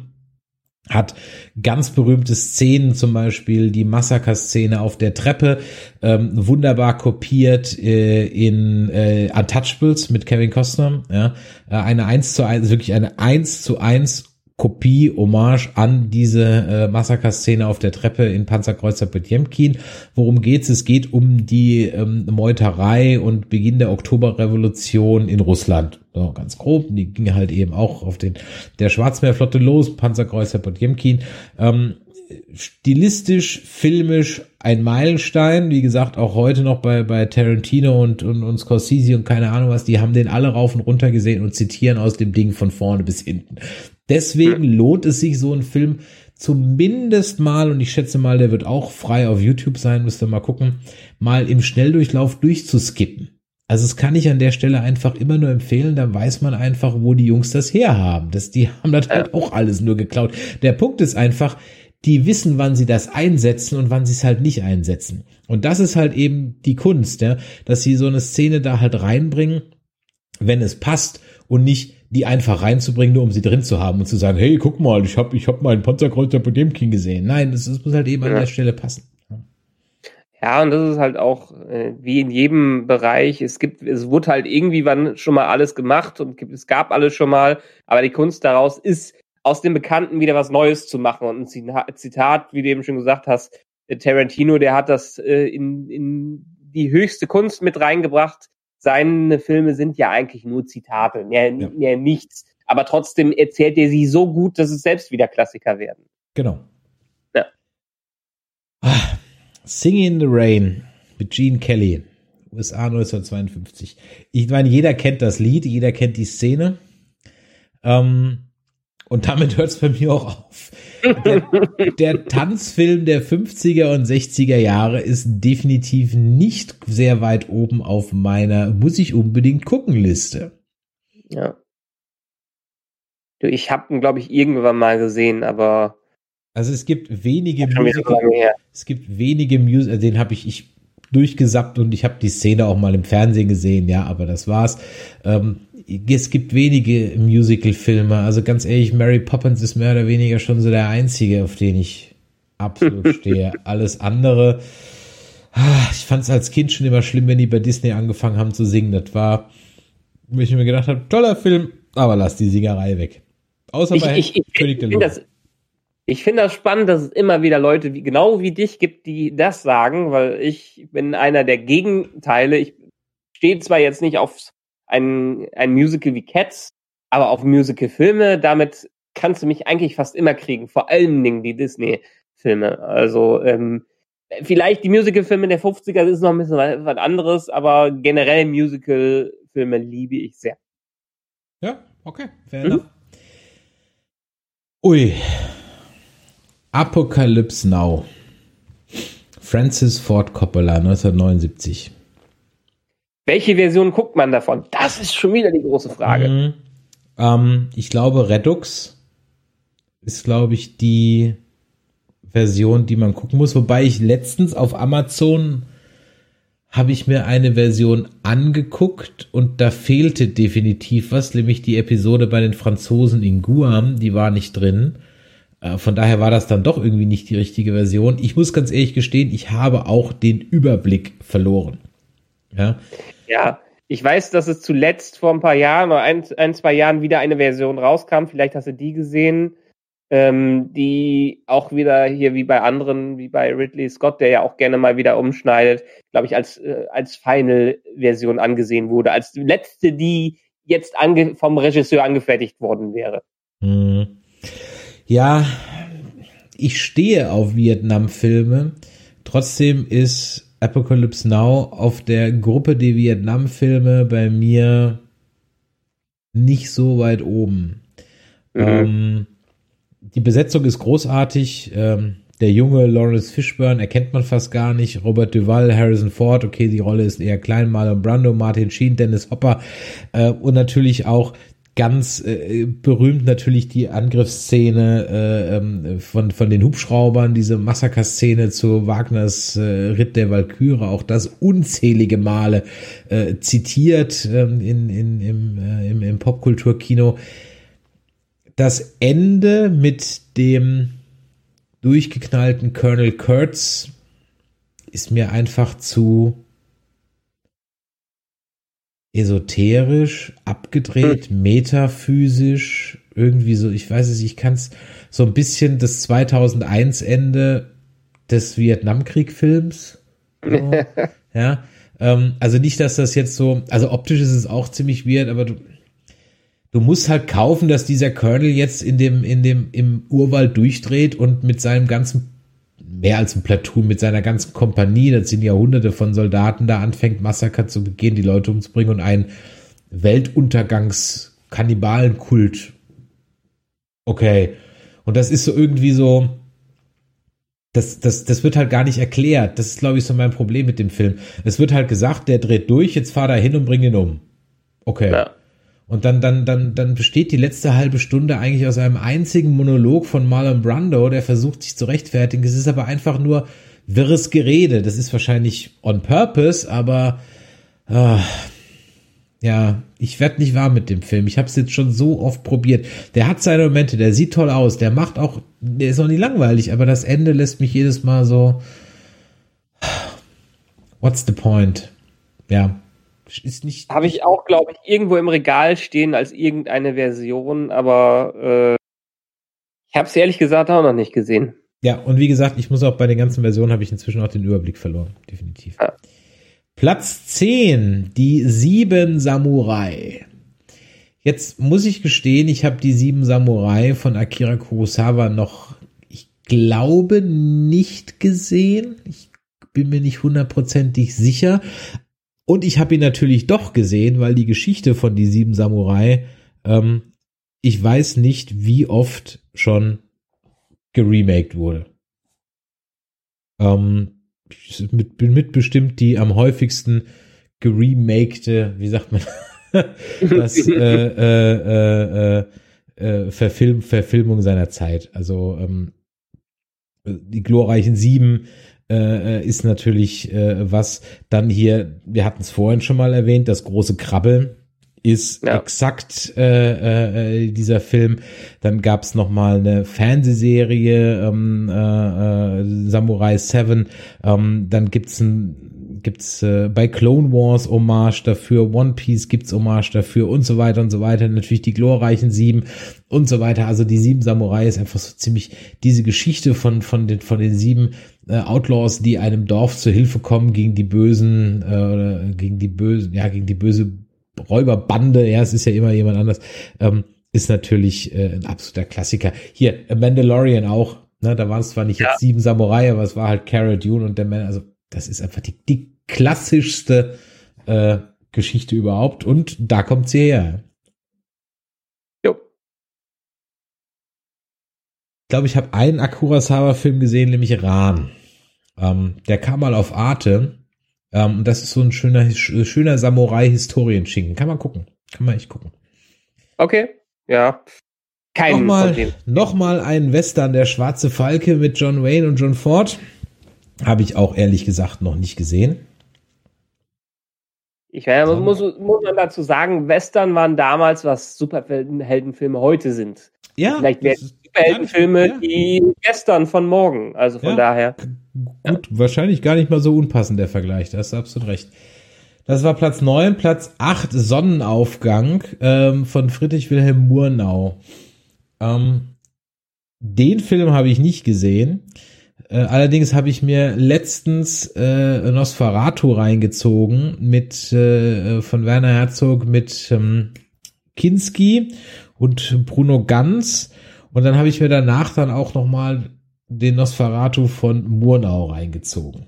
hat ganz berühmte Szenen, zum Beispiel die Massaker-Szene auf der Treppe, ähm, wunderbar kopiert äh, in äh, Untouchables mit Kevin Costner. Ja, äh, eine eins zu eins, wirklich eine eins zu eins Kopie, Hommage an diese äh, Massaker-Szene auf der Treppe in Panzerkreuzer Potemkin. Worum geht's? Es geht um die ähm, Meuterei und Beginn der Oktoberrevolution in Russland. So, ganz grob. Die ging halt eben auch auf den der Schwarzmeerflotte los, Panzerkreuzer Potemkin. Ähm, stilistisch, filmisch ein Meilenstein. Wie gesagt, auch heute noch bei, bei Tarantino und, und, und Scorsese und keine Ahnung was, die haben den alle rauf und runter gesehen und zitieren aus dem Ding von vorne bis hinten. Deswegen lohnt es sich, so einen Film zumindest mal, und ich schätze mal, der wird auch frei auf YouTube sein, müsst ihr mal gucken, mal im Schnelldurchlauf durchzuskippen. Also es kann ich an der Stelle einfach immer nur empfehlen, da weiß man einfach, wo die Jungs das herhaben. Das, die haben das halt auch alles nur geklaut. Der Punkt ist einfach, die wissen, wann sie das einsetzen und wann sie es halt nicht einsetzen. Und das ist halt eben die Kunst, ja, dass sie so eine Szene da halt reinbringen, wenn es passt und nicht die einfach reinzubringen, nur um sie drin zu haben und zu sagen, hey, guck mal, ich habe ich hab meinen Panzerkreuzer Potemkin gesehen. Nein, das, das muss halt eben ja. an der Stelle passen. Ja, und das ist halt auch äh, wie in jedem Bereich. Es gibt, es wurde halt irgendwie wann schon mal alles gemacht und es gab alles schon mal, aber die Kunst daraus ist, aus dem Bekannten wieder was Neues zu machen. Und ein Zitat, wie du eben schon gesagt hast, äh, Tarantino, der hat das äh, in, in die höchste Kunst mit reingebracht, seine Filme sind ja eigentlich nur Zitate, mehr, ja. mehr nichts. Aber trotzdem erzählt er sie so gut, dass es selbst wieder Klassiker werden. Genau. Ja. Ah, Singing in the Rain mit Gene Kelly, USA 1952. Ich meine, jeder kennt das Lied, jeder kennt die Szene. Ähm, und damit hört es bei mir auch auf. Der, der, Tanzfilm der 50er und 60er Jahre ist definitiv nicht sehr weit oben auf meiner muss ich unbedingt gucken Liste. Ja. Du, ich habe ihn, glaube ich, irgendwann mal gesehen, aber. Also es gibt wenige Musical, es gibt wenige Musical, den habe ich, ich durchgesappt und ich habe die Szene auch mal im Fernsehen gesehen, ja, aber das war's. Ähm, es gibt wenige Musical-Filme. Also ganz ehrlich, Mary Poppins ist mehr oder weniger schon so der einzige, auf den ich absolut stehe. Alles andere, ah, ich fand es als Kind schon immer schlimm, wenn die bei Disney angefangen haben zu singen. Das war, wo ich mir gedacht habe, toller Film, aber lass die Singerei weg. Außer ich, bei ich, ich, König der Löwen. Ich finde das spannend, dass es immer wieder Leute wie genau wie dich gibt, die das sagen, weil ich bin einer der Gegenteile. Ich stehe zwar jetzt nicht aufs ein, ein Musical wie Cats, aber auf Musical-Filme, damit kannst du mich eigentlich fast immer kriegen, vor allen Dingen die Disney-Filme. Also ähm, vielleicht die Musical-Filme der 50er ist noch ein bisschen was anderes, aber generell Musical-Filme liebe ich sehr. Ja, okay, fair mhm. enough. Ui. Apocalypse Now. Francis Ford Coppola, 1979. Welche Version guckt man davon? Das ist schon wieder die große Frage. Mhm. Ähm, ich glaube, Redux ist, glaube ich, die Version, die man gucken muss. Wobei ich letztens auf Amazon habe ich mir eine Version angeguckt und da fehlte definitiv was, nämlich die Episode bei den Franzosen in Guam, die war nicht drin. Äh, von daher war das dann doch irgendwie nicht die richtige Version. Ich muss ganz ehrlich gestehen, ich habe auch den Überblick verloren. Ja. Ja, ich weiß, dass es zuletzt vor ein paar Jahren oder ein, ein zwei Jahren wieder eine Version rauskam. Vielleicht hast du die gesehen, ähm, die auch wieder hier wie bei anderen, wie bei Ridley Scott, der ja auch gerne mal wieder umschneidet, glaube ich, als, äh, als Final-Version angesehen wurde. Als letzte, die jetzt ange vom Regisseur angefertigt worden wäre. Hm. Ja, ich stehe auf Vietnam-Filme. Trotzdem ist Apocalypse Now auf der Gruppe die Vietnam-Filme bei mir nicht so weit oben. Mhm. Ähm, die Besetzung ist großartig. Ähm, der junge Lawrence Fishburne erkennt man fast gar nicht. Robert Duvall, Harrison Ford, okay, die Rolle ist eher klein. Marlon Brando, Martin Sheen, Dennis Hopper äh, und natürlich auch ganz äh, berühmt natürlich die Angriffsszene äh, ähm, von, von den Hubschraubern, diese Massakerszene zu Wagners äh, Ritt der Walküre, auch das unzählige Male äh, zitiert ähm, in, in, im, äh, im, im Popkulturkino. Das Ende mit dem durchgeknallten Colonel Kurtz ist mir einfach zu esoterisch, abgedreht, hm. metaphysisch, irgendwie so, ich weiß es, ich kann es so ein bisschen das 2001 Ende des Vietnamkrieg-Films. So, ja, ähm, also nicht, dass das jetzt so, also optisch ist es auch ziemlich weird, aber du, du musst halt kaufen, dass dieser Colonel jetzt in dem, in dem, im Urwald durchdreht und mit seinem ganzen, mehr als ein Platoon, mit seiner ganzen Kompanie, das sind Jahrhunderte von Soldaten, da anfängt, Massaker zu begehen, die Leute umzubringen und einen Weltuntergangs-Kannibalenkult. Okay. Und das ist so irgendwie so, das, das, das wird halt gar nicht erklärt. Das ist, glaube ich, so mein Problem mit dem Film. Es wird halt gesagt, der dreht durch, jetzt fahr da hin und bring ihn um. Okay. Ja. Und dann, dann, dann, dann besteht die letzte halbe Stunde eigentlich aus einem einzigen Monolog von Marlon Brando, der versucht, sich zu rechtfertigen. Es ist aber einfach nur wirres Gerede. Das ist wahrscheinlich on purpose, aber äh, ja, ich werde nicht warm mit dem Film. Ich habe es jetzt schon so oft probiert. Der hat seine Momente, der sieht toll aus, der macht auch, der ist auch nicht langweilig, aber das Ende lässt mich jedes Mal so. What's the point? Ja, ist nicht. Habe ich auch, glaube ich, irgendwo im Regal stehen als irgendeine Version, aber äh, ich habe es ehrlich gesagt auch noch nicht gesehen. Ja, und wie gesagt, ich muss auch bei den ganzen Versionen habe ich inzwischen auch den Überblick verloren, definitiv. Ja. Platz 10, die sieben Samurai. Jetzt muss ich gestehen, ich habe die sieben Samurai von Akira Kurosawa noch, ich glaube, nicht gesehen. Ich bin mir nicht hundertprozentig sicher. Und ich habe ihn natürlich doch gesehen, weil die Geschichte von die sieben Samurai, ähm, ich weiß nicht, wie oft schon geremaked wurde. Ähm, mit, mit bestimmt die am häufigsten geremakte, wie sagt man, das äh, äh, äh, äh, Verfilm, Verfilmung seiner Zeit. Also ähm, die glorreichen Sieben äh, ist natürlich äh, was dann hier, wir hatten es vorhin schon mal erwähnt, das große Krabbeln ist ja. exakt äh, äh, dieser Film. Dann gab es noch mal eine Fernsehserie ähm, äh, äh, Samurai 7. Ähm, dann gibt's ein gibt's äh, bei Clone Wars Hommage dafür, One Piece gibt's Hommage dafür und so weiter und so weiter. Natürlich die glorreichen Sieben und so weiter. Also die Sieben Samurai ist einfach so ziemlich diese Geschichte von von den von den sieben äh, Outlaws, die einem Dorf zur Hilfe kommen gegen die bösen äh, gegen die bösen, ja gegen die böse Räuberbande, ja, es ist ja immer jemand anders, ähm, ist natürlich äh, ein absoluter Klassiker. Hier, Mandalorian auch, ne, da waren es zwar nicht ja. jetzt sieben Samurai, aber es war halt Cara Dune und der Man, also das ist einfach die, die klassischste äh, Geschichte überhaupt und da kommt sie her. Jo. Ich glaube, ich habe einen Akura Sawa-Film gesehen, nämlich Ran. Ähm, der kam mal auf Arte ähm, das ist so ein schöner, schöner Samurai-Historienschinken. Kann man gucken. Kann man echt gucken. Okay, ja. Kein nochmal, nochmal ein Western, der schwarze Falke mit John Wayne und John Ford. Habe ich auch ehrlich gesagt noch nicht gesehen. Ich meine, muss, muss man dazu sagen, Western waren damals, was Superheldenfilme heute sind. Ja. Vielleicht wären Superheldenfilme ja. die gestern von morgen. Also von ja. daher. Gut, ja. wahrscheinlich gar nicht mal so unpassend der Vergleich. Da hast du absolut recht. Das war Platz 9, Platz 8 Sonnenaufgang ähm, von Friedrich Wilhelm Murnau. Ähm, den Film habe ich nicht gesehen. Äh, allerdings habe ich mir letztens äh, Nosferatu reingezogen mit äh, von Werner Herzog mit ähm, Kinski und Bruno Ganz und dann habe ich mir danach dann auch noch mal den Nosferatu von Murnau reingezogen.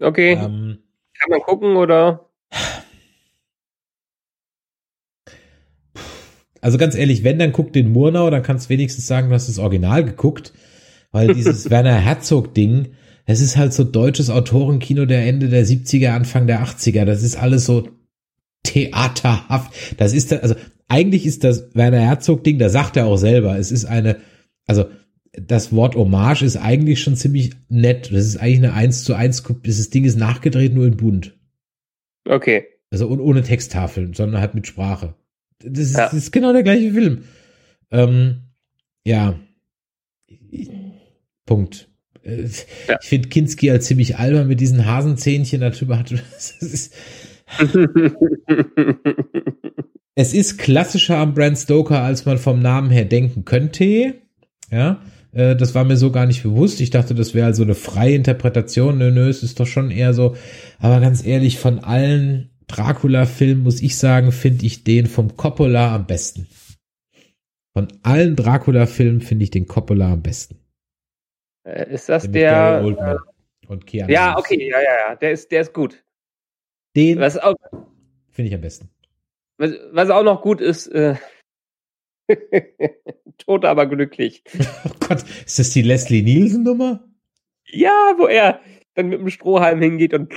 Okay. Ähm, Kann man gucken oder? Also ganz ehrlich, wenn dann guck den Murnau, dann kannst du wenigstens sagen, du hast das Original geguckt, weil dieses Werner Herzog Ding, es ist halt so deutsches Autorenkino der Ende der 70er, Anfang der 80er. Das ist alles so theaterhaft. Das ist also eigentlich ist das Werner Herzog Ding, da sagt er auch selber, es ist eine also das Wort Hommage ist eigentlich schon ziemlich nett. Das ist eigentlich eine 1 zu 1, dieses Ding ist nachgedreht nur in bunt. Okay. Also ohne Texttafeln, sondern halt mit Sprache. Das ist, ja. das ist genau der gleiche Film. Ähm, ja. Punkt. Äh, ja. Ich finde Kinski als ziemlich albern mit diesen Hasenzähnchen darüber hat. Ist, Es ist klassischer am Brand Stoker, als man vom Namen her denken könnte. Ja, äh, das war mir so gar nicht bewusst. Ich dachte, das wäre also eine freie Interpretation. Nö, nö, es ist doch schon eher so. Aber ganz ehrlich, von allen Dracula-Filmen muss ich sagen, finde ich den vom Coppola am besten. Von allen Dracula-Filmen finde ich den Coppola am besten. Äh, ist das der? Oldman und Keanu Ja, Reeves. okay, ja, ja, ja. Der ist, der ist gut. Den finde ich am besten. was, was auch noch gut ist, äh, tot aber glücklich. Oh Gott, ist das die Leslie Nielsen-Nummer? Ja, wo er dann mit dem Strohhalm hingeht und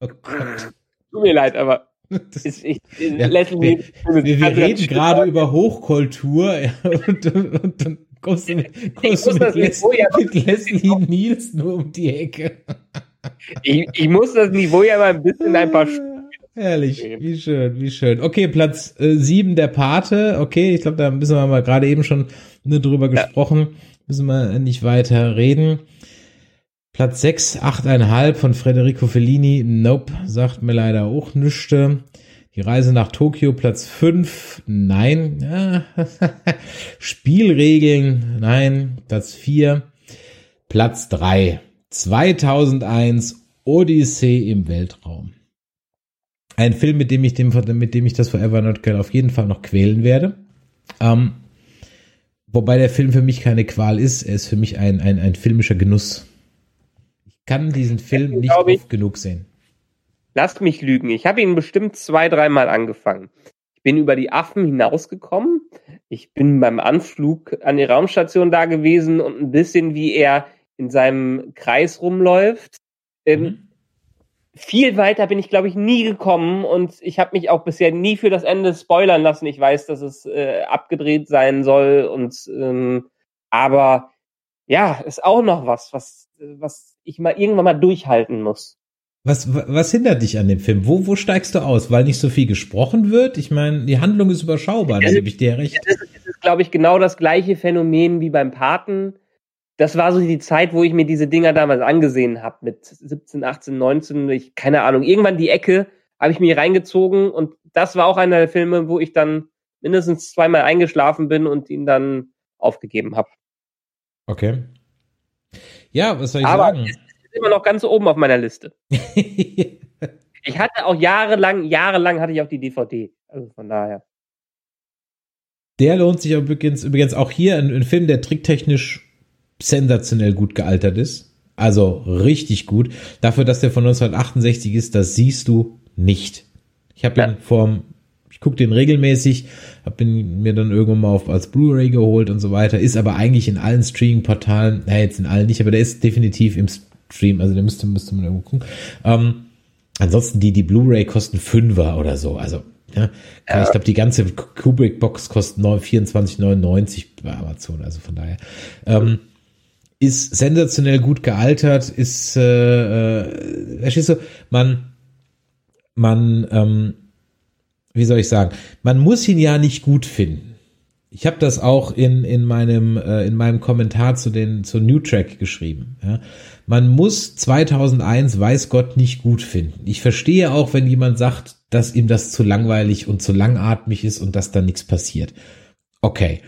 Oh Gott. tut mir leid, aber Das, ist, ich, Ja, Leslie wir, Nielsen- wir, wir ganz reden gerade über Hochkultur ja, und, und dann kommst du mit, kommst du mit, das Les, ja- mit Leslie Nielsen um die Ecke. Ich, ich muss das Niveau ja mal ein bisschen ein paar Herrlich, wie schön, wie schön. Okay, Platz äh, sieben der Pate. Okay, ich glaube, da müssen wir mal gerade eben schon ne, drüber gesprochen. Müssen wir nicht weiter reden. Platz sechs, achteinhalb von Federico Fellini. Nope, sagt mir leider auch nichts. Die Reise nach Tokio, Platz fünf. Nein. Ja. Spielregeln, nein. Platz vier. Platz drei. 2001 Odyssee im Weltraum. Ein Film, mit dem ich dem, mit dem ich das Forever Not Girl auf jeden Fall noch quälen werde. Ähm, wobei der Film für mich keine Qual ist, er ist für mich ein, ein, ein filmischer Genuss. Ich kann diesen Film nicht ich. oft genug sehen. Lasst mich lügen. Ich habe ihn bestimmt zwei, dreimal angefangen. Ich bin über die Affen hinausgekommen. Ich bin beim Anflug an die Raumstation da gewesen und ein bisschen wie er in seinem Kreis rumläuft. Ähm, Mhm. Viel weiter bin ich, glaube ich, nie gekommen und ich habe mich auch bisher nie für das Ende spoilern lassen. Ich weiß, dass es äh, abgedreht sein soll und ähm, aber ja, ist auch noch was, was, was ich mal irgendwann mal durchhalten muss. Was, was hindert dich an dem Film? Wo, wo steigst du aus? Weil nicht so viel gesprochen wird? Ich meine, die Handlung ist überschaubar, da gebe ich dir recht. Es ist, es ist glaube ich, genau das gleiche Phänomen wie beim Paten. Das war so die Zeit, wo ich mir diese Dinger damals angesehen habe, mit 17, 18, 19, ich, keine Ahnung, irgendwann die Ecke habe ich mir reingezogen und das war auch einer der Filme, wo ich dann mindestens zweimal eingeschlafen bin und ihn dann aufgegeben habe. Okay. Ja, was soll ich Aber sagen? ist immer noch ganz oben auf meiner Liste. Ich hatte auch jahrelang, jahrelang hatte ich auch die DVD. Also von daher. Der lohnt sich übrigens, übrigens auch hier ein, ein Film, der tricktechnisch sensationell gut gealtert ist. Also richtig gut. Dafür, dass der von 1968 ist, das siehst du nicht. Ich habe ihn Ja. vorm, ich gucke den regelmäßig, habe ihn mir dann irgendwann mal auf, als Blu-ray geholt und so weiter. Ist aber eigentlich in allen Streaming-Portalen, naja, jetzt in allen nicht, aber der ist definitiv im Stream, also der müsste, müsste man irgendwo gucken. Ähm, ansonsten die, die Blu-ray kosten Fünfer oder so. Also, ja, ich glaube, die ganze Kubrick-Box kostet neun- 24,99 bei Amazon, also von daher. Ähm, ist sensationell gut gealtert, ist, äh, äh, du, man, man, ähm, wie soll ich sagen, man muss ihn ja nicht gut finden. Ich habe das auch in, in meinem äh, in meinem Kommentar zu den zu New Track geschrieben. Ja. Man muss 2001 weiß Gott nicht gut finden. Ich verstehe auch, wenn jemand sagt, dass ihm das zu langweilig und zu langatmig ist und dass da nichts passiert. Okay.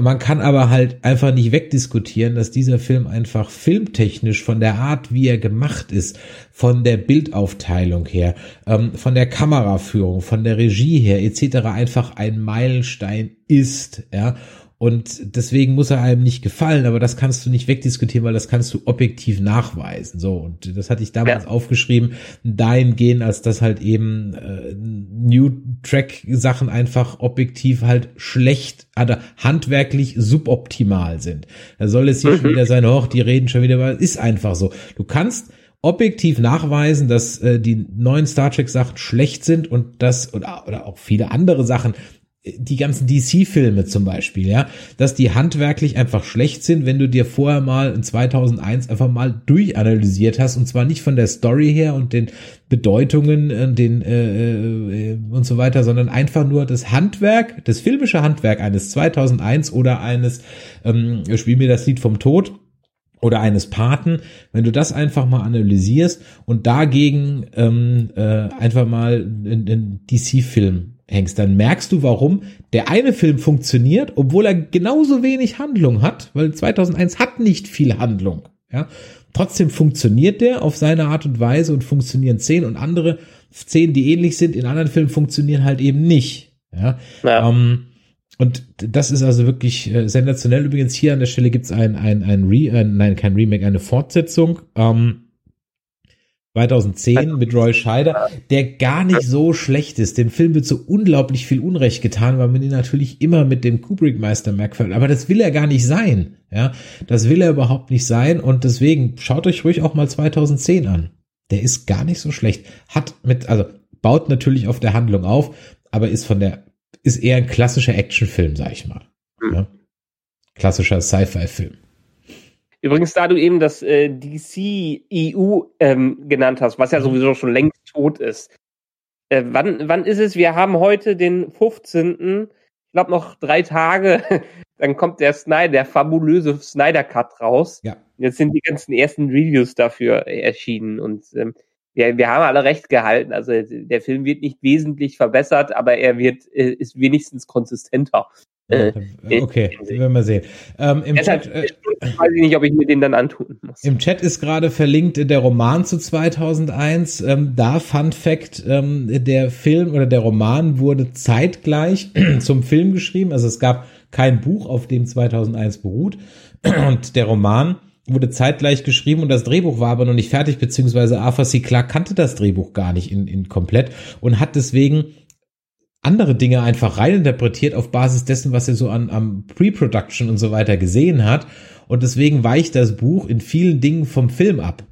Man kann aber halt einfach nicht wegdiskutieren, dass dieser Film einfach filmtechnisch von der Art, wie er gemacht ist, von der Bildaufteilung her, ähm, von der Kameraführung, von der Regie her etc. einfach ein Meilenstein ist, ja. Und deswegen muss er einem nicht gefallen, aber das kannst du nicht wegdiskutieren, weil das kannst du objektiv nachweisen. So, und das hatte ich damals Ja. aufgeschrieben, dahingehend, als das halt eben äh, New Track Sachen einfach objektiv halt schlecht, also handwerklich suboptimal sind. Da soll es hier schon wieder sein, hoch, die reden schon wieder, aber ist einfach so. Du kannst objektiv nachweisen, dass äh, die neuen Star Trek Sachen schlecht sind und das oder, oder auch viele andere Sachen die ganzen DC-Filme zum Beispiel, ja, dass die handwerklich einfach schlecht sind, wenn du dir vorher mal in 2001 einfach mal durchanalysiert hast und zwar nicht von der Story her und den Bedeutungen äh, den äh, äh, und so weiter, sondern einfach nur das Handwerk, das filmische Handwerk eines 2001 oder eines ähm, Spiel mir das Lied vom Tod oder eines Paten, wenn du das einfach mal analysierst und dagegen ähm, äh, einfach mal einen DC-Film hängst, dann merkst du, warum der eine Film funktioniert, obwohl er genauso wenig Handlung hat, weil 2001 hat nicht viel Handlung. Ja, trotzdem funktioniert der auf seine Art und Weise und funktionieren zehn und andere zehn, die ähnlich sind, in anderen Filmen funktionieren halt eben nicht. Ja, ja. Ähm, und das ist also wirklich äh, sensationell. Übrigens hier an der Stelle gibt's ein, ein, ein Re, äh, nein, kein Remake, eine Fortsetzung. Ähm, 2010 mit Roy Scheider, der gar nicht so schlecht ist. Dem Film wird so unglaublich viel Unrecht getan, weil man ihn natürlich immer mit dem Kubrick-Meister merkt. Aber das will er gar nicht sein. Ja, das will er überhaupt nicht sein. Und deswegen schaut euch ruhig auch mal 2010 an. Der ist gar nicht so schlecht. Hat mit, also baut natürlich auf der Handlung auf, aber ist von der, ist eher ein klassischer Actionfilm, sag ich mal. Mhm. Ja? Klassischer Sci-Fi-Film. Übrigens, da du eben das äh, DC EU ähm, genannt hast, was ja mhm. sowieso schon längst tot ist. Äh, wann, wann ist es? Wir haben heute den 15. Ich glaube noch drei Tage. Dann kommt der Snyder, der fabulöse Snyder Cut raus. Ja. Jetzt sind die ganzen ersten Reviews dafür erschienen und ähm, wir, wir haben alle recht gehalten. Also der Film wird nicht wesentlich verbessert, aber er wird äh, ist wenigstens konsistenter. Äh, okay, werden wir sehen. Ähm, im Chat, äh, weiß ich nicht, ob ich mir den dann antun muss. Im Chat ist gerade verlinkt der Roman zu 2001. Ähm, da Fun Fact: ähm, Der Film oder der Roman wurde zeitgleich zum Film geschrieben. Also es gab kein Buch, auf dem 2001 beruht. Und der Roman wurde zeitgleich geschrieben und das Drehbuch war aber noch nicht fertig, beziehungsweise Arthur C. Clarke kannte das Drehbuch gar nicht in, in komplett und hat deswegen andere Dinge einfach reininterpretiert auf Basis dessen, was er so an am Pre-Production und so weiter gesehen hat. Und deswegen weicht das Buch in vielen Dingen vom Film ab.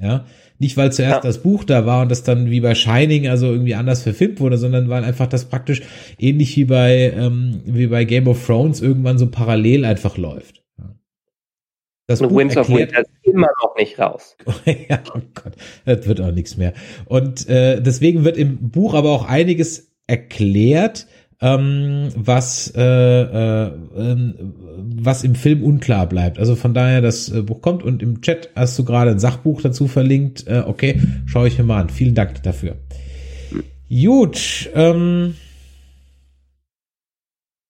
Ja, nicht weil zuerst ja. das Buch da war und das dann wie bei Shining also irgendwie anders verfilmt wurde, sondern weil einfach das praktisch ähnlich wie bei ähm, wie bei Game of Thrones irgendwann so parallel einfach läuft. Das und Buch Winds of Winter ist immer noch nicht raus. ja, oh Gott, das wird auch nichts mehr. Und äh, deswegen wird im Buch aber auch einiges erklärt, ähm, was, äh, äh, ähm, was im Film unklar bleibt. Also von daher, das äh, Buch kommt und im Chat hast du gerade ein Sachbuch dazu verlinkt. Äh, okay, schaue ich mir mal an. Vielen Dank dafür. Gut. Ähm,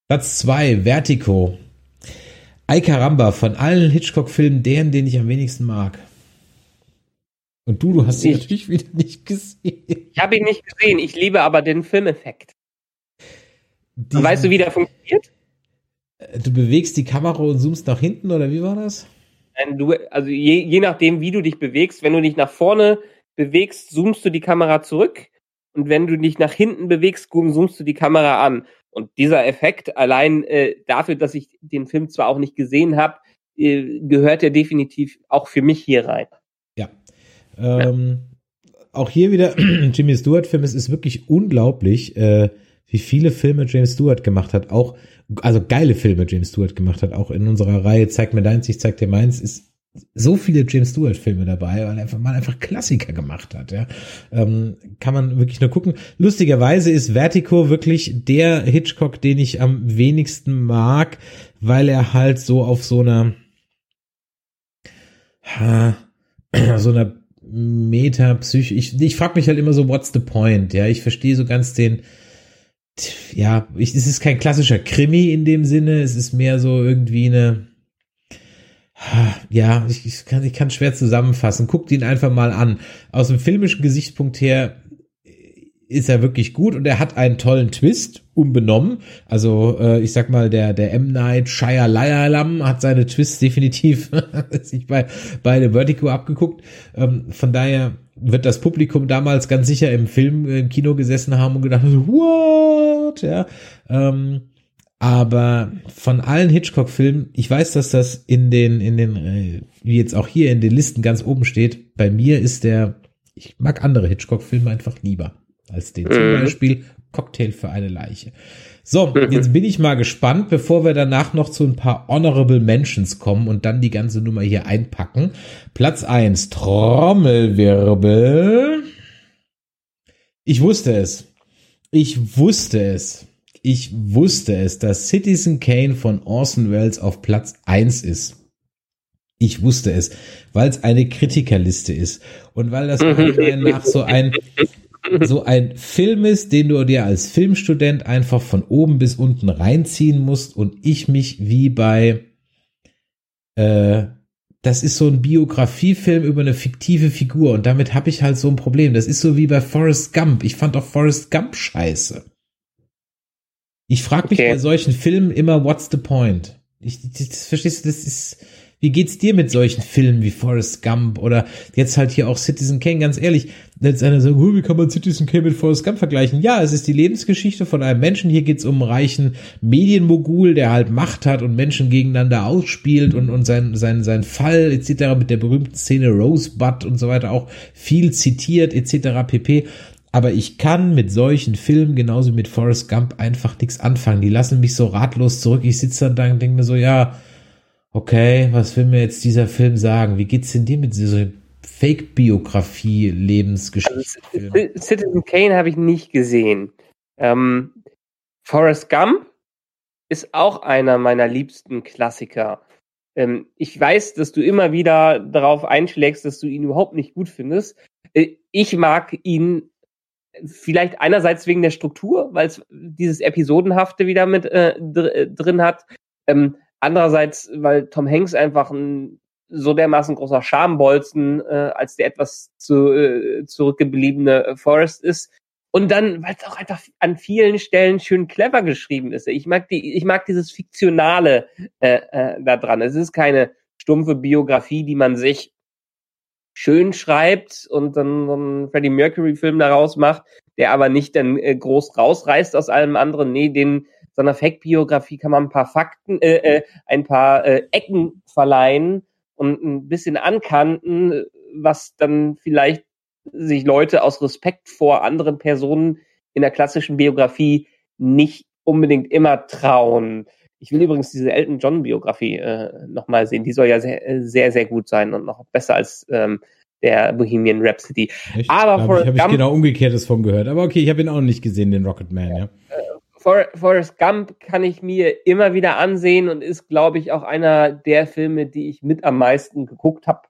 Platz zwei Vertigo. Ay Caramba, von allen Hitchcock-Filmen, deren, den ich am wenigsten mag. Und du, du hast ihn natürlich wieder nicht gesehen. Ich habe ihn nicht gesehen, ich liebe aber den Filmeffekt. Die, weißt du, wie der funktioniert? Äh, du bewegst die Kamera und zoomst nach hinten, oder wie war das? Du, also je, je nachdem, wie du dich bewegst, wenn du dich nach vorne bewegst, zoomst du die Kamera zurück. Und wenn du dich nach hinten bewegst, zoomst du die Kamera an. Und dieser Effekt, allein äh, dafür, dass ich den Film zwar auch nicht gesehen habe, äh, gehört er definitiv auch für mich hier rein. Ähm, Auch hier wieder Jimmy Stewart-Film. Es ist wirklich unglaublich, äh, wie viele Filme James Stewart gemacht hat. Auch, also geile Filme James Stewart gemacht hat. Auch in unserer Reihe Zeig mir deins, ich zeig dir meins, ist so viele James Stewart-Filme dabei, weil einfach, man einfach Klassiker gemacht hat. Ja. Ähm, kann man wirklich nur gucken. Lustigerweise ist Vertigo wirklich der Hitchcock, den ich am wenigsten mag, weil er halt so auf so einer so einer Metapsych. Ich, ich frage mich halt immer so, what's the point? Ja, ich verstehe so ganz den. Ja, ich, es ist kein klassischer Krimi in dem Sinne. Es ist mehr so irgendwie eine. Ja, ich, ich kann ich kann schwer zusammenfassen. Guckt ihn einfach mal an. Aus dem filmischen Gesichtspunkt her ist er wirklich gut und er hat einen tollen Twist, unbenommen. Also äh, ich sag mal, der der M Night Shyamalan hat seine Twists definitiv sich bei bei The Vertigo abgeguckt. Ähm, von daher wird das Publikum damals ganz sicher im Film im Kino gesessen haben und gedacht, what? Ja. Ähm, aber von allen Hitchcock-Filmen, ich weiß, dass das in den, in den, äh, wie jetzt auch hier in den Listen ganz oben steht. Bei mir ist der, ich mag andere Hitchcock-Filme einfach lieber als den. Zum mhm. Beispiel Cocktail für eine Leiche. So, mhm. jetzt bin ich mal gespannt, bevor wir danach noch zu ein paar Honorable Mentions kommen und dann die ganze Nummer hier einpacken. Platz eins Trommelwirbel. Ich wusste es. Ich wusste es. Ich wusste es, dass Citizen Kane von Orson Welles auf Platz eins ist. Ich wusste es, weil es eine Kritikerliste ist und weil das Meinung nach so ein so ein Film ist, den du dir als Filmstudent einfach von oben bis unten reinziehen musst und ich mich wie bei äh, das ist so ein Biografiefilm über eine fiktive Figur und damit habe ich halt so ein Problem. Das ist so wie bei Forrest Gump. Ich fand auch Forrest Gump scheiße. Ich frage mich okay. bei solchen Filmen immer, what's the point? Ich, das, das, verstehst du, das ist, wie geht's dir mit solchen Filmen wie Forrest Gump oder jetzt halt hier auch Citizen Kane? Ganz ehrlich, jetzt einer sagt, wie kann man Citizen Kane mit Forrest Gump vergleichen? Ja, es ist die Lebensgeschichte von einem Menschen. Hier geht's um einen reichen Medienmogul, der halt Macht hat und Menschen gegeneinander ausspielt und, und sein, sein, sein Fall etc. mit der berühmten Szene Rosebud und so weiter auch viel zitiert etc. pp. Aber ich kann mit solchen Filmen, genauso mit Forrest Gump, einfach nichts anfangen. Die lassen mich so ratlos zurück. Ich sitze dann da und denke mir so, ja, okay, was will mir jetzt dieser Film sagen? Wie geht's denn dir mit dieser Fake-Biografie, Lebensgeschichte? Also, Citizen Kane habe ich nicht gesehen. Ähm, Forrest Gump ist auch einer meiner liebsten Klassiker. Ähm, ich weiß, dass du immer wieder darauf einschlägst, dass du ihn überhaupt nicht gut findest. Äh, ich mag ihn vielleicht einerseits wegen der Struktur, weil es dieses Episodenhafte wieder mit äh, dr äh, drin hat. Ähm, Andererseits, weil Tom Hanks einfach ein so dermaßen großer Schambolzen äh, als der etwas zu, äh, zurückgebliebene äh, Forrest ist. Und dann, weil es auch einfach an vielen Stellen schön clever geschrieben ist. Ich mag die, ich mag dieses Fiktionale äh, äh, da dran. Es ist keine stumpfe Biografie, die man sich schön schreibt und dann so einen Freddie Mercury-Film daraus macht, der aber nicht dann äh, groß rausreißt aus allem anderen. Nee, den seiner Fake-Biografie kann man ein paar Fakten, äh, äh, ein paar äh, Ecken verleihen und ein bisschen ankanten, was dann vielleicht sich Leute aus Respekt vor anderen Personen in der klassischen Biografie nicht unbedingt immer trauen. Ich will übrigens diese Elton John Biografie äh, nochmal sehen. Die soll ja sehr, sehr, sehr gut sein und noch besser als ähm, der Bohemian Rhapsody. Echt? Aber da habe ich, hab ich genau umgekehrtes von gehört. Aber okay, ich habe ihn auch nicht gesehen, den Rocket Man. Ja. For Forrest Gump kann ich mir immer wieder ansehen und ist, glaube ich, auch einer der Filme, die ich mit am meisten geguckt habe.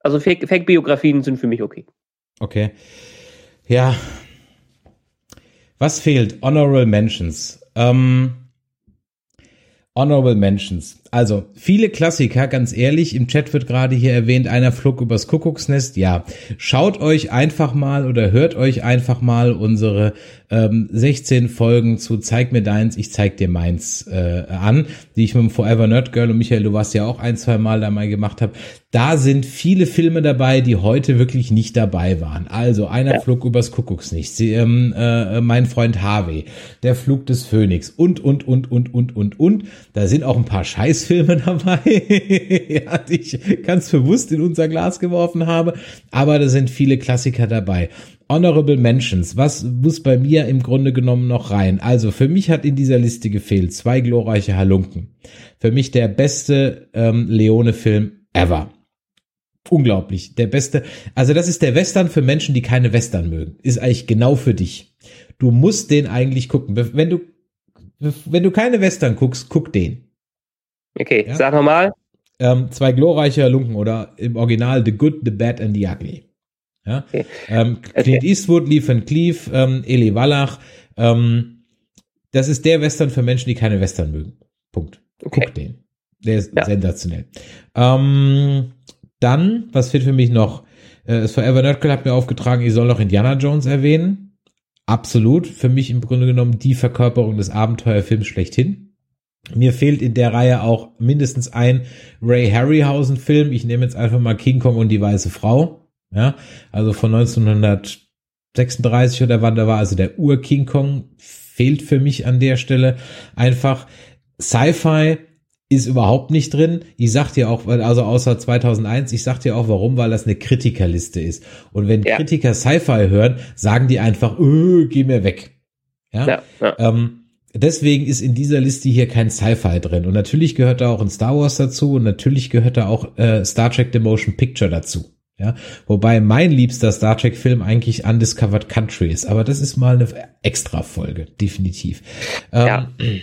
Also Fake-Biografien sind für mich okay. Okay. Ja. Was fehlt? Honorable Mentions. Ähm, Honorable Mentions. Also, viele Klassiker, ganz ehrlich, im Chat wird gerade hier erwähnt, einer flog übers Kuckucksnest. Ja, schaut euch einfach mal oder hört euch einfach mal unsere ähm, 16 Folgen zu Zeig mir deins, ich zeig dir meins äh, an, die ich mit dem Forever Nerd Girl und Michael, du warst ja auch ein, zwei Mal da mal gemacht habe. Da sind viele Filme dabei, die heute wirklich nicht dabei waren. Also einer ja. flog übers Kuckucksnest, Sie, ähm, äh, mein Freund Harvey, der Flug des Phönix und, und, und, und, und, und, und. Da sind auch ein paar Scheißfilme dabei, ja, die ich ganz bewusst in unser Glas geworfen habe. Aber da sind viele Klassiker dabei. Honorable Mentions, was muss bei mir im Grunde genommen noch rein? Also für mich hat in dieser Liste gefehlt zwei glorreiche Halunken. Für mich der beste ähm, Leone-Film ever. Unglaublich, der beste. Also das ist der Western für Menschen, die keine Western mögen. Ist eigentlich genau für dich. Du musst den eigentlich gucken. Wenn du wenn du keine Western guckst, guck den. Okay, ja? sag nochmal. Ähm, zwei glorreiche Halunken oder im Original The Good, The Bad and The Ugly. Ja? Okay. Ähm, Clint okay. Eastwood, Lee Van Cleef, ähm, Eli Wallach. Ähm, das ist der Western für Menschen, die keine Western mögen. Punkt. Okay. Guck den. Der ist ja. sensationell. Ähm, dann, was fehlt für mich noch? Äh, das Forever Nerdcle hat mir aufgetragen, ich soll noch Indiana Jones erwähnen. Absolut. Für mich im Grunde genommen die Verkörperung des Abenteuerfilms schlechthin. Mir fehlt in der Reihe auch mindestens ein Ray Harryhausen Film. Ich nehme jetzt einfach mal King Kong und die weiße Frau. Ja, also von 1936 oder wann da war, also der Ur-King Kong fehlt für mich an der Stelle einfach. Sci-Fi ist überhaupt nicht drin. Ich sag dir auch, also außer 2001, ich sag dir auch warum, weil das eine Kritikerliste ist. Und wenn ja. Kritiker Sci-Fi hören, sagen die einfach, öh, geh mir weg. Ja. ja, ja. Ähm, deswegen ist in dieser Liste hier kein Sci-Fi drin. Und natürlich gehört da auch ein Star Wars dazu und natürlich gehört da auch äh, Star Trek The Motion Picture dazu. Ja, wobei mein liebster Star Trek Film eigentlich Undiscovered Country ist, aber das ist mal eine extra Folge, definitiv. Ja. Ähm,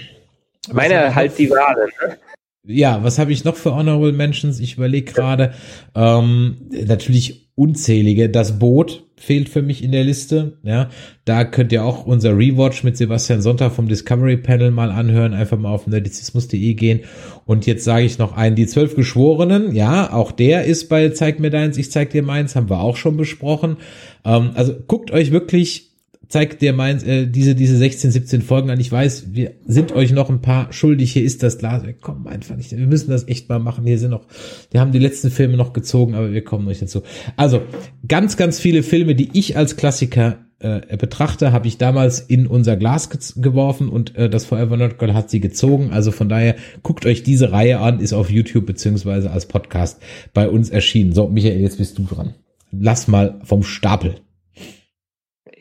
Meine halt die Wahlen. Ne? Ja, was habe ich noch für Honorable Mentions? Ich überlege gerade. Ähm, natürlich unzählige. Das Boot fehlt für mich in der Liste. Ja, da könnt ihr auch unser Rewatch mit Sebastian Sonntag vom Discovery Panel mal anhören. Einfach mal auf nerdizismus.de gehen. Und jetzt sage ich noch einen, die zwölf Geschworenen. Ja, auch der ist bei Zeig mir deins, ich zeig dir meins, haben wir auch schon besprochen. Ähm, also guckt euch wirklich zeigt dir meins, äh, diese, diese 16, 17 Folgen an. Ich weiß, wir sind euch noch ein paar schuldig. Hier ist das Glas. Wir kommen einfach nicht. Wir müssen das echt mal machen. Hier sind noch, wir haben die letzten Filme noch gezogen, aber wir kommen nicht dazu. Also, ganz, ganz viele Filme, die ich als Klassiker äh, betrachte, habe ich damals in unser Glas ge geworfen und äh, das Forever Not Girl hat sie gezogen. Also von daher guckt euch diese Reihe an, ist auf YouTube beziehungsweise als Podcast bei uns erschienen. So, Michael, jetzt bist du dran. Lass mal vom Stapel.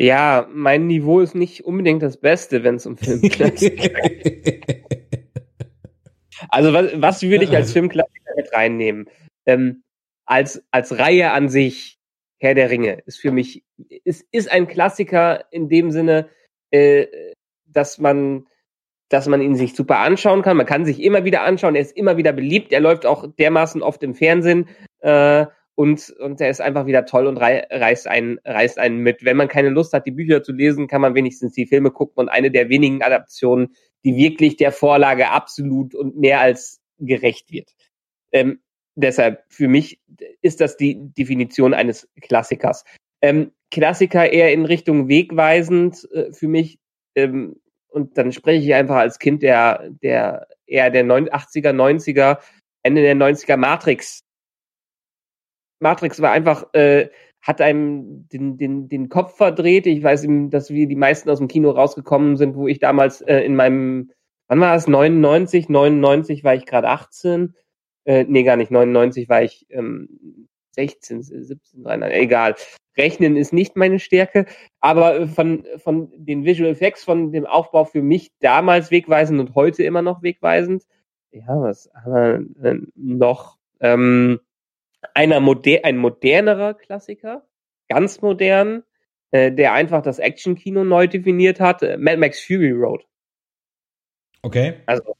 Ja, mein Niveau ist nicht unbedingt das Beste, wenn es um Filmklassiker geht. Also was, was würde ich als Filmklassiker mit reinnehmen? Ähm, als, als Reihe an sich, Herr der Ringe, ist für mich, ist, ist ein Klassiker in dem Sinne, äh, dass man, dass man ihn sich super anschauen kann. Man kann sich immer wieder anschauen. Er ist immer wieder beliebt. Er läuft auch dermaßen oft im Fernsehen. Äh, und, und der ist einfach wieder toll und rei reißt einen, reißt einen mit. Wenn man keine Lust hat, die Bücher zu lesen, kann man wenigstens die Filme gucken und eine der wenigen Adaptionen, die wirklich der Vorlage absolut und mehr als gerecht wird. Ähm, deshalb, für mich ist das die Definition eines Klassikers. Ähm, Klassiker eher in Richtung wegweisend äh, für mich. Ähm, und dann spreche ich einfach als Kind der, der eher der 80er, 90er, Ende der 90er Matrix Matrix war einfach, äh, hat einem den, den, den Kopf verdreht. Ich weiß, dass wir die meisten aus dem Kino rausgekommen sind, wo ich damals äh, in meinem, wann war es? 99? 99 war ich gerade 18. Äh, nee, gar nicht. 99 war ich ähm, 16, 17, 13, egal. Rechnen ist nicht meine Stärke, aber von, von den Visual Effects, von dem Aufbau für mich damals wegweisend und heute immer noch wegweisend. Ja, was haben wir noch? Ähm, einer moder ein modernerer Klassiker, ganz modern, äh, der einfach das Action-Kino neu definiert hat, äh, Mad Max Fury Road. Okay. Also,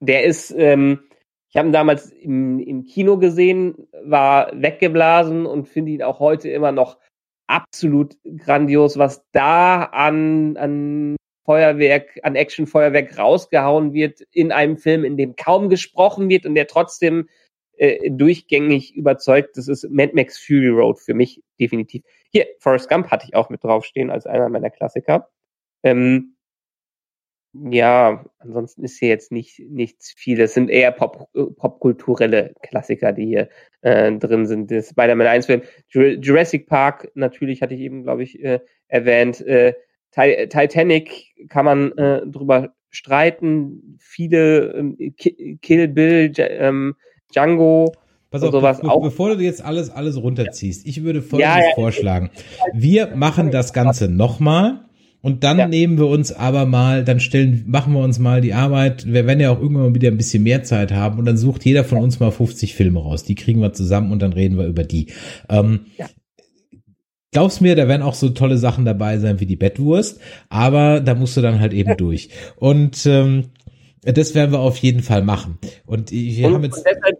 der ist, ähm, ich habe ihn damals im, im Kino gesehen, war weggeblasen und finde ihn auch heute immer noch absolut grandios, was da an, an Feuerwerk, an Action-Feuerwerk rausgehauen wird in einem Film, in dem kaum gesprochen wird und der trotzdem äh, durchgängig überzeugt. Das ist Mad Max Fury Road für mich definitiv. Hier, Forrest Gump hatte ich auch mit draufstehen als einer meiner Klassiker. Ähm, ja, ansonsten ist hier jetzt nicht nichts viel. Es sind eher Pop, popkulturelle Klassiker, die hier äh, drin sind. Das Spider-Man 1 Film, Jurassic Park natürlich hatte ich eben, glaube ich, äh, erwähnt. Äh, Titanic kann man äh, drüber streiten. Viele ähm, Kill Bill, ähm, Django Pass auf, sowas be auch. bevor du jetzt alles, alles runterziehst, ich würde folgendes ja, ja, vorschlagen. Wir machen das Ganze nochmal. Und dann ja. nehmen wir uns aber mal, dann stellen, machen wir uns mal die Arbeit, wir werden ja auch irgendwann mal wieder ein bisschen mehr Zeit haben und dann sucht jeder von uns mal 50 Filme raus. Die kriegen wir zusammen und dann reden wir über die. Ähm, ja. Glaubst mir, da werden auch so tolle Sachen dabei sein wie die Bettwurst, aber da musst du dann halt eben durch. Und ähm, das werden wir auf jeden Fall machen. Und wir und, haben jetzt. Und deshalb,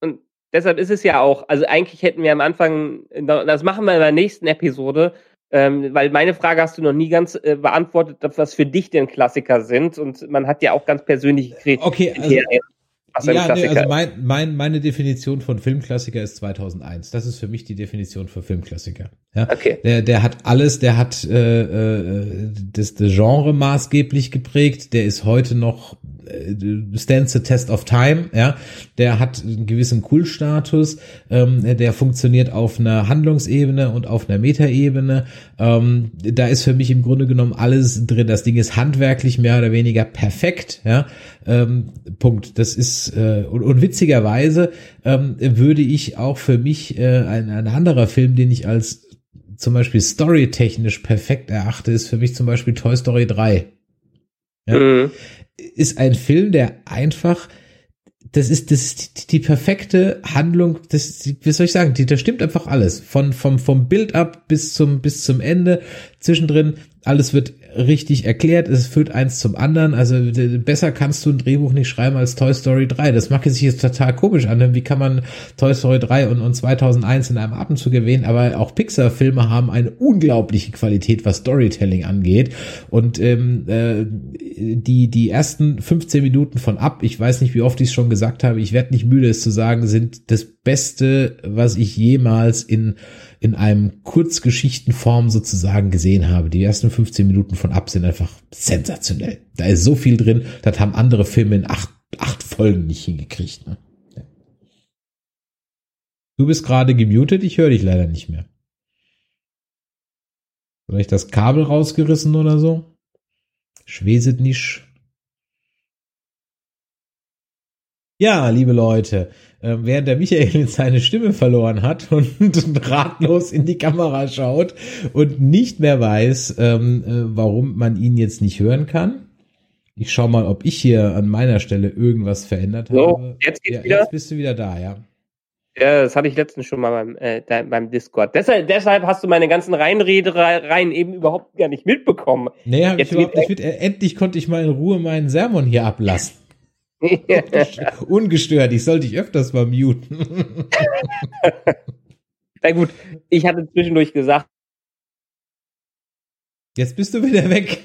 und deshalb ist es ja auch, also eigentlich hätten wir am Anfang, das machen wir in der nächsten Episode, ähm, weil meine Frage hast du noch nie ganz äh, beantwortet, was für dich denn Klassiker sind. Und man hat ja auch ganz persönliche Kriterien. Okay, also, ein ja, Klassiker nee, also mein, mein, meine Definition von Filmklassiker ist 2001. Das ist für mich die Definition für Filmklassiker. Ja, okay. Der, der hat alles, der hat äh, äh, das, das Genre maßgeblich geprägt. Der ist heute noch stands the test of time, ja, der hat einen gewissen Cool-Status, ähm, der funktioniert auf einer Handlungsebene und auf einer Metaebene. Ähm, da ist für mich im Grunde genommen alles drin. Das Ding ist handwerklich mehr oder weniger perfekt, ja. Ähm, Punkt. Das ist äh, und, und witzigerweise ähm, würde ich auch für mich äh, ein, ein anderer Film, den ich als zum Beispiel storytechnisch perfekt erachte, ist für mich zum Beispiel Toy Story 3. Ja? Mhm ist ein Film, der einfach das ist, das ist die, die perfekte Handlung, das, wie soll ich sagen, die, da stimmt einfach alles. Von, vom, vom Build-up bis zum, bis zum Ende, zwischendrin, alles wird richtig erklärt, es führt eins zum anderen. Also besser kannst du ein Drehbuch nicht schreiben als Toy Story 3. Das mag sich jetzt total komisch an. Wie kann man Toy Story 3 und, und 2001 in einem Atemzug erwähnen? Aber auch Pixar-Filme haben eine unglaubliche Qualität, was Storytelling angeht. Und ähm, äh, die, die ersten 15 Minuten von Ab, ich weiß nicht, wie oft ich es schon gesagt habe, ich werde nicht müde, es zu sagen, sind das Beste, was ich jemals in in einem Kurzgeschichtenform sozusagen gesehen habe. Die ersten 15 Minuten von Ab sind einfach sensationell. Da ist so viel drin, das haben andere Filme in acht, acht Folgen nicht hingekriegt. Ne? Du bist gerade gemutet, ich höre dich leider nicht mehr. Vielleicht das Kabel rausgerissen oder so? Schweset nicht. Ja, liebe Leute, während der Michael jetzt seine Stimme verloren hat und, ratlos in die Kamera schaut und nicht mehr weiß, ähm, äh, warum man ihn jetzt nicht hören kann. Ich schau mal, ob ich hier an meiner Stelle irgendwas verändert so, habe. Jetzt geht's ja, wieder. Jetzt bist du wieder da, ja. Ja, das hatte ich letztens schon mal beim, äh, beim Discord. Deshalb, deshalb hast du meine ganzen Reinredereien eben überhaupt gar nicht mitbekommen. Nee, hab ich überhaupt nicht mit. Endlich konnte ich mal in Ruhe meinen Sermon hier ablassen. Ungestört, ich sollte dich öfters mal muten. Na gut, ich hatte zwischendurch gesagt. Jetzt bist du wieder weg.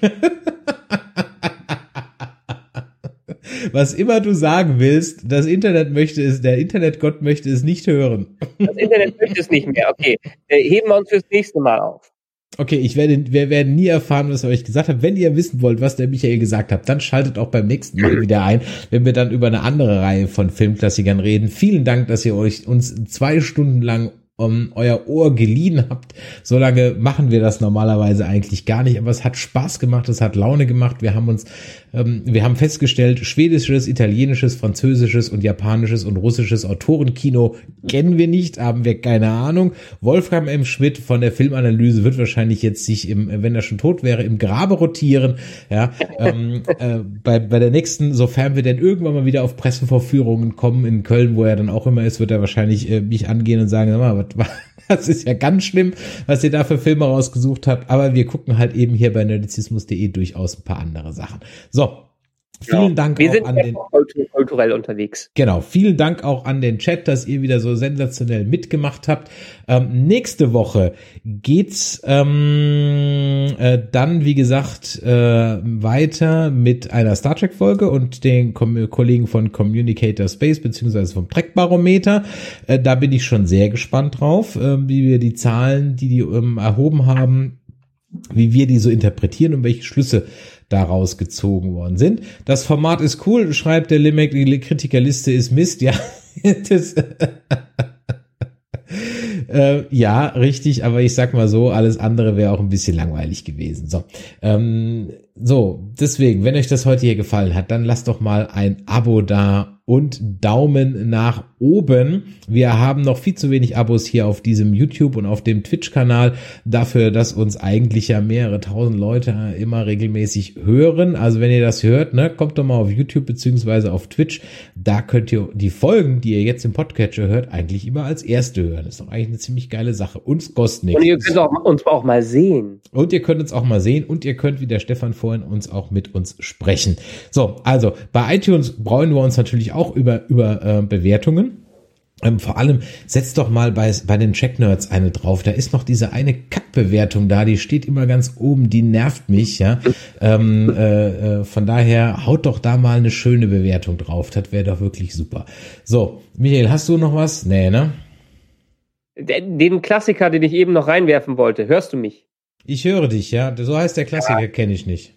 Was immer du sagen willst, das Internet möchte es, der Internetgott möchte es nicht hören. Das Internet möchte es nicht mehr. Okay, äh, heben wir uns fürs nächste Mal auf. Okay, ich werde, wir werden nie erfahren, was er euch gesagt hat. Wenn ihr wissen wollt, was der Michael gesagt hat, dann schaltet auch beim nächsten Mal wieder ein, wenn wir dann über eine andere Reihe von Filmklassikern reden. Vielen Dank, dass ihr euch uns zwei Stunden lang um euer Ohr geliehen habt. So lange machen wir das normalerweise eigentlich gar nicht, aber es hat Spaß gemacht, es hat Laune gemacht. Wir haben uns, ähm, wir haben festgestellt, schwedisches, italienisches, französisches und japanisches und russisches Autorenkino kennen wir nicht, haben wir keine Ahnung. Wolfgang M. Schmidt von der Filmanalyse wird wahrscheinlich jetzt sich im, wenn er schon tot wäre, im Grabe rotieren. Ja, ähm, äh, bei, bei der nächsten, sofern wir denn irgendwann mal wieder auf Pressevorführungen kommen in Köln, wo er dann auch immer ist, wird er wahrscheinlich äh, mich angehen und sagen, sag mal, das ist ja ganz schlimm, was ihr da für Filme rausgesucht habt. Aber wir gucken halt eben hier bei nerdizismus.de durchaus ein paar andere Sachen. So, Vielen genau. Dank Wir auch an den kulturell unterwegs. Genau, vielen Dank auch an den Chat, dass ihr wieder so sensationell mitgemacht habt. Ähm, nächste Woche geht's ähm, äh, dann, wie gesagt, äh, weiter mit einer Star Trek Folge und den Kom Kollegen von Communicator Space beziehungsweise vom Trek Barometer. Äh, da bin ich schon sehr gespannt drauf, äh, wie wir die Zahlen, die die ähm, erhoben haben, wie wir die so interpretieren und welche Schlüsse daraus gezogen worden sind. Das Format ist cool, schreibt der Limek, die Kritikerliste ist Mist, ja. das, äh, ja, richtig, aber ich sag mal so, alles andere wäre auch ein bisschen langweilig gewesen. So, ähm, so, deswegen, wenn euch das heute hier gefallen hat, dann lasst doch mal ein Abo da und Daumen nach oben. Wir haben noch viel zu wenig Abos hier auf diesem YouTube und auf dem Twitch-Kanal dafür, dass uns eigentlich ja mehrere tausend Leute immer regelmäßig hören. Also wenn ihr das hört, ne, kommt doch mal auf YouTube beziehungsweise auf Twitch. Da könnt ihr die Folgen, die ihr jetzt im Podcatcher hört, eigentlich immer als erste hören. Das ist doch eigentlich eine ziemlich geile Sache. Uns kostet nichts. Und ihr könnt auch, uns auch mal sehen. Und ihr könnt uns auch mal sehen und ihr könnt, wie der Stefan vorhin, uns auch mit uns sprechen. So, also bei iTunes freuen wir uns natürlich auch über, über äh, Bewertungen. Ähm, vor allem setzt doch mal bei, bei den Check-Nerds eine drauf. Da ist noch diese eine Kackbewertung da, die steht immer ganz oben, die nervt mich, ja. Ähm, äh, äh, von daher haut doch da mal eine schöne Bewertung drauf. Das wäre doch wirklich super. So, Michael, hast du noch was? Nee, ne? Den Klassiker, den ich eben noch reinwerfen wollte, hörst du mich? Ich höre dich, ja. So heißt der Klassiker, ja. kenne ich nicht.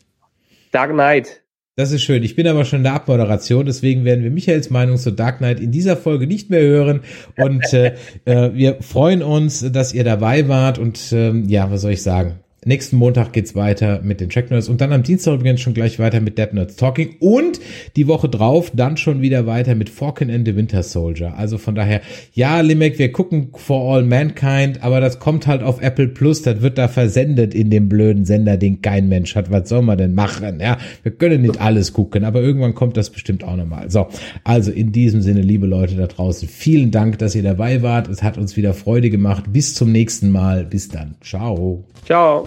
Dark Knight. Das ist schön. Ich bin aber schon in der Abmoderation, deswegen werden wir Michaels Meinung zu Dark Knight in dieser Folge nicht mehr hören. Und äh, äh, wir freuen uns, dass ihr dabei wart. Und ähm, ja, was soll ich sagen? Nächsten Montag geht's weiter mit den Check Nerds und dann am Dienstag übrigens schon gleich weiter mit Dead Nerds Talking und die Woche drauf dann schon wieder weiter mit Falcon and the Winter Soldier. Also von daher, ja, Limek, wir gucken For All Mankind, aber das kommt halt auf Apple Plus, das wird da versendet in dem blöden Sender, den kein Mensch hat. Was soll man denn machen? Ja, wir können nicht alles gucken, aber irgendwann kommt das bestimmt auch nochmal. So, also in diesem Sinne, liebe Leute da draußen, vielen Dank, dass ihr dabei wart. Es hat uns wieder Freude gemacht. Bis zum nächsten Mal. Bis dann. Ciao. Ciao.